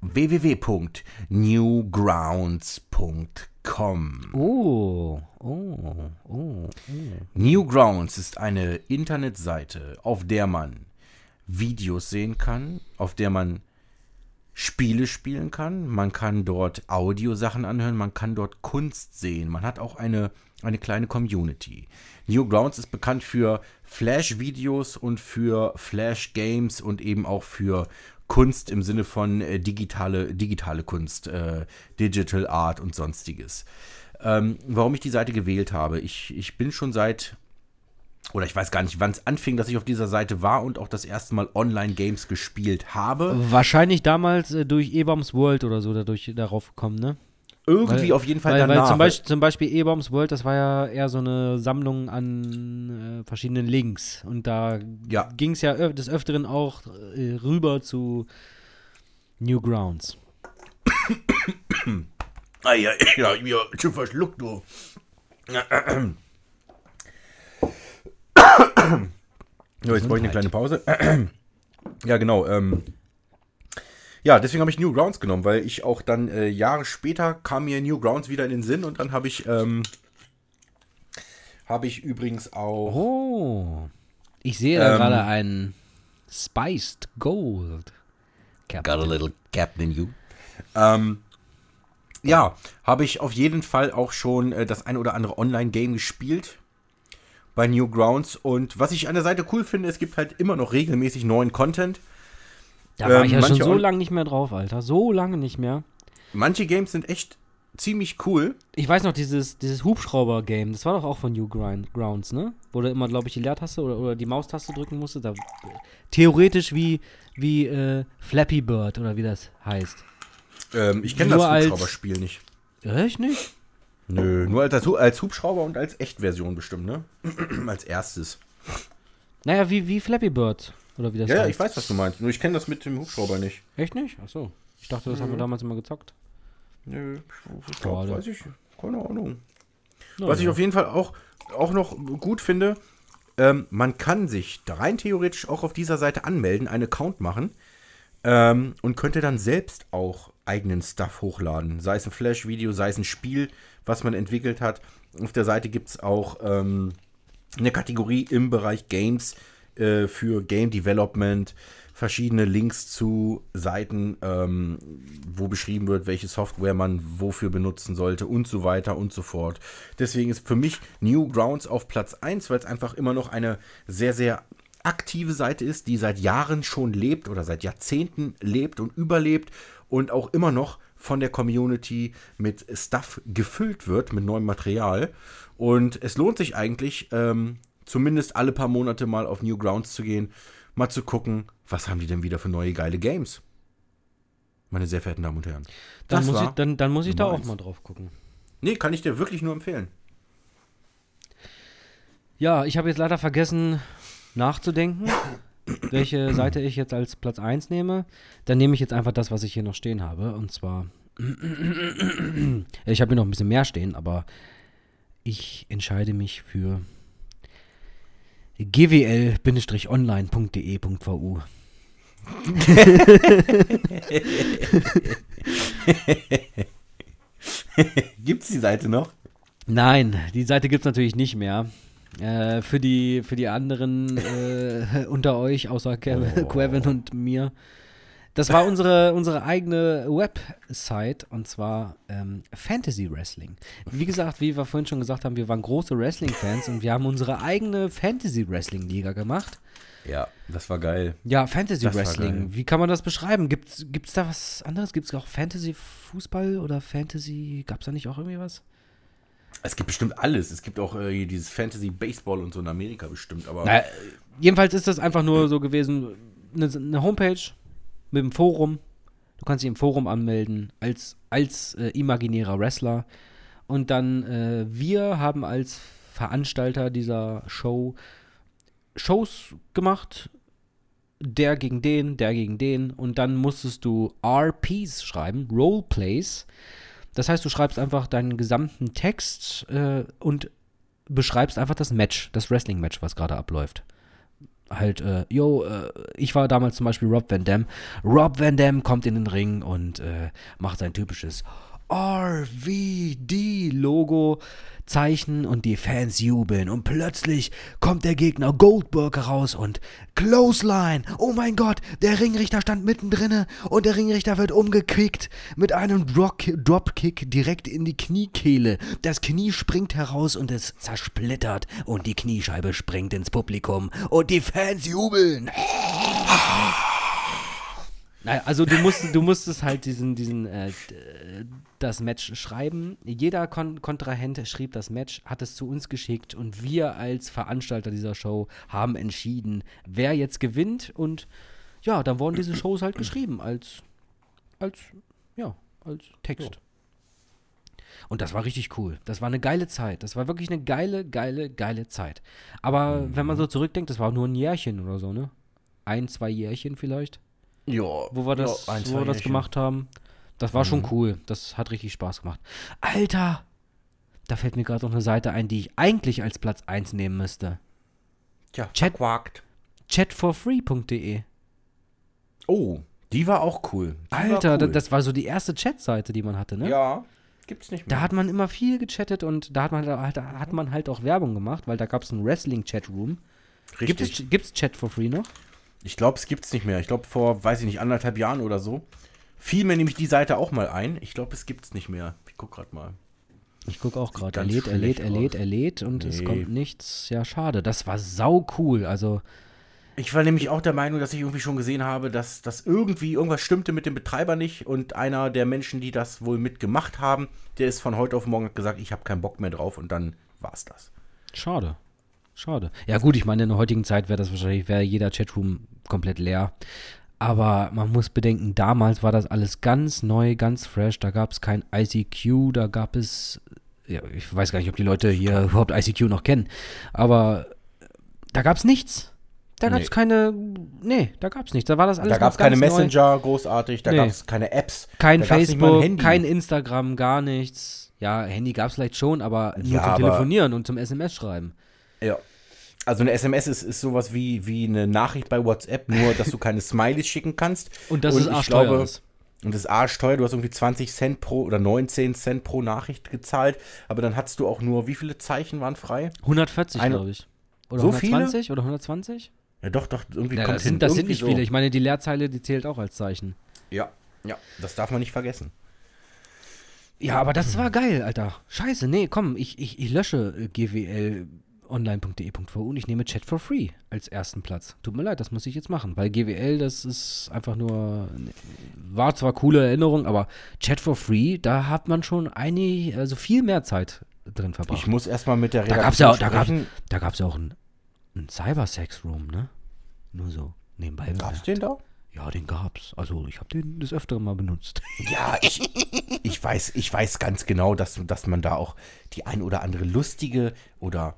www.newgrounds.com. Oh, oh, oh. Newgrounds ist eine Internetseite, auf der man Videos sehen kann, auf der man Spiele spielen kann, man kann dort Audiosachen anhören, man kann dort Kunst sehen, man hat auch eine, eine kleine Community. Newgrounds ist bekannt für Flash-Videos und für Flash-Games und eben auch für Kunst im Sinne von äh, digitale, digitale Kunst, äh, Digital Art und sonstiges. Ähm, warum ich die Seite gewählt habe, ich, ich bin schon seit oder ich weiß gar nicht, wann es anfing, dass ich auf dieser Seite war und auch das erste Mal Online-Games gespielt habe. Wahrscheinlich damals äh, durch Ebaums World oder so dadurch darauf gekommen, ne? Irgendwie auf jeden Fall weil, danach. Weil zum, Beispiel, zum Beispiel Ebaums World, das war ja eher so eine Sammlung an äh, verschiedenen Links. Und da Ja. ging es ja öf des Öfteren auch äh, rüber zu Newgrounds. Ah, ja, ja, ja, schon verschluckt, du. Ja, jetzt brauche ich eine kleine Pause. Ja, genau. Ähm, ja, deswegen habe ich Newgrounds genommen, weil ich auch dann äh, Jahre später kam mir Newgrounds wieder in den Sinn und dann habe ich ähm, habe ich übrigens auch Oh. Ich sehe da Ähm. gerade einen Spiced Gold. Got a little Captain You. Ähm, ja, habe ich auf jeden Fall auch schon äh, das ein oder andere Online-Game gespielt bei Newgrounds. Und was ich an der Seite cool finde, es gibt halt immer noch regelmäßig neuen Content. Da war Ähm, ich ja schon so lange nicht mehr drauf, Alter. So lange nicht mehr. Manche Games sind echt ziemlich cool. Ich weiß noch, dieses, dieses Hubschrauber-Game, das war doch auch von Newgrounds, ne? Wo du immer, glaube ich, die Leertaste oder, oder die Maustaste drücken musstest. Da, theoretisch wie, wie äh, Flappy Bird oder wie das heißt. Ähm, ich kenne das Hubschrauberspiel nicht. Echt nicht? Nö, nur als, als, Hubschrauber und als Echtversion bestimmt, ne? als erstes. Naja, wie, wie Flappy Bird. Oder wie das Ja, ja, heißt. ich weiß, was du meinst. Nur ich kenne das mit dem Hubschrauber nicht. Echt nicht? Achso. Ich dachte, das haben wir damals immer gezockt. Nö, ich glaub, weiß ich. Keine Ahnung. Na Was ich ja. auf jeden Fall auch, auch noch gut finde, ähm, man kann sich rein theoretisch auch auf dieser Seite anmelden, einen Account machen ähm, und könnte dann selbst auch eigenen Stuff hochladen. Sei es ein Flash-Video, sei es ein Spiel, was man entwickelt hat. Auf der Seite gibt es auch ähm, eine Kategorie im Bereich Games äh, für Game Development, verschiedene Links zu Seiten, ähm, wo beschrieben wird, welche Software man wofür benutzen sollte und so weiter und so fort. Deswegen ist für mich Newgrounds auf Platz 1, weil es einfach immer noch eine sehr, sehr aktive Seite ist, die seit Jahren schon lebt oder seit Jahrzehnten lebt und überlebt und auch immer noch von der Community mit Stuff gefüllt wird, mit neuem Material. Und es lohnt sich eigentlich, ähm, zumindest alle paar Monate mal auf Newgrounds zu gehen, mal zu gucken, was haben die denn wieder für neue geile Games. Meine sehr verehrten Damen und Herren. Dann muss, ich, dann, dann muss ich da auch eins. mal drauf gucken. Nee, kann ich dir wirklich nur empfehlen. Ja, ich habe jetzt leider vergessen nachzudenken, welche Seite ich jetzt als Platz 1 nehme. Dann nehme ich jetzt einfach das, was ich hier noch stehen habe. Und zwar, ich habe hier noch ein bisschen mehr stehen, aber ich entscheide mich für gwl-online.de.vu. Gibt's die Seite noch? Nein, die Seite gibt es natürlich nicht mehr. Äh, für, die, für die anderen äh, unter euch, außer Kev Oh. Und mir. Das war unsere, unsere eigene Website und zwar ähm, Fantasy Wrestling. Wie gesagt, wie wir vorhin schon gesagt haben, wir waren große Wrestling-Fans und wir haben unsere eigene Fantasy Wrestling-Liga gemacht. Ja, das war geil. Ja, Fantasy Das Wrestling. Wie kann man das beschreiben? Gibt es da was anderes? Gibt es auch Fantasy Fußball oder Fantasy? Gab es da nicht auch irgendwie was? Es gibt bestimmt alles. Es gibt auch äh, dieses Fantasy Baseball und so in Amerika bestimmt, aber Na, jedenfalls ist das einfach nur so gewesen, eine, eine Homepage mit einem Forum. Du kannst dich im Forum anmelden als, als äh, imaginärer Wrestler. Und dann, äh, wir haben als Veranstalter dieser Show Shows gemacht. Der gegen den, der gegen den. Und dann musstest du RPs schreiben, Roleplays. Das heißt, du schreibst einfach deinen gesamten Text äh, und beschreibst einfach das Match, das Wrestling-Match, was gerade abläuft. Halt, äh, yo, äh, ich war damals zum Beispiel Rob Van Dam. Rob Van Dam kommt in den Ring und äh, macht sein typisches RVD-Logo zeichnen und die Fans jubeln und plötzlich kommt der Gegner Goldberg heraus und Clothesline. Oh mein Gott, der Ringrichter stand mittendrin und der Ringrichter wird umgekickt mit einem Drop Dropkick direkt in die Kniekehle. Das Knie springt heraus und es zersplittert und die Kniescheibe springt ins Publikum und die Fans jubeln. Naja, also du musst, du musstest halt diesen, diesen, äh, das Match schreiben. Jeder Kon Kontrahent schrieb das Match, hat es zu uns geschickt und wir als Veranstalter dieser Show haben entschieden, wer jetzt gewinnt und ja, dann wurden diese Shows halt geschrieben als, als, ja, als Text. Und das war richtig cool. Das war eine geile Zeit. Das war wirklich eine geile, geile, geile Zeit. Aber wenn man so zurückdenkt, das war nur ein Jährchen oder so, ne? Ein, zwei Jährchen vielleicht Ja. wo wir das, ja, wo wir das gemacht haben. Das war schon cool. Das hat richtig Spaß gemacht. Alter! Da fällt mir gerade noch eine Seite ein, die ich eigentlich als Platz 1 nehmen müsste. Tja, Chat- verquakt. Chatforfree.de. Oh, die war auch cool. Die Alter, war cool. das war so die erste Chatseite, die man hatte, ne? Ja, gibt's nicht mehr. Da hat man immer viel gechattet und da hat man halt, da hat man halt auch Werbung gemacht, weil da gab es einen Wrestling-Chatroom. Gibt Richtig. es gibt's Chat for Free noch? Ich glaube, es gibt's nicht mehr. Ich glaube, vor, weiß ich nicht, anderthalb Jahren oder so, fiel mir nämlich die Seite auch mal ein. Ich glaube, es gibt's nicht mehr. Ich guck gerade mal. Ich gucke auch gerade. Er lädt, er lädt, er lädt, er lädt und es Nee. kommt nichts. Ja, schade. Das war sau cool. Also, Ich war nämlich auch der Meinung, dass ich irgendwie schon gesehen habe, dass das irgendwie irgendwas stimmte mit dem Betreiber nicht und einer der Menschen, die das wohl mitgemacht haben, der ist von heute auf morgen gesagt, ich habe keinen Bock mehr drauf und dann war's das. Schade. Schade. Ja, gut, ich meine, in der heutigen Zeit wäre das wahrscheinlich, wäre jeder Chatroom komplett leer. Aber man muss bedenken, damals war das alles ganz neu, ganz fresh. Da gab es kein ICQ, da gab es, ja, ich weiß gar nicht, ob die Leute hier überhaupt ICQ noch kennen, aber da gab es nichts. Da gab es Nee. keine, nee, da gab es nichts. Da war das alles Da gab es keine ganz neu. Messenger großartig, da Nee. gab es keine Apps. Kein Facebook, kein Instagram, gar nichts. Ja, Handy gab es vielleicht schon, aber nur Ja, zum Telefonieren und zum SMS schreiben. Ja. Also eine SMS ist, ist sowas wie, wie eine Nachricht bei WhatsApp, nur dass du keine Smileys schicken kannst. Und das ist ich arschteuer glaube, ist. Und das ist arschteuer, du hast irgendwie 20 Cent pro oder 19 Cent pro Nachricht gezahlt, aber dann hattest du auch nur, wie viele Zeichen waren frei? 140, Eine- glaube ich. Oder So 120 oder 120? Ja, doch, doch, irgendwie Ja, kommt das hin. sind, das sind nicht so. viele. Ich meine, die Leerzeile, die zählt auch als Zeichen. Ja, ja, das darf man nicht vergessen. Ja, aber das war geil, Alter. Scheiße, nee, komm, ich, ich, ich lösche äh, gwlonline.de.vu und ich nehme Chat for Free als ersten Platz. Tut mir leid, das muss ich jetzt machen, weil GWL, das ist einfach nur, war zwar coole Erinnerung, aber Chat for Free, da hat man schon einig, also viel mehr Zeit drin verbracht. Ich muss erstmal mit der Da gab's ja auch, da sprechen. da auch ein, ein Cybersex-Room, ne? Nur so, nebenbei. Gab's den da? Ja, den gab's. Also ich habe den des Öfteren mal benutzt. Ja, ich, ich, weiß, ich weiß ganz genau, dass, dass man da auch die ein oder andere lustige oder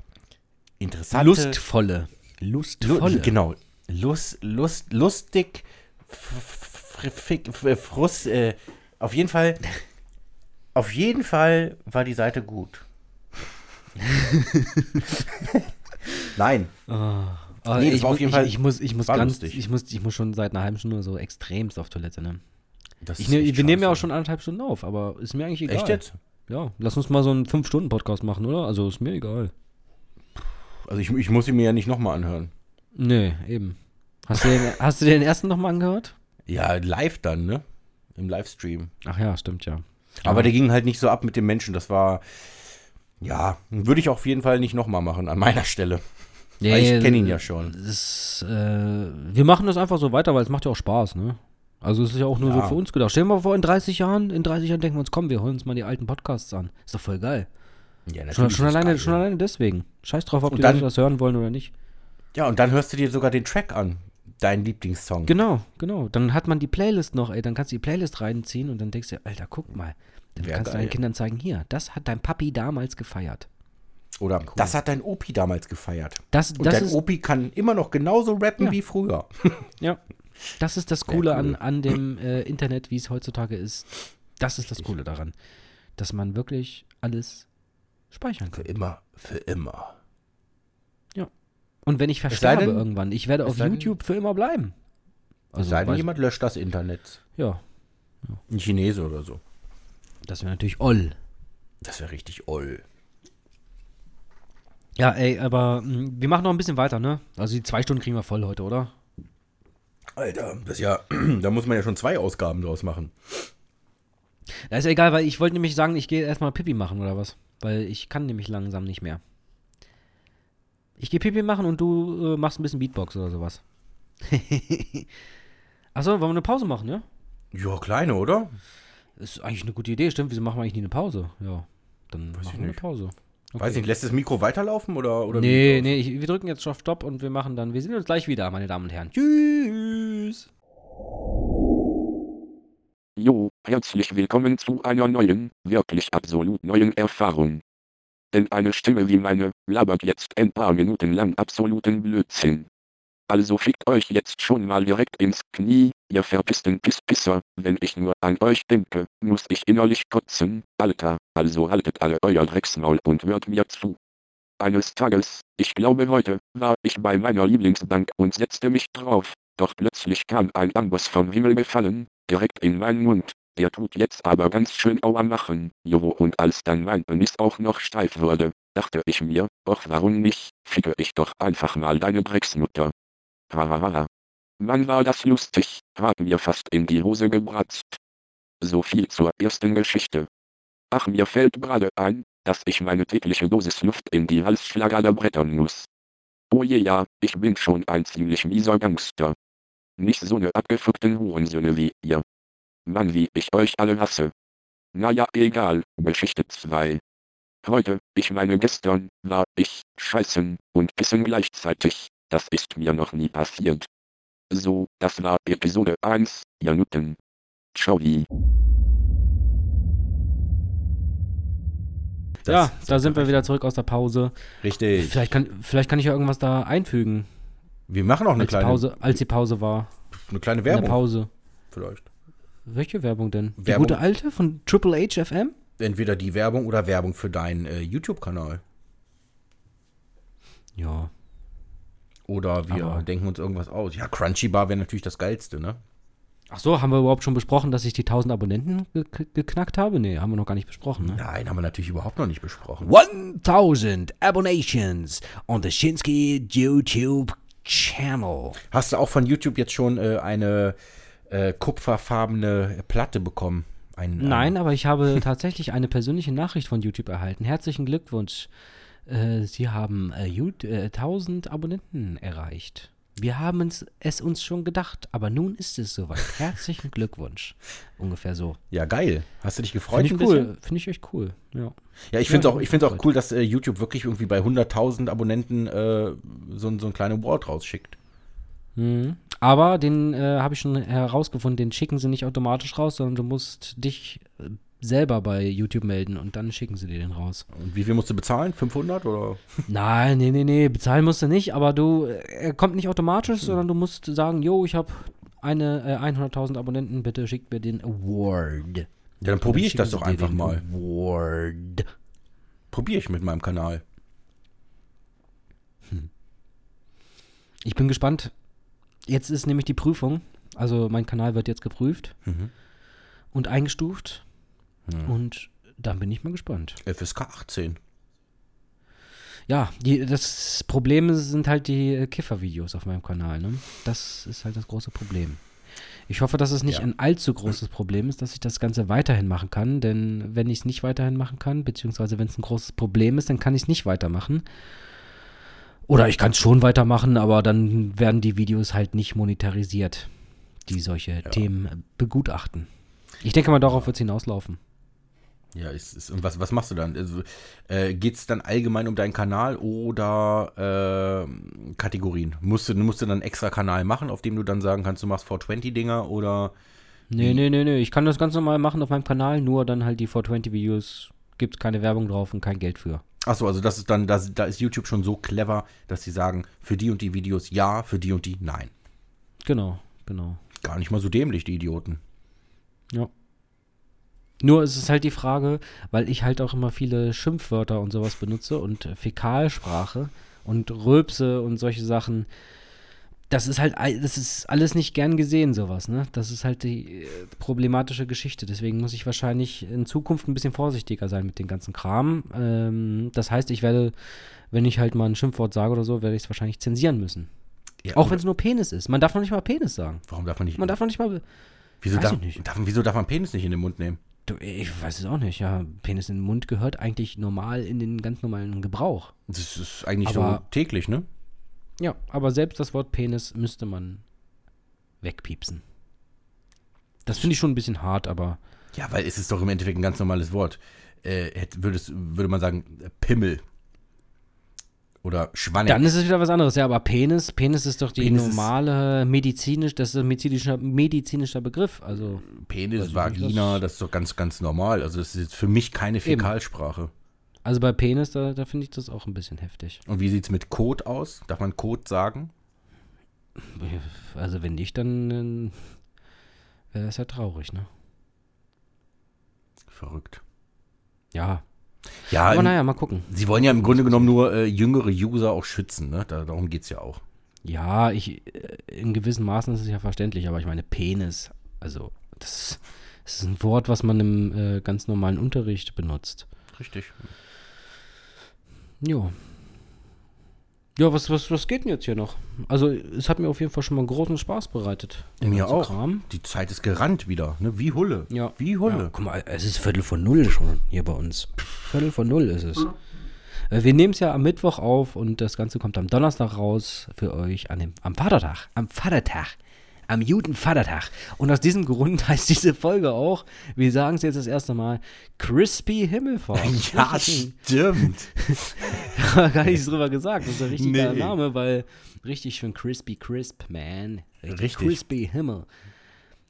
interessante... Lustvolle. Lu Lustvolle. genau. Lust, Lust, lustig, frust, äh, auf jeden Fall, auf jeden Fall war die Seite gut. Nein, Aber Nee, das ich, muss- ich, ich muss, ich muss ganz, lustig. ich muss, ich muss schon seit einer halben Stunde so extremst auf Toilette, ne? Ich wir nehmen ja auch schon anderthalb Stunden auf, aber ist mir eigentlich egal. Echt jetzt? Ja, lass uns mal so einen 5-Stunden-Podcast machen, oder? Also ist mir egal. Also ich, ich muss ihn mir ja nicht nochmal anhören. Nee, eben. Hast du den, hast du den ersten nochmal angehört? Ja, live dann, ne? Im Livestream. Ach ja, stimmt ja. Aber der ging halt nicht so ab mit dem Menschen. Das war, ja, würde ich auf jeden Fall nicht nochmal machen an meiner Stelle. Weil ich kenne ihn ja schon. Das, äh, wir machen das einfach so weiter, weil es macht ja auch Spaß, ne? Also es ist ja auch nur Ja. so für uns gedacht. Stell dir mal vor, in 30 Jahren, in 30 Jahren denken wir uns, komm, wir holen uns mal die alten Podcasts an. Ist doch voll geil. Ja, Schon, natürlich schon, ist alleine, schon alleine deswegen. Scheiß drauf, ob Und die dann- Leute das hören wollen oder nicht. Ja, und dann hörst du dir sogar den Track an. Dein Lieblingssong. Genau, genau. Dann hat man die Playlist noch, ey, dann kannst du die Playlist reinziehen und dann denkst du, Alter, guck mal. Dann Wär kannst du geil. deinen Kindern zeigen, hier, das hat dein Papi damals gefeiert. Oder das hat dein Opi damals gefeiert. Das, Und das dein ist, Opi kann immer noch genauso rappen Ja. wie früher. ja, das ist das Coole cool. an, an dem äh, Internet, wie es heutzutage ist. Das ist das Coole daran, dass man wirklich alles speichern kann. immer, für immer. Und wenn ich versterbe denn- irgendwann, ich werde auf sei denn- YouTube für immer bleiben. Also sei denn, jemand löscht das Internet. Ja, Ein Chinese oder so. das wäre natürlich oll. Das wäre richtig oll. Ja, ey, aber mh, wir machen noch ein bisschen weiter, ne? Also die zwei Stunden kriegen wir voll heute, oder? Alter, das ist ja, da muss man ja schon zwei Ausgaben draus machen. Ja, ist ja egal, weil ich wollte nämlich sagen, ich gehe erstmal Pipi machen oder was. Weil ich kann nämlich langsam nicht mehr. Ich gehe Pipi machen und du äh, machst ein bisschen Beatbox oder sowas. Achso, wollen wir eine Pause machen, ja? Ja, kleine, oder? Ist eigentlich eine gute Idee, stimmt. Wieso machen wir eigentlich nie eine Pause? Ja, dann Weiß ich machen wir eine. Pause. Weiß nicht, lässt das Mikro weiterlaufen oder, oder nee, nee, ich, wir drücken jetzt auf Stopp und wir machen dann, wir sehen uns gleich wieder, meine Damen und Herren. Tschüss. Jo, herzlich willkommen zu einer neuen, wirklich absolut neuen Erfahrung. Denn eine Stimme wie meine, labert jetzt ein paar Minuten lang absoluten Blödsinn. Also fickt euch jetzt schon mal direkt ins Knie, ihr verpissten Pisspisser, wenn ich nur an euch denke, muss ich innerlich kotzen, Alter, also haltet alle euer Drecksmaul und hört mir zu. Eines Tages, ich glaube heute, war ich bei meiner Lieblingsbank und setzte mich drauf, doch plötzlich kam ein Amboss vom Himmel gefallen, direkt in meinen Mund. Der tut jetzt aber ganz schön Aua machen, Jovo und als dann mein Penis auch noch steif wurde, dachte ich mir, och warum nicht, ficke ich doch einfach mal deine Drecksmutter. Hahaha. Mann war das lustig, hab mir fast in die Hose gebratzt. So viel zur ersten Geschichte. Ach mir fällt gerade ein, dass ich meine tägliche Dosis Luft in die Halsschlagader brettern muss. Oh je ja, ich bin schon ein ziemlich mieser Gangster. Nicht so ne abgefuckten Hurensöhne wie ihr. Mann wie ich euch alle hasse. Naja, egal, Geschichte 2. Heute, ich meine gestern, war ich, scheißen, und pissen gleichzeitig, das ist mir noch nie passiert. So, das war Episode 1, ihr Nutten. Ciao. Ja, da sind wir wieder zurück aus der Pause. Richtig. Vielleicht kann, vielleicht kann ich ja irgendwas da einfügen, Wir machen auch eine als, die kleine, Pause, als die Pause war. eine kleine Werbung. Pause. Vielleicht. Welche Werbung denn? Die Werbung. gute alte von Triple H FM? Entweder die Werbung oder Werbung für deinen äh, YouTube-Kanal. Ja. Oder wir Aber- denken uns irgendwas aus. Ja, Crunchy Bar wäre natürlich das Geilste, ne? Ach so, haben wir überhaupt schon besprochen, dass ich die 1000 Abonnenten ge geknackt habe? Nee, haben wir noch gar nicht besprochen, ne? Nein, haben wir natürlich überhaupt noch nicht besprochen. 1000 Abonnations on the Shinsky YouTube Channel. Hast du auch von YouTube jetzt schon äh, eine äh, kupferfarbene Platte bekommen? Ein, Nein, aber ich habe tatsächlich eine persönliche Nachricht von YouTube erhalten. Herzlichen Glückwunsch. Äh, Sie haben äh, Jut- äh, 1000 Abonnenten erreicht. Wir haben es, es uns schon gedacht, aber nun ist es soweit. Herzlichen Glückwunsch. Ungefähr so. Ja, geil. Hast du dich gefreut? Finde ich cool. Finde ich echt cool. Ja. Ja, ich finde Ja, auch, ich ich find's auch cool, dass äh, YouTube wirklich irgendwie bei 100.000 Abonnenten äh, so, ein- so ein kleine Wort rausschickt. Mhm. Aber den äh, habe ich schon herausgefunden, den schicken sie nicht automatisch raus, sondern du musst dich äh, selber bei YouTube melden und dann schicken sie dir den raus. Und wie viel musst du bezahlen? 500 oder? Nein, nee, nee, nee, bezahlen musst du nicht, aber du, äh, er kommt nicht automatisch, sondern du musst sagen, jo, ich habe eine äh, 100.000 Abonnenten, bitte schickt mir den Award. Ja, dann probiere ich das doch einfach mal. Award. Probiere ich mit meinem Kanal. Ich bin gespannt. Jetzt ist nämlich die Prüfung. Also mein Kanal wird jetzt geprüft Mhm. und eingestuft. Hm. Und dann bin ich mal gespannt. FSK 18. Ja, die, das Problem sind halt die Kiffer-Videos auf meinem Kanal. Ne? Das ist halt das große Problem. Ich hoffe, dass es nicht Ja. ein allzu großes Problem ist, dass ich das Ganze weiterhin machen kann. Denn wenn ich es nicht weiterhin machen kann, beziehungsweise wenn es ein großes Problem ist, dann kann ich es nicht weitermachen. Oder ich kann es schon weitermachen, aber dann werden die Videos halt nicht monetarisiert, die solche Themen äh, begutachten. Ich denke mal, darauf wird es hinauslaufen. Ja, ist, ist, und was, was machst du dann? Also, äh, Geht es dann allgemein um deinen Kanal oder äh, Kategorien? Musst du, musst du dann einen extra Kanal machen, auf dem du dann sagen kannst, du machst 420-Dinger oder. Nee, nee, nee, nee. Ich kann das ganz normal machen auf meinem Kanal, nur dann halt die 420-Videos gibt es keine Werbung drauf und kein Geld für. Achso, also das ist dann, das, da ist YouTube schon so clever, dass sie sagen, für die und die Videos ja, für die und die nein. Genau, genau. Gar nicht mal so dämlich, die Idioten. Ja. Nur es ist halt die Frage, weil ich halt auch immer viele Schimpfwörter und sowas benutze und Fäkalsprache und Röpse und solche Sachen. Das ist halt, das ist alles nicht gern gesehen, sowas, ne? Das ist halt die äh, problematische Geschichte. Deswegen muss ich wahrscheinlich in Zukunft ein bisschen vorsichtiger sein mit dem ganzen Kram. Ähm, das heißt, ich werde, wenn ich halt mal ein Schimpfwort sage oder so, werde ich es wahrscheinlich zensieren müssen. Ja, Auch wenn es nur Penis ist. Man darf noch nicht mal Penis sagen. Warum darf man nicht. Man darf noch nicht mal. wieso, darf. Darf, wieso darf man Penis nicht in den Mund nehmen? Ich weiß es auch nicht, ja. Penis in den Mund gehört eigentlich normal in den ganz normalen Gebrauch. Das ist eigentlich Aber- so täglich, ne? Ja, aber selbst das Wort Penis müsste man wegpiepsen. Das finde ich schon ein bisschen hart, aber Ja, weil es ist doch im Endeffekt ein ganz normales Wort. Äh, hätte, würdest, würde man sagen, Pimmel. Oder Schwanne. dann ist es wieder was anderes. Ja, aber Penis, Penis ist doch die Penis normale medizinisch, das ist ein medizinischer, medizinischer Begriff. Also, Penis, Vagina, das- das ist doch ganz, ganz normal. Also das ist jetzt für mich keine Eben. Fäkalsprache. also bei Penis, da, da finde ich das auch ein bisschen heftig. Und wie sieht es mit Code aus? Darf man Code sagen? Also wenn nicht, dann wäre das ja traurig, ne? Verrückt. Ja, Ja, aber naja, mal gucken. sie wollen ja im Grunde genommen nur äh, jüngere User auch schützen. Ne? Da, darum geht es ja auch. Ja, ich, äh, in gewissen Maßen ist es ja verständlich, aber ich meine, Penis, also, das, das ist ein Wort, was man im äh, ganz normalen Unterricht benutzt. Richtig. Jo. Ja, was, was, was geht denn jetzt hier noch? Also, es hat mir auf jeden Fall schon mal großen Spaß bereitet. Mir auch. Kram. Die Zeit ist gerannt wieder. Ne? Wie Hulle. Ja. Wie Hulle. Ja, guck mal, es ist Viertel vor null schon hier bei uns. Viertel vor null ist es. Äh, Wir nehmen es ja am Mittwoch auf und das Ganze kommt am Donnerstag raus für euch an dem, am Vatertag. Am Vatertag. Am Judenvatertag. Und aus diesem Grund heißt diese Folge auch, wir sagen es jetzt das erste Mal, Crispy Himmelfahrt. Ja, Richtig- stimmt. Gar nichts drüber gesagt. Das ist ein richtig Nee. geiler Name, weil richtig schön Crispy Crisp, man. Richtig, Richtig. Crispy Himmel.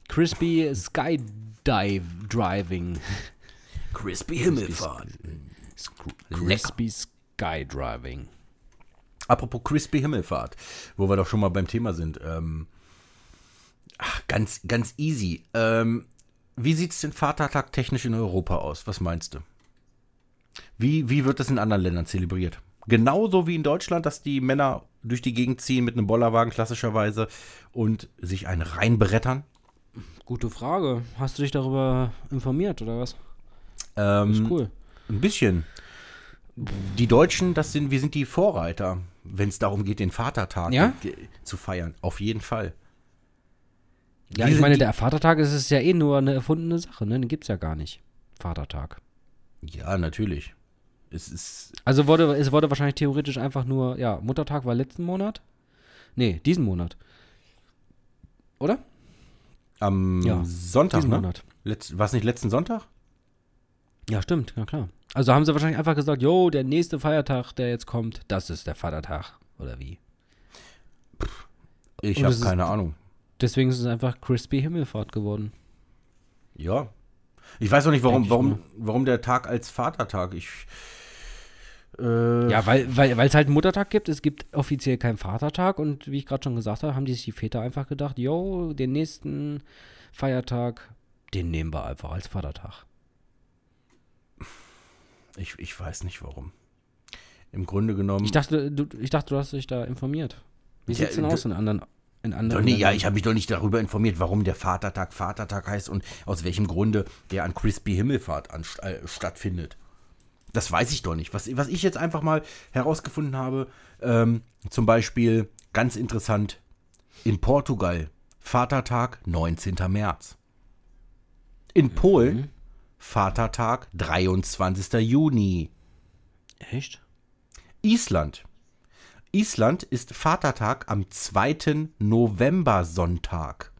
Crispy Skydive Driving. Crispy Himmelfahrt. Crispy Skydriving. Apropos Crispy Himmelfahrt, wo wir doch schon mal beim Thema sind. Ähm, ach, ganz, ganz easy. Ähm, wie sieht es den Vatertag technisch in Europa aus? Was meinst du? Wie, wie wird das in anderen Ländern zelebriert? Genauso wie in Deutschland, dass die Männer durch die Gegend ziehen mit einem Bollerwagen klassischerweise und sich einen reinbrettern? Gute Frage. Hast du dich darüber informiert oder was? Ähm, Ist cool. Ein bisschen. Die Deutschen, das sind, wir sind die Vorreiter, wenn es darum geht, den Vatertag Ja? zu feiern. Auf jeden Fall. Ja, ich meine, der Vatertag ist es ja eh nur eine erfundene Sache, ne? Den gibt's ja gar nicht. Vatertag. Ja, natürlich. Es ist. Also wurde, es wurde wahrscheinlich theoretisch einfach nur, ja, Muttertag war letzten Monat? Nee, diesen Monat. Oder? Am Ja, Sonntag, diesen ne? Monat. Letz, war es nicht letzten Sonntag? Ja, stimmt, ja klar. Also haben sie wahrscheinlich einfach gesagt, jo, der nächste Feiertag, der jetzt kommt, das ist der Vatertag. Oder wie? Ich Und habe ist- keine Ahnung. Deswegen ist es einfach Crispy Himmelfahrt geworden. Ja. Ich weiß auch nicht, warum, warum, warum der Tag als Vatertag. Ich. Äh, Ja, weil es weil, halt einen Muttertag gibt, es gibt offiziell keinen Vatertag und wie ich gerade schon gesagt habe, haben die sich die Väter einfach gedacht, jo, den nächsten Feiertag, den nehmen wir einfach als Vatertag. ich, ich weiß nicht warum. Im Grunde genommen. Ich dachte, du, ich dachte, du hast dich da informiert. Wie Ja, sieht's denn d- aus in anderen, in anderen nee, ja, Ländern? ich habe mich doch nicht darüber informiert, warum der Vatertag Vatertag heißt und aus welchem Grunde der an Crispy Himmelfahrt an, äh, stattfindet. Das weiß ich doch nicht. Was, was ich jetzt einfach mal herausgefunden habe, ähm, zum Beispiel ganz interessant, in Portugal Vatertag 19. März. In Polen Vatertag 23. Juni. Echt? Island. Island ist Vatertag am 2. November-Sonntag.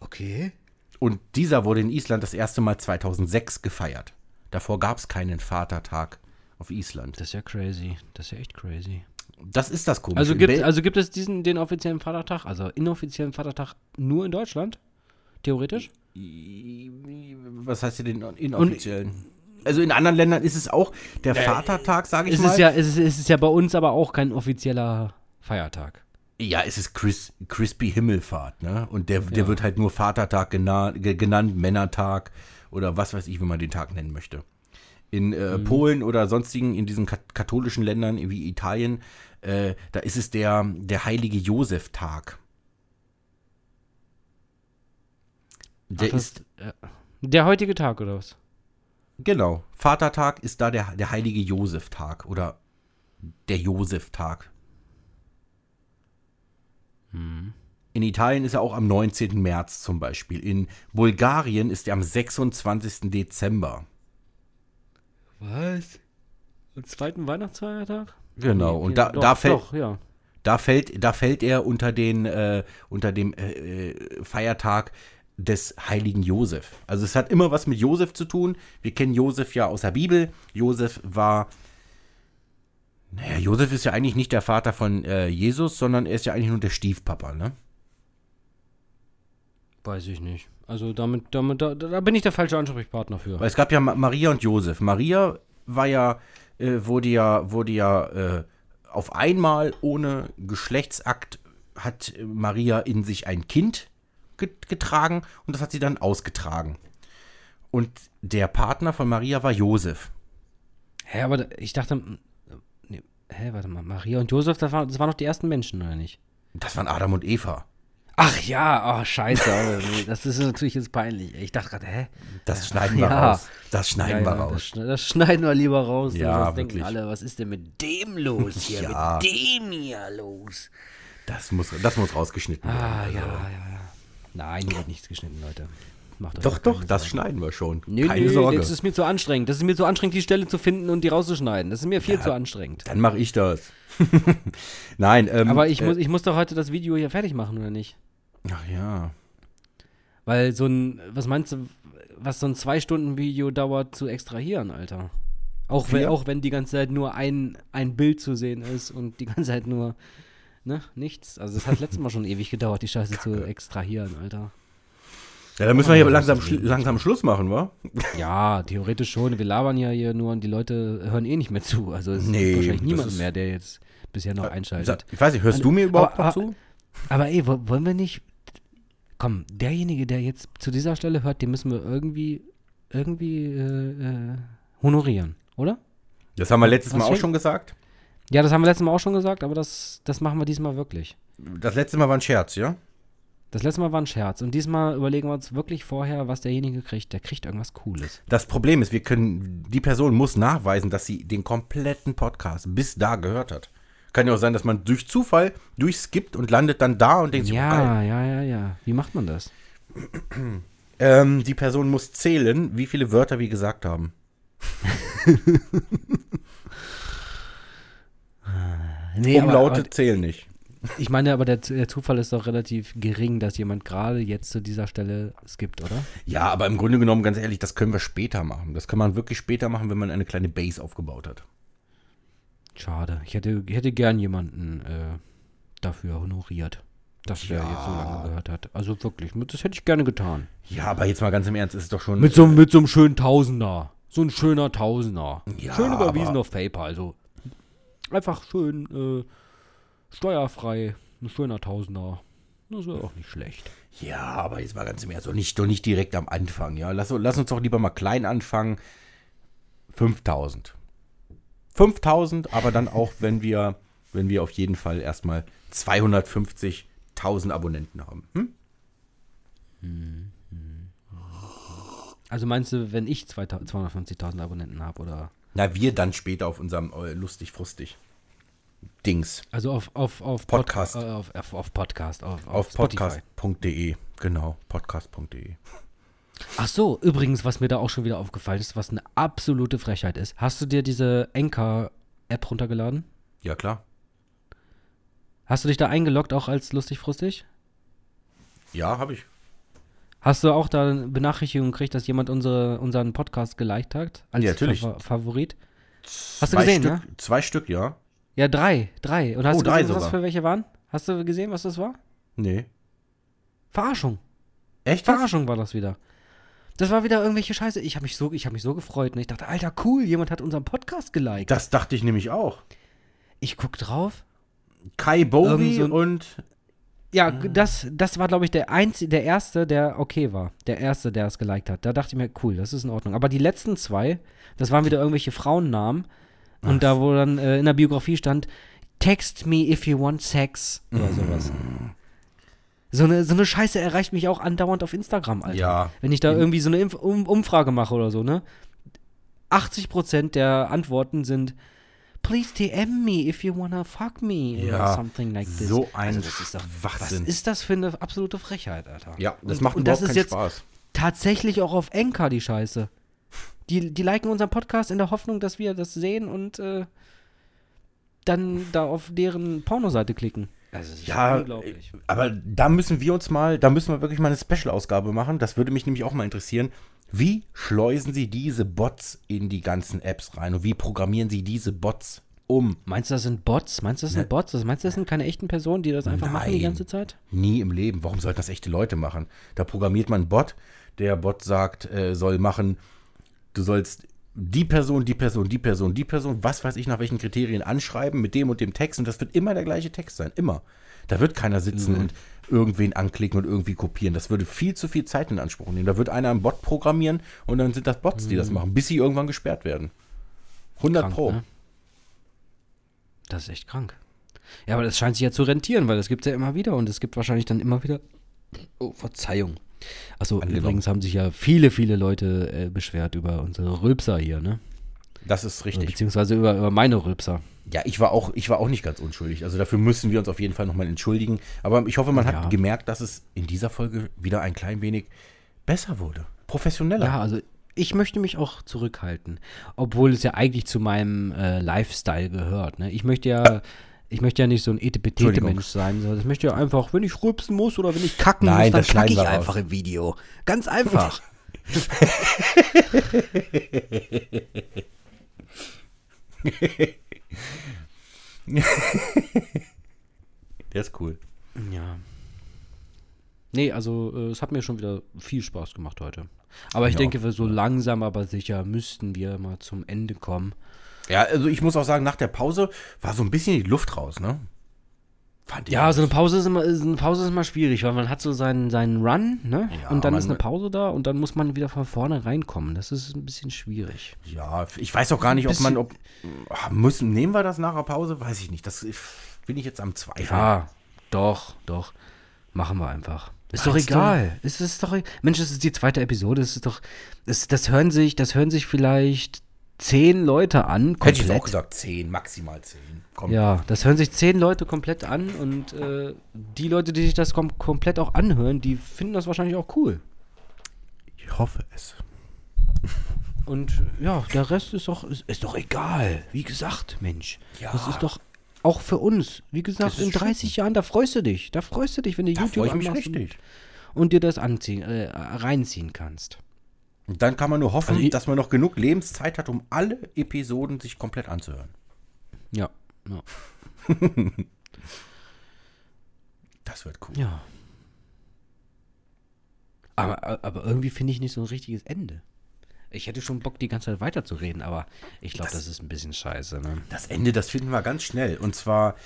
Okay. Und dieser wurde in Island das erste Mal 2006 gefeiert. Davor gab es keinen Vatertag auf Island. Das ist ja crazy. Das ist ja echt crazy. Das ist das komische. Also gibt, also gibt es diesen, den offiziellen Vatertag, also inoffiziellen Vatertag nur in Deutschland? Theoretisch? was heißt hier den inoffiziellen? Also in anderen Ländern ist es auch der Vatertag, sage ich Es mal. ist, ja, es, ist, es ist ja bei uns aber auch kein offizieller Feiertag. Ja, es ist Chris, Crispy Himmelfahrt, ne? Und der, der Ja. wird halt nur Vatertag gena ge genannt, Männertag oder was weiß ich, wie man den Tag nennen möchte. In äh, Polen oder sonstigen, in diesen kat katholischen Ländern wie Italien, äh, da ist es der, der heilige Josef-Tag. Der Ach, ist, äh, der heutige Tag oder was? Genau, Vatertag ist da der, der heilige Josef-Tag oder der Josef-Tag. In Italien ist er auch am 19. März zum Beispiel. In Bulgarien ist er am 26. Dezember. Was? Am zweiten Weihnachtsfeiertag? Genau, Nee, und da, doch, da, fällt, Doch, ja. da, fällt, da fällt er unter, den, äh, unter dem äh, äh, Feiertag des heiligen Josef. Also es hat immer was mit Josef zu tun. Wir kennen Josef ja aus der Bibel. Josef war, naja, Josef ist ja eigentlich nicht der Vater von äh, Jesus, sondern er ist ja eigentlich nur der Stiefpapa, ne? Weiß ich nicht. Also damit, damit da, da bin ich der falsche Ansprechpartner für. Weil es gab ja Ma- Maria und Josef. Maria war ja, äh, wurde ja, wurde ja äh, auf einmal ohne Geschlechtsakt hat Maria in sich ein Kind getragen und das hat sie dann ausgetragen. Und der Partner von Maria war Josef. Hä, aber ich dachte, m- nee, hä, warte mal, Maria und Josef, das, war, das waren doch die ersten Menschen, oder nicht? Das waren Adam und Eva. Ach ja, oh scheiße, nee, das ist natürlich jetzt peinlich. Ich dachte gerade, hä? Das schneiden wir Ja. raus. Das schneiden wir Das, raus. das schneiden wir lieber raus. Ja, sonst denken alle, was ist denn mit dem los hier? Ja. Mit dem hier los? Das muss, das muss rausgeschnitten werden. Ah, Also. ja, ja, ja. Nein, hier wird nichts geschnitten, Leute. Macht euch Doch, doch, das Sorgen. schneiden wir schon. Nee, Keine nee, Sorge. das ist mir zu anstrengend. Das ist mir zu anstrengend, die Stelle zu finden und die rauszuschneiden. Das ist mir viel zu anstrengend. Dann mache ich das. Nein, ähm, Aber ich, äh, muss, ich muss doch heute das Video hier fertig machen, oder nicht? Ach ja. Weil so ein, was meinst du, was so ein Zwei-Stunden-Video dauert zu extrahieren, Alter? Auch wenn, auch wenn die ganze Zeit nur ein, ein Bild zu sehen ist und die ganze Zeit nur, ne, nichts. Also es hat letztes Mal schon ewig gedauert, die Scheiße zu extrahieren, Alter. Ja, dann müssen wir hier langsam, ist schli- langsam Schluss machen, wa? Ja, theoretisch schon. Wir labern ja hier nur und die Leute hören eh nicht mehr zu. Also es Nee, gibt wahrscheinlich niemand mehr, der jetzt bisher noch einschaltet. Ich weiß nicht, hörst du mir überhaupt aber- noch zu? Aber ey, wo- wollen wir nicht. Komm, derjenige, der jetzt zu dieser Stelle hört, den müssen wir irgendwie, irgendwie äh, äh, honorieren, oder? Das haben wir letztes Was Mal auch schon gesagt. Ja, das haben wir letztes Mal auch schon gesagt, aber das, das machen wir diesmal wirklich. Das letzte Mal war ein Scherz, ja? Das letzte Mal war ein Scherz und diesmal überlegen wir uns wirklich vorher, was derjenige kriegt. Der kriegt irgendwas Cooles. Das Problem ist, wir können, die Person muss nachweisen, dass sie den kompletten Podcast bis da gehört hat. Kann ja auch sein, dass man durch Zufall durchskippt und landet dann da und denkt sich, oh, geil. Ja, ja, ja, ja. Wie macht man das? Ähm, die Person muss zählen, wie viele Wörter wir gesagt haben. Nee, Umlaute zählen nicht. Ich meine, aber der, der Zufall ist doch relativ gering, dass jemand gerade jetzt zu dieser Stelle skippt, oder? Ja, aber im Grunde genommen, ganz ehrlich, das können wir später machen. Das kann man wirklich später machen, wenn man eine kleine Base aufgebaut hat. Schade. Ich hätte, hätte gern jemanden äh, dafür honoriert, dass Ja. jetzt so lange gehört hat. Also wirklich, das hätte ich gerne getan. Ja, aber jetzt mal ganz im Ernst, ist es doch schon. Mit so, mit so einem schönen Tausender. So ein schöner Tausender. Ja, schön überwiesen aber- auf PayPal. Also einfach schön äh, steuerfrei. Ein schöner Tausender. Das wäre auch nicht schlecht. Ja, aber jetzt mal ganz im Ernst, doch nicht, doch nicht direkt am Anfang, ja. Lass, lass uns doch lieber mal klein anfangen. 5000. 5000, aber dann auch, wenn wir, wenn wir auf jeden Fall erstmal 250.000 Abonnenten haben. Hm? Also meinst du, wenn ich 2000 250.000 Abonnenten habe oder Na, wir dann später auf unserem äh, lustig-frustig Dings. Also auf, auf, auf Podcast. Pod, äh, auf, auf, auf Podcast, auf, auf, Auf podcast.de. Genau, podcast.de. Ach so, übrigens, was mir da auch schon wieder aufgefallen ist, was eine absolute Frechheit ist. Hast du dir diese Anchor-App runtergeladen? Ja, klar. Hast du dich da eingeloggt, auch als lustig frustig? Ja, habe ich. Hast du auch da eine Benachrichtigung gekriegt, dass jemand unsere, unseren Podcast geliked hat? Als Ja, natürlich. Fa Favorit? Hast du Zwei gesehen, Stück, ne? Zwei Stück, ja. Ja, drei. Drei. Und hast Oh, du drei gesehen, was das sogar. für welche waren? Hast du gesehen, was das war? Nee. Verarschung. Echt? Verarschung war das wieder. Das war wieder irgendwelche Scheiße. Ich habe mich, so, ich hab mich so gefreut. Ne? Ich dachte, Alter, cool, jemand hat unseren Podcast geliked. Das dachte ich nämlich auch. ich guck drauf. Kai Bowie so und Ja, das, das war, glaube ich, der einzige, der erste, der okay war. Der erste, der es geliked hat. Da dachte ich mir, cool, das ist in Ordnung. Aber die letzten zwei, das waren wieder irgendwelche Frauennamen. Und da, wo dann äh, in der Biografie stand, text me if you want sex oder sowas. So eine, so eine Scheiße erreicht mich auch andauernd auf Instagram, Alter. Ja. Wenn ich da irgendwie so eine um Umfrage mache oder so, ne? 80% der Antworten sind Please DM me if you wanna fuck me Ja, oder something like this. so ein also das ist doch, was ist das für eine absolute Frechheit, Alter? Ja, das Und- macht und überhaupt das ist keinen jetzt Spaß. tatsächlich auch auf Enka die Scheiße. Die, die liken unseren Podcast in der Hoffnung, dass wir das sehen und äh, dann da auf deren Pornoseite klicken. Also das ist Ja, unglaublich. aber da müssen wir uns mal, da müssen wir wirklich mal eine Special-Ausgabe machen. Das würde mich nämlich auch mal interessieren. Wie schleusen Sie diese Bots in die ganzen Apps rein und wie programmieren Sie diese Bots um? Meinst du, das sind Bots? Meinst du, das sind Bots? Also meinst du, das sind keine echten Personen, die das einfach machen die Nein. ganze Zeit? Nie im Leben. Warum sollten das echte Leute machen? Da programmiert man einen Bot. Der Bot sagt, äh, soll machen, du sollst die Person, die Person, die Person, die Person, was weiß ich, nach welchen Kriterien anschreiben mit dem und dem Text. Und das wird immer der gleiche Text sein. Immer. Da wird keiner sitzen und irgendwen anklicken und irgendwie kopieren. Das würde viel zu viel Zeit in Anspruch nehmen. Da wird einer einen Bot programmieren und dann sind das Bots, die das machen, bis sie irgendwann gesperrt werden. 100 Krank, Pro. ne? Das ist echt krank. Ja, aber das scheint sich ja zu rentieren, weil das gibt es ja immer wieder und es gibt wahrscheinlich dann immer wieder. Oh, Verzeihung. Achso, Angenommen. übrigens haben sich ja viele, viele Leute äh, beschwert über unsere Rülpser hier, ne? Das ist richtig. beziehungsweise über, über meine Rülpser. Ja, ich war auch, ich war auch nicht ganz unschuldig. Also dafür müssen wir uns auf jeden Fall nochmal entschuldigen. Aber ich hoffe, man Ja. hat gemerkt, dass es in dieser Folge wieder ein klein wenig besser wurde. Professioneller. Ja, also ich möchte mich auch zurückhalten, obwohl es ja eigentlich zu meinem äh, Lifestyle gehört. Ne? Ich möchte ja, ich möchte ja nicht so ein etepetete. Mensch sein, sondern ich möchte ja einfach, wenn ich rülpsen muss oder wenn ich kacken Nein, muss, dann das kacke ich einfach im Video. Ganz einfach. Der ist cool. ja. Nee, also äh, es hat mir schon wieder viel Spaß gemacht heute. Aber ich Ja. denke, wir so langsam, aber sicher müssten wir mal zum Ende kommen. Ja, also ich muss auch sagen, nach der Pause war so ein bisschen die Luft raus, ne? Fand ich. Ja, so eine Pause ist immer, ist- eine Pause ist immer schwierig, weil man hat so seinen, seinen Run, ne? Ja, und dann ist eine Pause da und dann muss man wieder von vorne reinkommen. Das ist ein bisschen schwierig. Ja, ich weiß auch gar nicht, ob man, ob, ah, müssen, nehmen wir das nach der Pause? Weiß ich nicht. Das bin ich jetzt am Zweifeln. Ja, doch, doch. Machen wir einfach. Ist doch Meinst du? egal. Es ist doch. e- Mensch, es ist die zweite Episode. Es ist doch. Es, das hören sich, das hören sich vielleicht zehn Leute an. Hätte ich komplett. auch gesagt, 10, maximal 10. Komm. Ja, das hören sich zehn Leute komplett an und äh, die Leute, die sich das kom komplett auch anhören, die finden das wahrscheinlich auch cool. Ich hoffe es. Und ja, der Rest ist doch, ist, ist doch egal. Wie gesagt, Mensch. Ja. Das ist doch auch für uns. Wie gesagt, in 30 Jahren, da freust du dich. Da freust du dich, wenn du Da YouTube anmachst. Und, und dir das anziehen, äh, reinziehen kannst. Und dann kann man nur hoffen, Also ich- dass man noch genug Lebenszeit hat, um alle Episoden sich komplett anzuhören. Ja. Ja. Das wird cool. ja. Aber, aber irgendwie finde ich nicht so ein richtiges Ende. Ich hätte schon Bock, die ganze Zeit weiterzureden, aber ich glaube, das, ist ein bisschen scheiße. Ne? Das Ende, das finden wir ganz schnell. Und zwar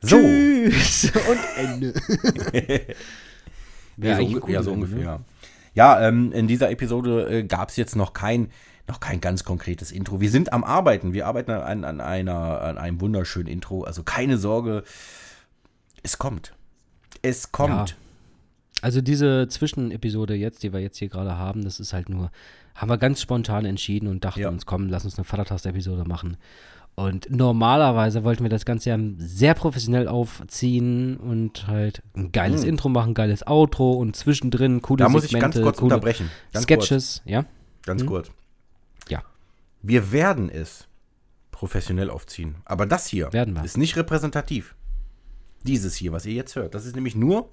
so. Tschüss und Ende. Ja, so, ja, so ungefähr. ne? Ja, ähm, in dieser Episode äh, gab es jetzt noch kein, noch kein ganz konkretes Intro. Wir sind am Arbeiten. Wir arbeiten an, an, einer, an einem wunderschönen Intro. Also keine Sorge. Es kommt. Es kommt. Ja. Also diese Zwischenepisode jetzt, die wir jetzt hier gerade haben, das ist halt nur, haben wir ganz spontan entschieden und dachten Ja. uns, komm, lass uns eine Vatertagsepisode machen. Und normalerweise wollten wir das Ganze ja sehr professionell aufziehen und halt ein geiles Intro machen, geiles Outro und zwischendrin coole. Da muss ich Segmente, ganz kurz unterbrechen. Ganz Kurz. Sketches, ja? Ganz kurz. Ja. Wir werden es professionell aufziehen. Aber das hier ist nicht repräsentativ. Dieses hier, was ihr jetzt hört, das ist nämlich nur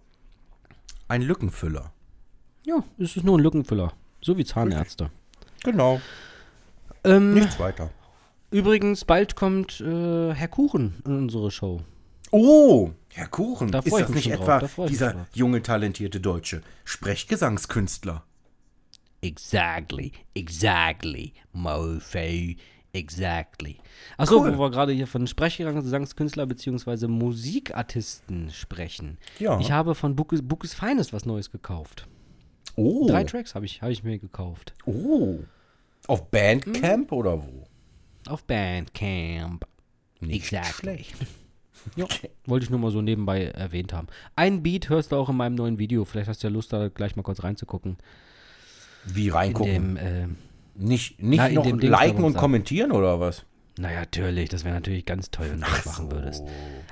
ein Lückenfüller. Ja, es ist nur ein Lückenfüller. So wie Zahnärzte. Genau. Ähm, Nichts weiter. Übrigens, bald kommt äh, Herr Kuchen in unsere Show. Oh, Herr Kuchen. Da ist das mich nicht etwa da dieser junge, talentierte Deutsche Sprechgesangskünstler? Exactly, exactly, Mofo, exactly. Achso, Cool. wo wir gerade hier von Sprechgesangskünstler bzw. Musikartisten sprechen. Ja. Ich habe von Bookes, Bookes Finest was Neues gekauft. Oh. Drei Tracks habe ich, hab ich mir gekauft. Oh. Auf Bandcamp Hm? oder wo? Auf Bandcamp. Nicht exactly. Ja, wollte ich nur mal so nebenbei erwähnt haben. Ein Beat hörst du auch in meinem neuen Video. Vielleicht hast du ja Lust, da gleich mal kurz reinzugucken. Wie In reingucken? dem, äh, nicht nicht Na, in noch liken und kommentieren oder was? naja, natürlich, das wäre natürlich ganz toll, wenn du das machen würdest.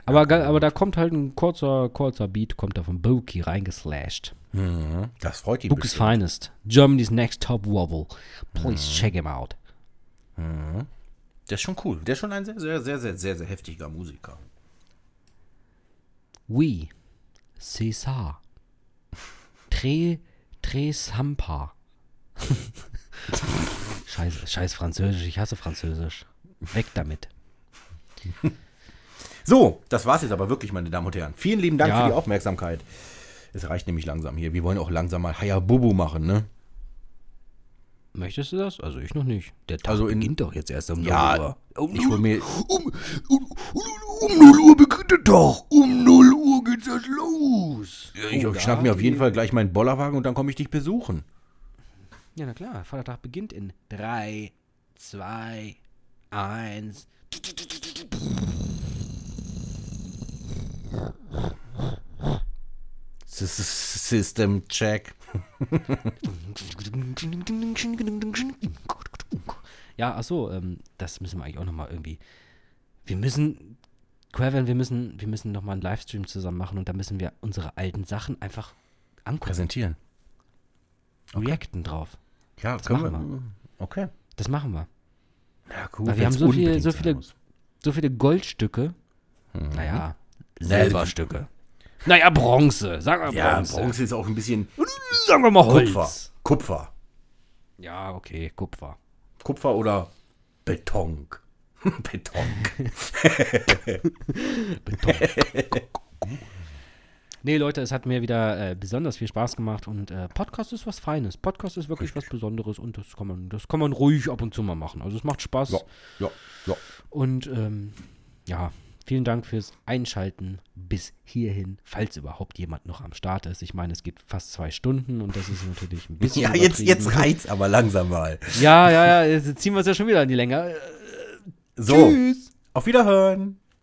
Aber, aber da kommt halt ein kurzer, kurzer Beat, kommt da von Boki reingeslashed. Mhm. Das freut die Book is bestimmt. finest. Germany's next top wobble. Please check him out. Der ist schon cool. Der ist schon ein sehr, sehr, sehr, sehr, sehr, sehr heftiger Musiker. Oui, c'est ça. Très, très sympa. scheiß, scheiß Französisch, ich hasse Französisch. Weg damit. So, das war's jetzt aber wirklich, meine Damen und Herren. Vielen lieben Dank Ja. für die Aufmerksamkeit. Es reicht nämlich langsam hier. Wir wollen auch langsam mal Hayabubu machen, ne? Möchtest du das? Also ich noch nicht. Der Tag Also in- beginnt doch jetzt erst um 0 Ja, Uhr. ich hol mir. Um, um, um 0 Uhr beginnt der Tag. Um 0 Uhr geht's erst los. Ich, ich schnapp mir auf jeden Fall gleich meinen Bollerwagen und dann komme ich dich besuchen. Ja, na klar. Vatertag beginnt in 3, 2, 1. S- s- System Check. Ja, achso, ähm, das müssen wir eigentlich auch nochmal irgendwie. Wir müssen, Quaven, wir müssen, wir müssen nochmal einen Livestream zusammen machen und da müssen wir unsere alten Sachen einfach angucken, Präsentieren. reacten drauf. Ja, Das können machen wir. Okay. Das machen wir. Ja, cool. Weil wir haben so viel- unbedingt so viele-. So viele Goldstücke. Mhm. Naja, Silberstücke. Naja, Bronze. Sagen wir Ja, Bronze. Bronze ist auch ein bisschen Sagen wir mal Holz. Kupfer. Kupfer. Ja, okay, Kupfer. Kupfer oder Beton. Beton. Nee, Leute, es hat mir wieder äh, besonders viel Spaß gemacht und äh, Podcast ist was Feines. Podcast ist wirklich was Besonderes und das kann man, das kann man ruhig ab und zu mal machen. Also es macht Spaß. Ja, ja, ja. Und ähm, ja, vielen Dank fürs Einschalten bis hierhin, falls überhaupt jemand noch am Start ist. Ich meine, es geht fast zwei Stunden und das ist natürlich ein bisschen. Ja, jetzt, jetzt reizt aber langsam mal. Ja, ja, ja, jetzt ziehen wir es ja schon wieder in die Länge. So, Tschüss. auf Wiederhören.